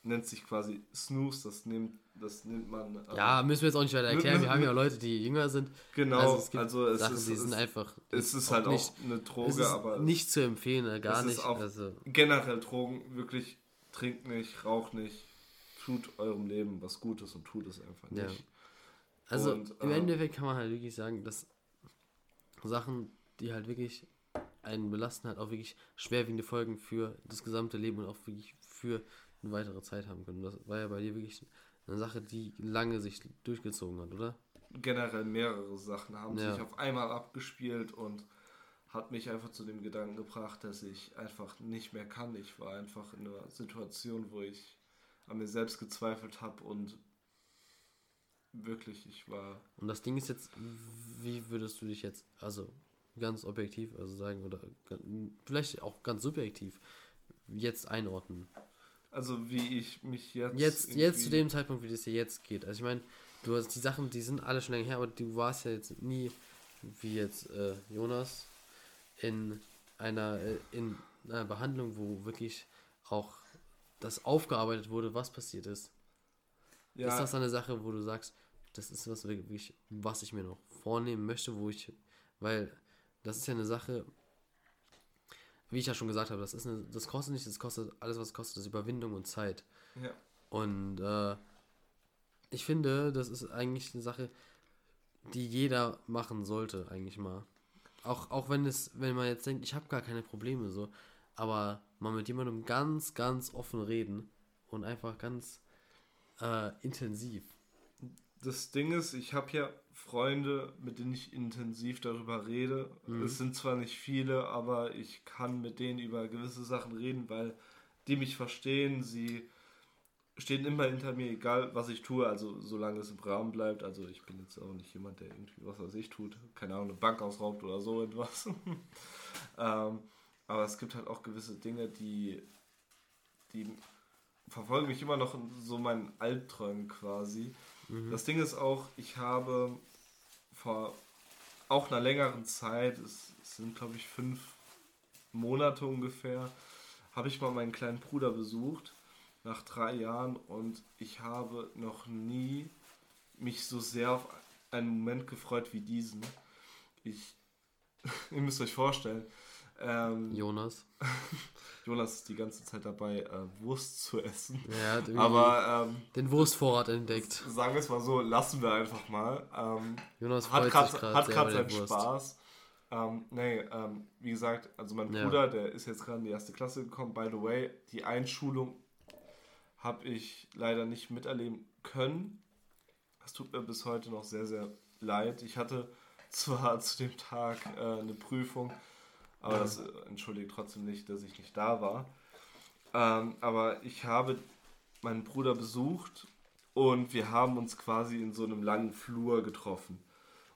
nennt sich quasi Snooze, das nimmt, das nimmt man. äh, Ja, müssen wir jetzt auch nicht weiter erklären. Wir haben ja Leute, die jünger sind. Genau, Also es gibt also es Sachen, ist- die es sind ist- einfach. es ist auch halt nicht, auch eine es Droge, aber nicht zu empfehlen, äh, gar es nicht. auch also, generell Drogen, wirklich trinkt nicht, raucht nicht, tut eurem Leben was Gutes und tut es einfach Ja. nicht. also und, im ähm, Endeffekt kann man halt wirklich sagen, dass Sachen, die halt wirklich einen belasten, halt auch wirklich schwerwiegende Folgen für das gesamte Leben und auch wirklich für eine weitere Zeit haben können. Das war ja bei dir wirklich eine Sache, die lange sich durchgezogen hat, oder? Generell mehrere Sachen haben Ja. sich auf einmal abgespielt und hat mich einfach zu dem Gedanken gebracht, dass ich einfach nicht mehr kann. Ich war einfach in einer Situation, wo ich an mir selbst gezweifelt habe und wirklich, ich war Und das Ding ist jetzt, wie würdest du dich jetzt, also ganz objektiv, also sagen, oder vielleicht auch ganz subjektiv, jetzt einordnen? Also wie ich mich jetzt. Jetzt, jetzt zu dem Zeitpunkt, wie es dir jetzt geht. Also ich meine, du hast die Sachen, die sind alle schon länger her, aber du warst ja jetzt nie, wie jetzt äh, Jonas, in einer, äh, in einer Behandlung, wo wirklich auch das aufgearbeitet wurde, was passiert ist. Ja, Ist das eine Sache, wo du sagst, das ist was wirklich, was ich mir noch vornehmen möchte, wo ich, weil das ist ja eine Sache, wie ich ja schon gesagt habe, das ist eine, das kostet nicht, das kostet alles, was es kostet, ist Überwindung und Zeit. ja. Und äh, ich finde, das ist eigentlich eine Sache, die jeder machen sollte, eigentlich mal. Auch, auch wenn es, wenn man jetzt denkt, ich habe gar keine Probleme so, aber mal mit jemandem ganz, ganz offen reden und einfach ganz äh, intensiv. Das Ding ist, ich habe ja Freunde, mit denen ich intensiv darüber rede. Es sind zwar nicht viele, aber ich kann mit denen über gewisse Sachen reden, weil die mich verstehen. Sie stehen immer hinter mir, egal was ich tue, also solange es im Rahmen bleibt. Also ich bin jetzt auch nicht jemand, der irgendwie was weiß ich tut. Keine Ahnung, eine Bank ausraubt oder so etwas. [laughs] ähm, aber es gibt halt auch gewisse Dinge, die, die verfolgen mich immer noch in so meinen Albträumen quasi. Das Ding ist auch, ich habe vor auch einer längeren Zeit, es, es sind glaube ich fünf Monate ungefähr, habe ich mal meinen kleinen Bruder besucht, nach drei Jahren, und ich habe noch nie mich so sehr auf einen Moment gefreut wie diesen. Ich, [laughs] ihr müsst euch vorstellen, ähm, Jonas. [laughs] Jonas ist die ganze Zeit dabei, äh, Wurst zu essen. Er hat irgendwie Aber ähm, den Wurstvorrat entdeckt. sagen wir es mal so, lassen wir einfach mal. Ähm, Jonas hat freut gerade seinen Wurst. Spaß. Ähm, nee, ähm, wie gesagt, also mein Ja. Bruder, der ist jetzt gerade in die erste Klasse gekommen. By the way, die Einschulung habe ich leider nicht miterleben können. Das tut mir bis heute noch sehr, sehr leid. Ich hatte zwar [laughs] zu dem Tag äh, eine Prüfung, aber das äh, entschuldigt trotzdem nicht, dass ich nicht da war. Ähm, aber ich habe meinen Bruder besucht und wir haben uns quasi in so einem langen Flur getroffen.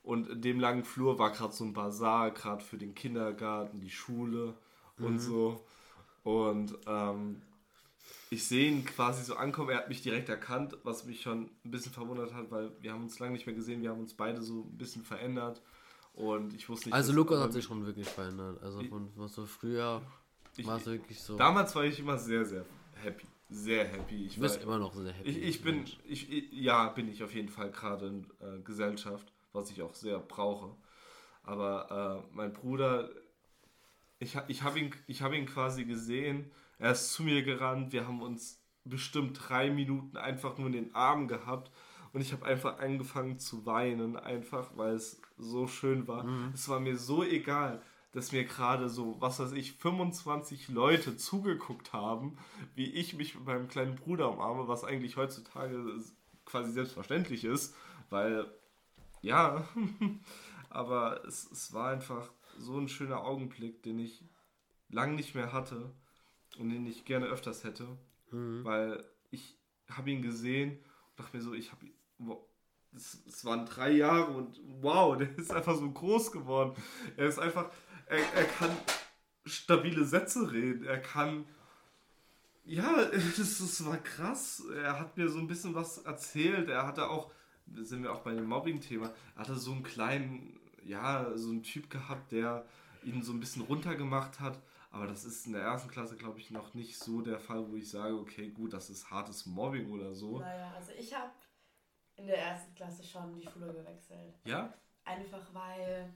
Und in dem langen Flur war gerade so ein Bazar, gerade für den Kindergarten, die Schule und so. Und ähm, ich sehe ihn quasi so ankommen. Er hat mich direkt erkannt, was mich schon ein bisschen verwundert hat, weil wir haben uns lange nicht mehr gesehen. Wir haben uns beide so ein bisschen verändert. Und ich wusste nicht. Also Lukas hat sich schon wirklich verändert. Also von was so früher war es wirklich so. Damals war ich immer sehr, sehr happy. Sehr happy. Ich du bist war, immer noch der Happy. Ich, ich bin, ich, ja, bin ich auf jeden Fall gerade in äh, Gesellschaft, was ich auch sehr brauche. Aber äh, mein Bruder, ich, ich habe ihn, ich hab ihn quasi gesehen, er ist zu mir gerannt, wir haben uns bestimmt drei Minuten einfach nur in den Arm gehabt und ich habe einfach angefangen zu weinen, einfach weil es so schön war. Es war mir so egal, dass mir gerade so, was weiß ich, 25 Leute zugeguckt haben, wie ich mich mit meinem kleinen Bruder umarme, was eigentlich heutzutage quasi selbstverständlich ist, weil, ja, [laughs] aber es, es war einfach so ein schöner Augenblick, den ich lang nicht mehr hatte und den ich gerne öfters hätte, Mhm. weil ich habe ihn gesehen und dachte mir so, ich habe es, waren drei Jahre und wow, [laughs] der ist einfach so groß geworden. Er ist einfach, er, er kann stabile Sätze reden, er kann, ja, [laughs] das, das war krass. Er hat mir so ein bisschen was erzählt, er hatte auch, sind wir auch bei dem Mobbing-Thema, er hatte so einen kleinen, ja, so einen Typ gehabt, der ihn so ein bisschen runtergemacht hat. Aber das ist in der ersten Klasse, glaube ich, noch nicht so der Fall, wo ich sage, okay, gut, das ist hartes Mobbing oder so. Naja, also ich habe in der ersten Klasse schon die Schule gewechselt. Ja? Einfach weil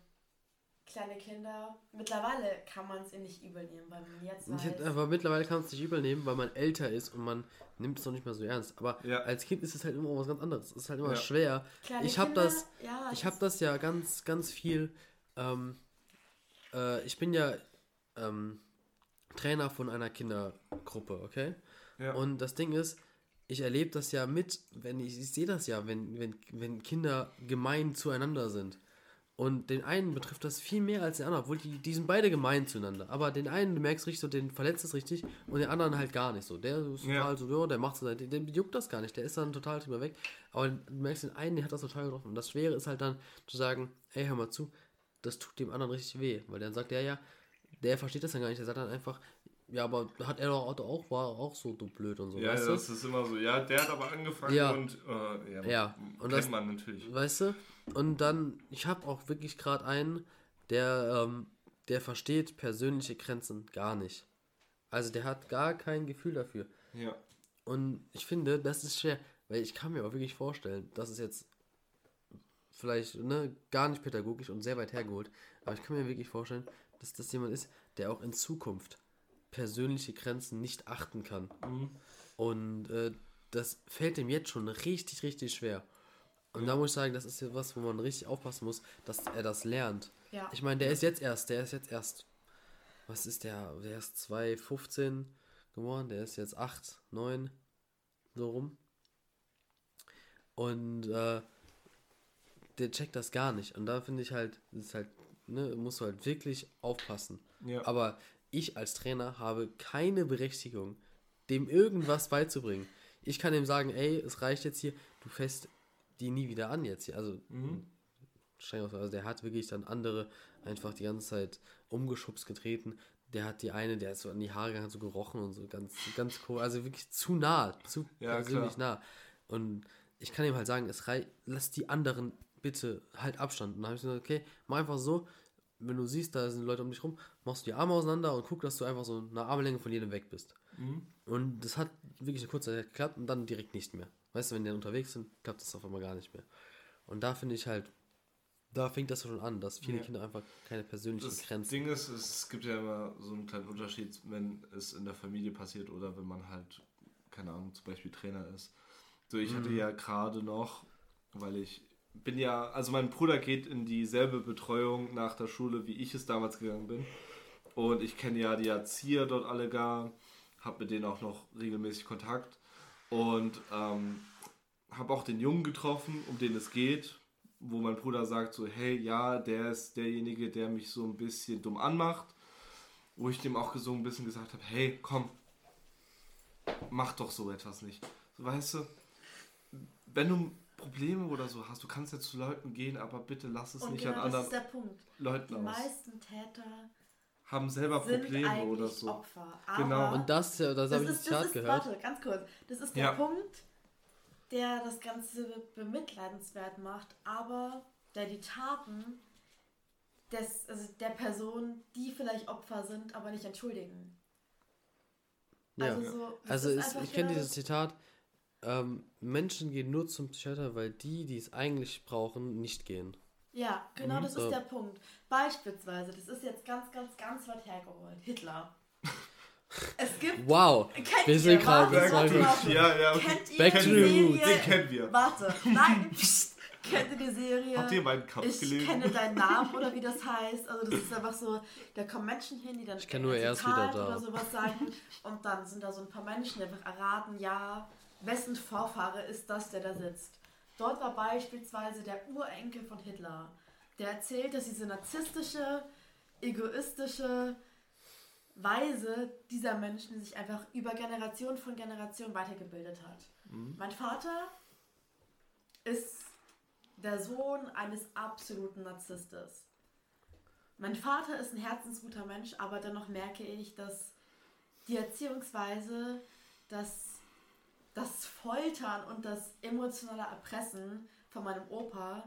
kleine Kinder, mittlerweile kann man es ihnen nicht übel nehmen, weil man jetzt weiß, Aber mittlerweile kann man es nicht übel nehmen, weil man älter ist und man nimmt es noch nicht mehr so ernst. Aber Ja. als Kind ist es halt immer was ganz anderes. Es ist halt immer Ja. schwer. kleine ich habe das, ja, ich habe das ja ganz, ganz viel. Ähm, äh, ich bin ja ähm, Trainer von einer Kindergruppe, okay? Ja. Und das Ding ist, ich erlebe das ja mit, wenn ich, ich sehe das ja, wenn, wenn, wenn Kinder gemein zueinander sind. Und den einen betrifft das viel mehr als den anderen, obwohl die, die sind beide gemein zueinander. Aber den einen, du merkst richtig, so, den verletzt es richtig und den anderen halt gar nicht so. Der ist Ja. total so, ja, der macht so, sein- dem juckt das gar nicht, der ist dann total drüber weg. Aber du merkst, den einen, der hat das total getroffen. Und das Schwere ist halt dann zu sagen, ey, hör mal zu, das tut dem anderen richtig weh. Weil dann sagt er ja, der versteht das dann gar nicht, der sagt dann einfach, ja, aber hat er doch auch, war auch so du blöd und so, Ja, weißt das ist immer so. Ja, der hat aber angefangen Ja. und äh, ja, Ja, und kennt das- man natürlich. du? Weißt du? Und dann, ich habe auch wirklich gerade einen, der, ähm, der versteht persönliche Grenzen gar nicht. Also der hat gar kein Gefühl dafür. Ja. Und ich finde, das ist schwer, weil ich kann mir auch wirklich vorstellen, dass es jetzt vielleicht ne, gar nicht pädagogisch und sehr weit hergeholt, aber ich kann mir wirklich vorstellen, dass das jemand ist, der auch in Zukunft persönliche Grenzen nicht achten kann. Mhm. Und äh, das fällt ihm jetzt schon richtig, richtig schwer. Und da muss ich sagen, das ist ja was, wo man richtig aufpassen muss, dass er das lernt. Ja. Ich meine, der ist jetzt erst, der ist jetzt erst, was ist der? Der ist 2015 geworden, der ist jetzt 8, 9, so rum. Und äh, der checkt das gar nicht. Und da finde ich halt, das ist halt, ne, musst du halt wirklich aufpassen. Ja. Aber ich als Trainer habe keine Berechtigung, dem irgendwas beizubringen. Ich kann ihm sagen, ey, es reicht jetzt hier, du fässt die nie wieder an jetzt hier. Also, streng aus- also der hat wirklich dann andere einfach die ganze Zeit umgeschubst getreten. Der hat die eine, der ist so an die Haare gegangen, hat so gerochen und so ganz, ganz cool. Also wirklich zu nah, zu Ja, persönlich nah. Und ich kann ihm halt sagen, es rei lass die anderen bitte halt Abstand. Und dann habe ich gesagt, okay, mach einfach so, wenn du siehst, da sind Leute um dich rum, machst du die Arme auseinander und guck, dass du einfach so eine Armlänge von jedem weg bist. Und das hat wirklich eine kurze Zeit geklappt und dann direkt nicht mehr. Weißt du, wenn die dann unterwegs sind, klappt das auf einmal gar nicht mehr. Und da finde ich halt, da fängt das schon an, dass viele Ja. Kinder einfach keine persönlichen Das Grenzen. Ding ist, es gibt ja immer so einen kleinen Unterschied, wenn es in der Familie passiert oder wenn man halt, keine Ahnung, zum Beispiel Trainer ist. So, ich hatte ja gerade noch, weil ich bin ja, also mein Bruder geht in dieselbe Betreuung nach der Schule, wie ich es damals gegangen bin. Und ich kenne ja die Erzieher dort alle gar, habe mit denen auch noch regelmäßig Kontakt und ähm, habe auch den Jungen getroffen, um den es geht, wo mein Bruder sagt so, hey, ja, der ist derjenige, der mich so ein bisschen dumm anmacht. Wo ich dem auch so ein bisschen gesagt habe, hey, komm, mach doch so etwas nicht. So, weißt du, wenn du Probleme oder so hast, du kannst jetzt zu Leuten gehen, aber bitte lass es Und nicht genau an das ist anderen der Punkt. Die Leuten aus. meisten Täter Haben selber sind Probleme oder so. Opfer. Genau. Und das, äh, das, das habe ich ist, gehört. warte, ganz kurz. Das ist der Ja. Punkt, der das Ganze bemitleidenswert macht, aber der die Taten des, also der Person, die vielleicht Opfer sind, aber nicht entschuldigen. Ja. Also, so, Also ist ich kenne dieses Zitat, ähm, Menschen gehen nur zum Psychiater, weil die, die es eigentlich brauchen, nicht gehen. Ja, genau das So. ist der Punkt. Beispielsweise, das ist jetzt ganz, ganz, ganz weit hergeholt. Hitler. Es gibt. Wow, Kennt wir ihr? sind gerade das. Ja, ja, okay. Kennt ihr Back die to the roots. Serie? Den kennen wir. Warte, nein. [laughs] Kennt ihr die Serie? Habt ihr meinen Kampf ich gelesen? kenne deinen [laughs] Namen oder wie das heißt. Also das ist einfach so, da kommen Menschen hin, die dann Ich kenn nur, er Zitat wieder da. oder sowas sagen und dann sind da so ein paar Menschen, die einfach erraten, ja, wessen Vorfahre ist das, der da sitzt. Dort war beispielsweise der Urenkel von Hitler. Der erzählt, dass diese narzisstische, egoistische Weise dieser Menschen sich einfach über Generation von Generation weitergebildet hat. Mhm. Mein Vater ist der Sohn eines absoluten Narzisstes. Mein Vater ist ein herzensguter Mensch, aber dennoch merke ich, dass die Erziehungsweise, das, das Foltern und das emotionale Erpressen von meinem Opa,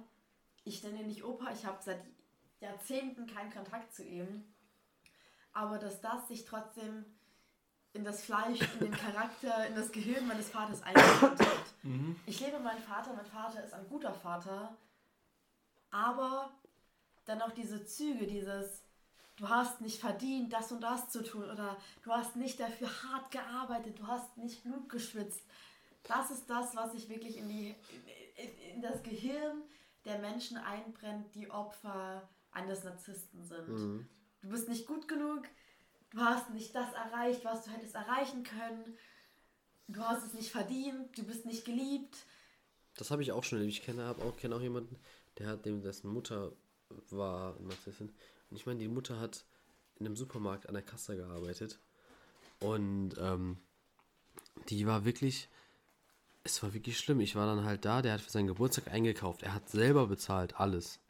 ich nenne ihn nicht Opa, ich habe seit Jahrzehnten keinen Kontakt zu ihm, aber dass das sich trotzdem in das Fleisch, in den Charakter, in das Gehirn meines Vaters eingebrannt hat. [laughs] Mhm. Ich lebe meinen Vater, mein Vater ist ein guter Vater, aber dann auch diese Züge, dieses, du hast nicht verdient, das und das zu tun oder du hast nicht dafür hart gearbeitet, du hast nicht Blut geschwitzt. Das ist das, was sich wirklich in, die, in, in das Gehirn der Menschen einbrennt, die Opfer eines Narzissten sind. Mhm. Du bist nicht gut genug, du hast nicht das erreicht, was du hättest erreichen können, du hast es nicht verdient, du bist nicht geliebt. Das habe ich auch schon erlebt. Ich kenne hab auch, kenne auch jemanden, der hat dem, dessen Mutter war Narzisstin. Und ich meine, die Mutter hat in einem Supermarkt an der Kasse gearbeitet. Und ähm, die war wirklich, es war wirklich schlimm. Ich war dann halt da, der hat für seinen Geburtstag eingekauft. Er hat selber bezahlt, alles.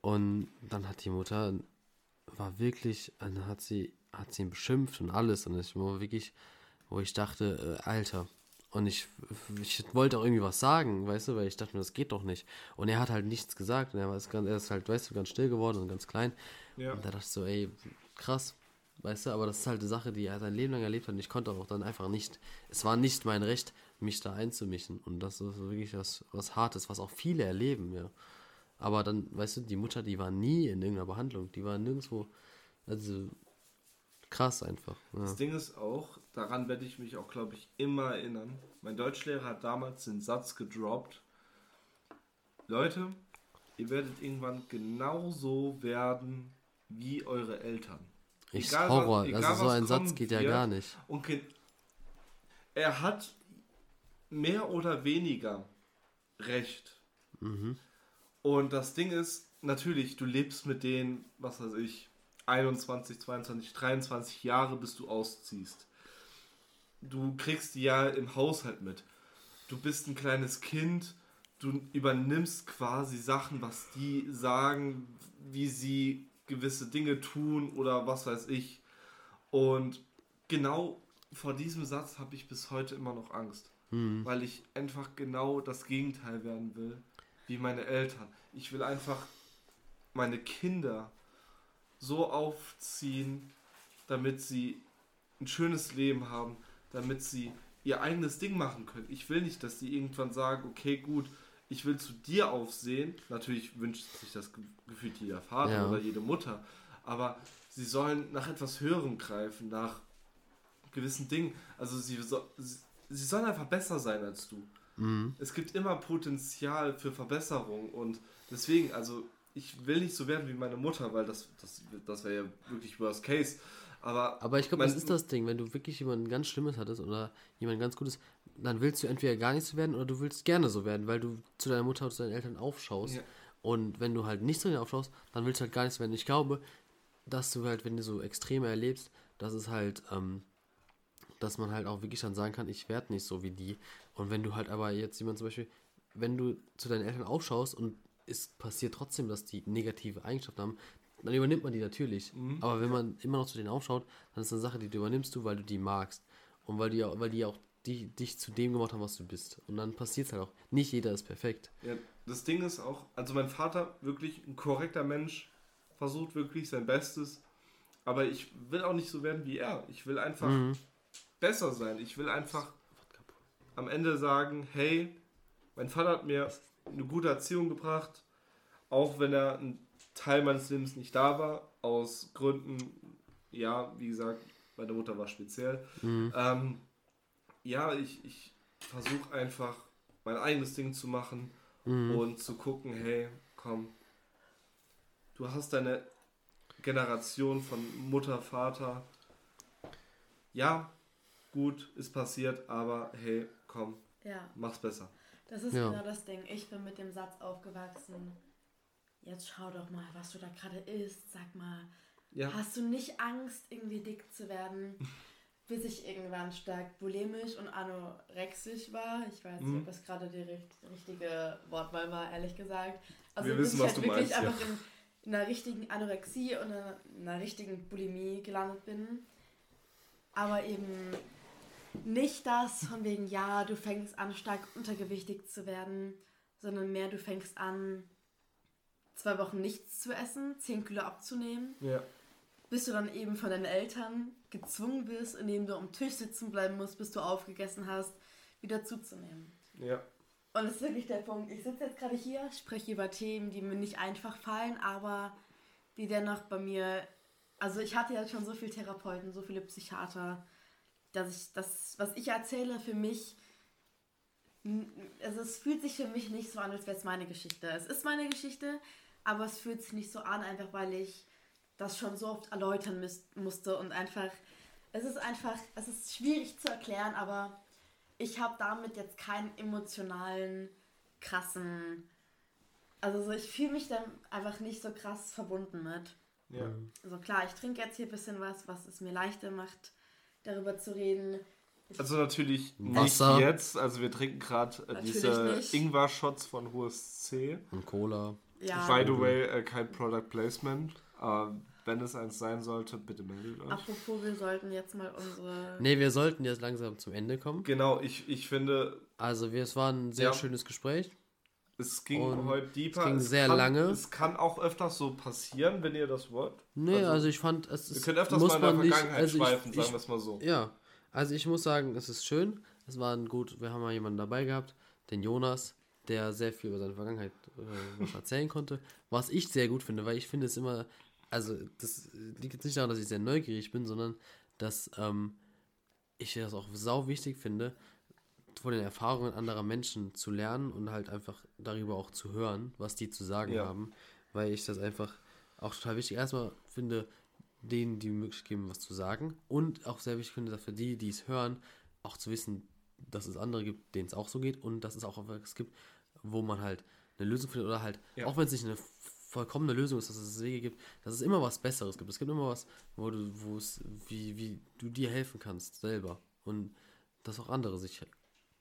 Und dann hat die Mutter, war wirklich, dann hat sie, hat sie ihn beschimpft und alles. Und ich war wirklich, wo ich dachte, äh, Alter. Und ich, ich wollte auch irgendwie was sagen, weißt du, weil ich dachte mir, das geht doch nicht. Und er hat halt nichts gesagt. Und er, war, ganz, er ist halt, weißt du, ganz still geworden und ganz klein. Ja. Und da dachte ich so, ey, krass, weißt du, aber das ist halt eine Sache, die er sein Leben lang erlebt hat und ich konnte auch dann einfach nicht, es war nicht mein Recht, mich da einzumischen und das ist wirklich was, was Hartes, was auch viele erleben, ja. Aber dann, weißt du, die Mutter, die war nie in irgendeiner Behandlung, die war nirgendwo, also krass einfach. Ja. Das Ding ist auch, daran werde ich mich auch, glaube ich, immer erinnern. Mein Deutschlehrer hat damals den Satz gedroppt. Leute, ihr werdet irgendwann genauso werden wie eure Eltern. Ich Egal, Horror, was- egal, also so ein Satz geht ja gar nicht. Und er hat mehr oder weniger recht. Mhm. Und das Ding ist, natürlich, du lebst mit denen, was weiß ich, 21, 22, 23 Jahre, bis du ausziehst. Du kriegst die ja im Haushalt mit. Du bist ein kleines Kind, du übernimmst quasi Sachen, was die sagen, wie sie gewisse Dinge tun oder was weiß ich. Und genau vor diesem Satz habe ich bis heute immer noch Angst. Mhm. Weil ich einfach genau das Gegenteil werden will, wie meine Eltern. Ich will einfach meine Kinder so aufziehen, damit sie ein schönes Leben haben, damit sie ihr eigenes Ding machen können. Ich will nicht, dass sie irgendwann sagen, okay, gut, ich will zu dir aufsehen. Natürlich wünscht sich das ge- gefühlt jeder Vater Ja. oder jede Mutter, aber sie sollen nach etwas Höherem greifen, nach gewissen Dingen. Also sie, so, sie, sie sollen einfach besser sein als du. Mhm. Es gibt immer Potenzial für Verbesserung und deswegen, also ich will nicht so werden wie meine Mutter, weil das, das, das wäre ja wirklich worst case. Aber, Aber ich glaube, das ist das Ding, wenn du wirklich jemanden ganz Schlimmes hattest oder jemand ganz Gutes, dann willst du entweder gar nicht so werden oder du willst gerne so werden, weil du zu deiner Mutter oder zu deinen Eltern aufschaust. Ja. Und wenn du halt nicht zu denen aufschaust, dann willst du halt gar nicht so werden. Ich glaube, dass du halt, wenn du so Extreme erlebst, dass es halt, ähm, dass man halt auch wirklich dann sagen kann, ich werde nicht so wie die. Und wenn du halt aber jetzt jemand zum Beispiel, wenn du zu deinen Eltern aufschaust und es passiert trotzdem, dass die negative Eigenschaften haben, dann übernimmt man die natürlich. Mhm. Aber wenn man immer noch zu denen aufschaut, dann ist eine Sache, die du übernimmst du, weil du die magst. Und weil die, weil die auch die, dich zu dem gemacht haben, was du bist. Und dann passiert es halt auch. Nicht jeder ist perfekt. ja, das Ding ist auch, also mein Vater, wirklich ein korrekter Mensch, versucht wirklich sein Bestes. Aber ich will auch nicht so werden wie er. Ich will einfach Mhm. besser sein. Ich will einfach am Ende sagen, hey, mein Vater hat mir eine gute Erziehung gebracht, auch wenn er ein Teil meines Lebens nicht da war, aus Gründen, ja, wie gesagt, meine Mutter war speziell. Mhm. Ähm, ja, ich, ich versuche einfach mein eigenes Ding zu machen Mhm. und zu gucken, hey, komm, du hast deine Generation von Mutter, Vater. Ja, gut, ist passiert, aber hey, komm, Ja, mach's besser. das ist Ja. genau das Ding. Ich bin mit dem Satz aufgewachsen. Jetzt schau doch mal, was du da gerade isst. Sag mal, Ja. Hast du nicht Angst, irgendwie dick zu werden? [laughs] Bis ich irgendwann stark bulimisch und anorexisch war. Ich weiß nicht, Mhm. ob das gerade die richt- richtige Wortwahl war, ehrlich gesagt. Also Wir bis wissen, ich was halt du wirklich meinst, ja. einfach in, in einer richtigen Anorexie und einer, in einer richtigen Bulimie gelandet bin. Aber eben nicht das von wegen, ja, du fängst an, stark untergewichtig zu werden, sondern mehr, du fängst an, zwei Wochen nichts zu essen, 10 Kilo abzunehmen, Ja. Bis du dann eben von deinen Eltern gezwungen wirst, indem du am Tisch sitzen bleiben musst, bis du aufgegessen hast, wieder zuzunehmen. Ja. Und das ist wirklich der Punkt. Ich sitze jetzt gerade hier, spreche über Themen, die mir nicht einfach fallen, aber die dennoch bei mir. Also ich hatte ja schon so viele Therapeuten, so viele Psychiater, dass ich das, was ich erzähle, für mich. Also es fühlt sich für mich nicht so an, als wäre es meine Geschichte. Es ist meine Geschichte, aber es fühlt sich nicht so an, einfach weil ich das schon so oft erläutern müß, musste und einfach. Es ist einfach, es ist schwierig zu erklären, aber ich habe damit jetzt keinen emotionalen, krassen. Also so, ich fühle mich dann einfach nicht so krass verbunden mit. Ja. Also klar, ich trinke jetzt hier ein bisschen was, was es mir leichter macht, darüber zu reden. Ich, Also natürlich Wasser. nicht jetzt. Also wir trinken gerade äh, diese. Ingwer-Shots von HSC. Und Cola. ja, By the way, äh, kein Product Placement. Äh, wenn es eins sein sollte, bitte meldet euch. apropos, wir sollten jetzt mal unsere. Nee, wir sollten jetzt langsam zum Ende kommen. Genau, ich, ich finde, Also, wir, es war ein sehr Ja. schönes Gespräch. es ging Und heute deeper. es ging sehr kann, lange. Es kann auch öfters so passieren, wenn ihr das wollt. Nee, also, Also, ich fand, es Wir ist, können öfters muss mal in der man nicht, Vergangenheit also schweifen, ich, sagen wir es mal so. Ja, also ich muss sagen, es ist schön. Es war ein gut, wir haben mal jemanden dabei gehabt, den Jonas, der sehr viel über seine Vergangenheit äh, erzählen konnte. Was ich sehr gut finde, weil ich finde es immer, also das liegt jetzt nicht daran, dass ich sehr neugierig bin, sondern dass ähm, ich das auch sau wichtig finde, von den Erfahrungen anderer Menschen zu lernen und halt einfach darüber auch zu hören, was die zu sagen Ja. haben, weil ich das einfach auch total wichtig erstmal finde, denen die Möglichkeit geben, was zu sagen und auch sehr wichtig finde, für die, die es hören, auch zu wissen, dass es andere gibt, denen es auch so geht und dass es auch etwas gibt, wo man halt eine Lösung findet oder halt, Ja. auch wenn es nicht eine vollkommene Lösung ist, dass es Wege gibt, dass es immer was Besseres gibt. Es gibt immer was, wo du, wo es, wie, wie du dir helfen kannst selber und dass auch andere sich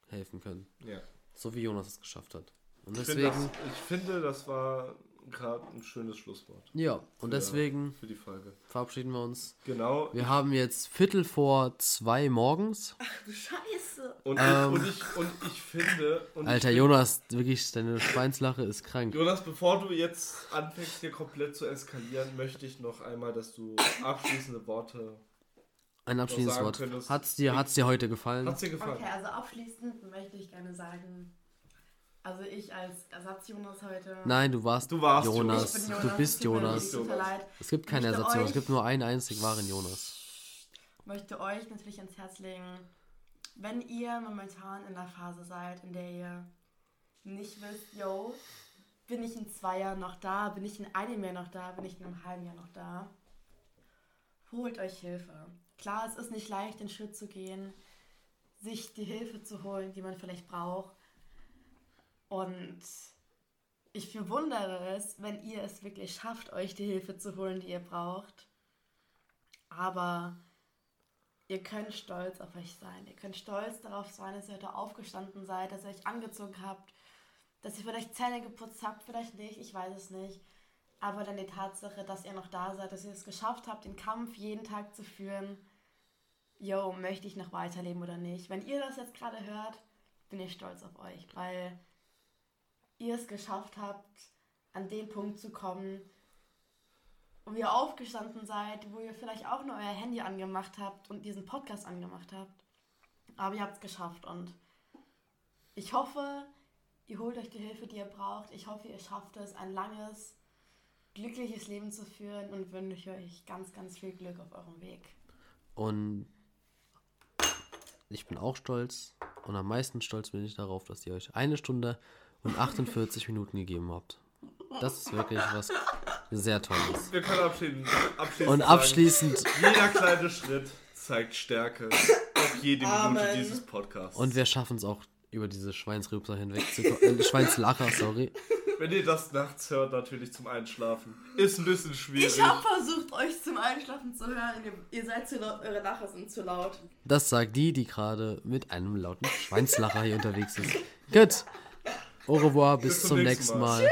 helfen können. Ja. So wie Jonas es geschafft hat. Und Ich, deswegen, das, ich finde, das war gerade ein schönes Schlusswort ja, und deswegen für die Folge. verabschieden wir uns. Genau. Wir haben jetzt Viertel vor zwei morgens. Du Scheiße! Und, Ähm. ich, und, ich, und ich finde. Und Alter, ich finde, Jonas, wirklich, deine Schweinslache ist krank. Jonas, bevor du jetzt anfängst, hier komplett zu eskalieren, möchte ich noch einmal, dass du abschließende Worte. Ein abschließendes sagen Wort. könntest. Hat's dir, hat's dir heute gefallen? Hat's dir gefallen? Okay, also abschließend möchte ich gerne sagen, also ich als Ersatz-Jonas heute. Nein, du warst, Du warst Jonas. Ich bin Du bist es Jonas. Es gibt keine möchte Ersatz, es euch- gibt nur einen einzig wahren Jonas. möchte euch natürlich ans Herz legen, wenn ihr momentan in der Phase seid, in der ihr nicht wisst, yo, bin ich in zwei Jahren noch da, bin ich in einem Jahr noch da, bin ich in einem halben Jahr noch da, holt euch Hilfe. Klar, es ist nicht leicht, den Schritt zu gehen, sich die Hilfe zu holen, die man vielleicht braucht. Und ich bewundere es, wenn ihr es wirklich schafft, euch die Hilfe zu holen, die ihr braucht. Aber ihr könnt stolz auf euch sein. Ihr könnt stolz darauf sein, dass ihr heute aufgestanden seid, dass ihr euch angezogen habt, dass ihr vielleicht Zähne geputzt habt, vielleicht nicht, ich weiß es nicht. Aber dann die Tatsache, dass ihr noch da seid, dass ihr es geschafft habt, den Kampf jeden Tag zu führen. Yo, möchte ich noch weiterleben oder nicht? Wenn ihr das jetzt gerade hört, bin ich stolz auf euch, weil ihr es geschafft habt, an den Punkt zu kommen, wo ihr aufgestanden seid, wo ihr vielleicht auch nur euer Handy angemacht habt und diesen Podcast angemacht habt. Aber ihr habt es geschafft und ich hoffe, ihr holt euch die Hilfe, die ihr braucht. Ich hoffe, ihr schafft es, ein langes, glückliches Leben zu führen und wünsche euch ganz, ganz viel Glück auf eurem Weg. Und ich bin auch stolz. Und am meisten stolz bin ich darauf, dass ihr euch eine Stunde und 48 Minuten gegeben habt. Das ist wirklich was sehr Tolles. Wir können abschließen. abschließend Und sagen, abschließend, Jeder kleine Schritt zeigt Stärke auf jede Minute Amen. dieses Podcasts. und wir schaffen es auch über diese Schweinsrübser hinweg zu kommen. Äh, Schweinslacher, sorry. Wenn ihr das nachts hört, natürlich zum Einschlafen. Ist ein bisschen schwierig. Ich habe versucht, euch zum Einschlafen zu hören. Ihr, ihr seid zu laut, eure Lacher sind zu laut. Das sagt die, die gerade mit einem lauten Schweinslacher hier unterwegs ist. Gut. Au revoir, bis, Bis zum nächsten Mal. Mal.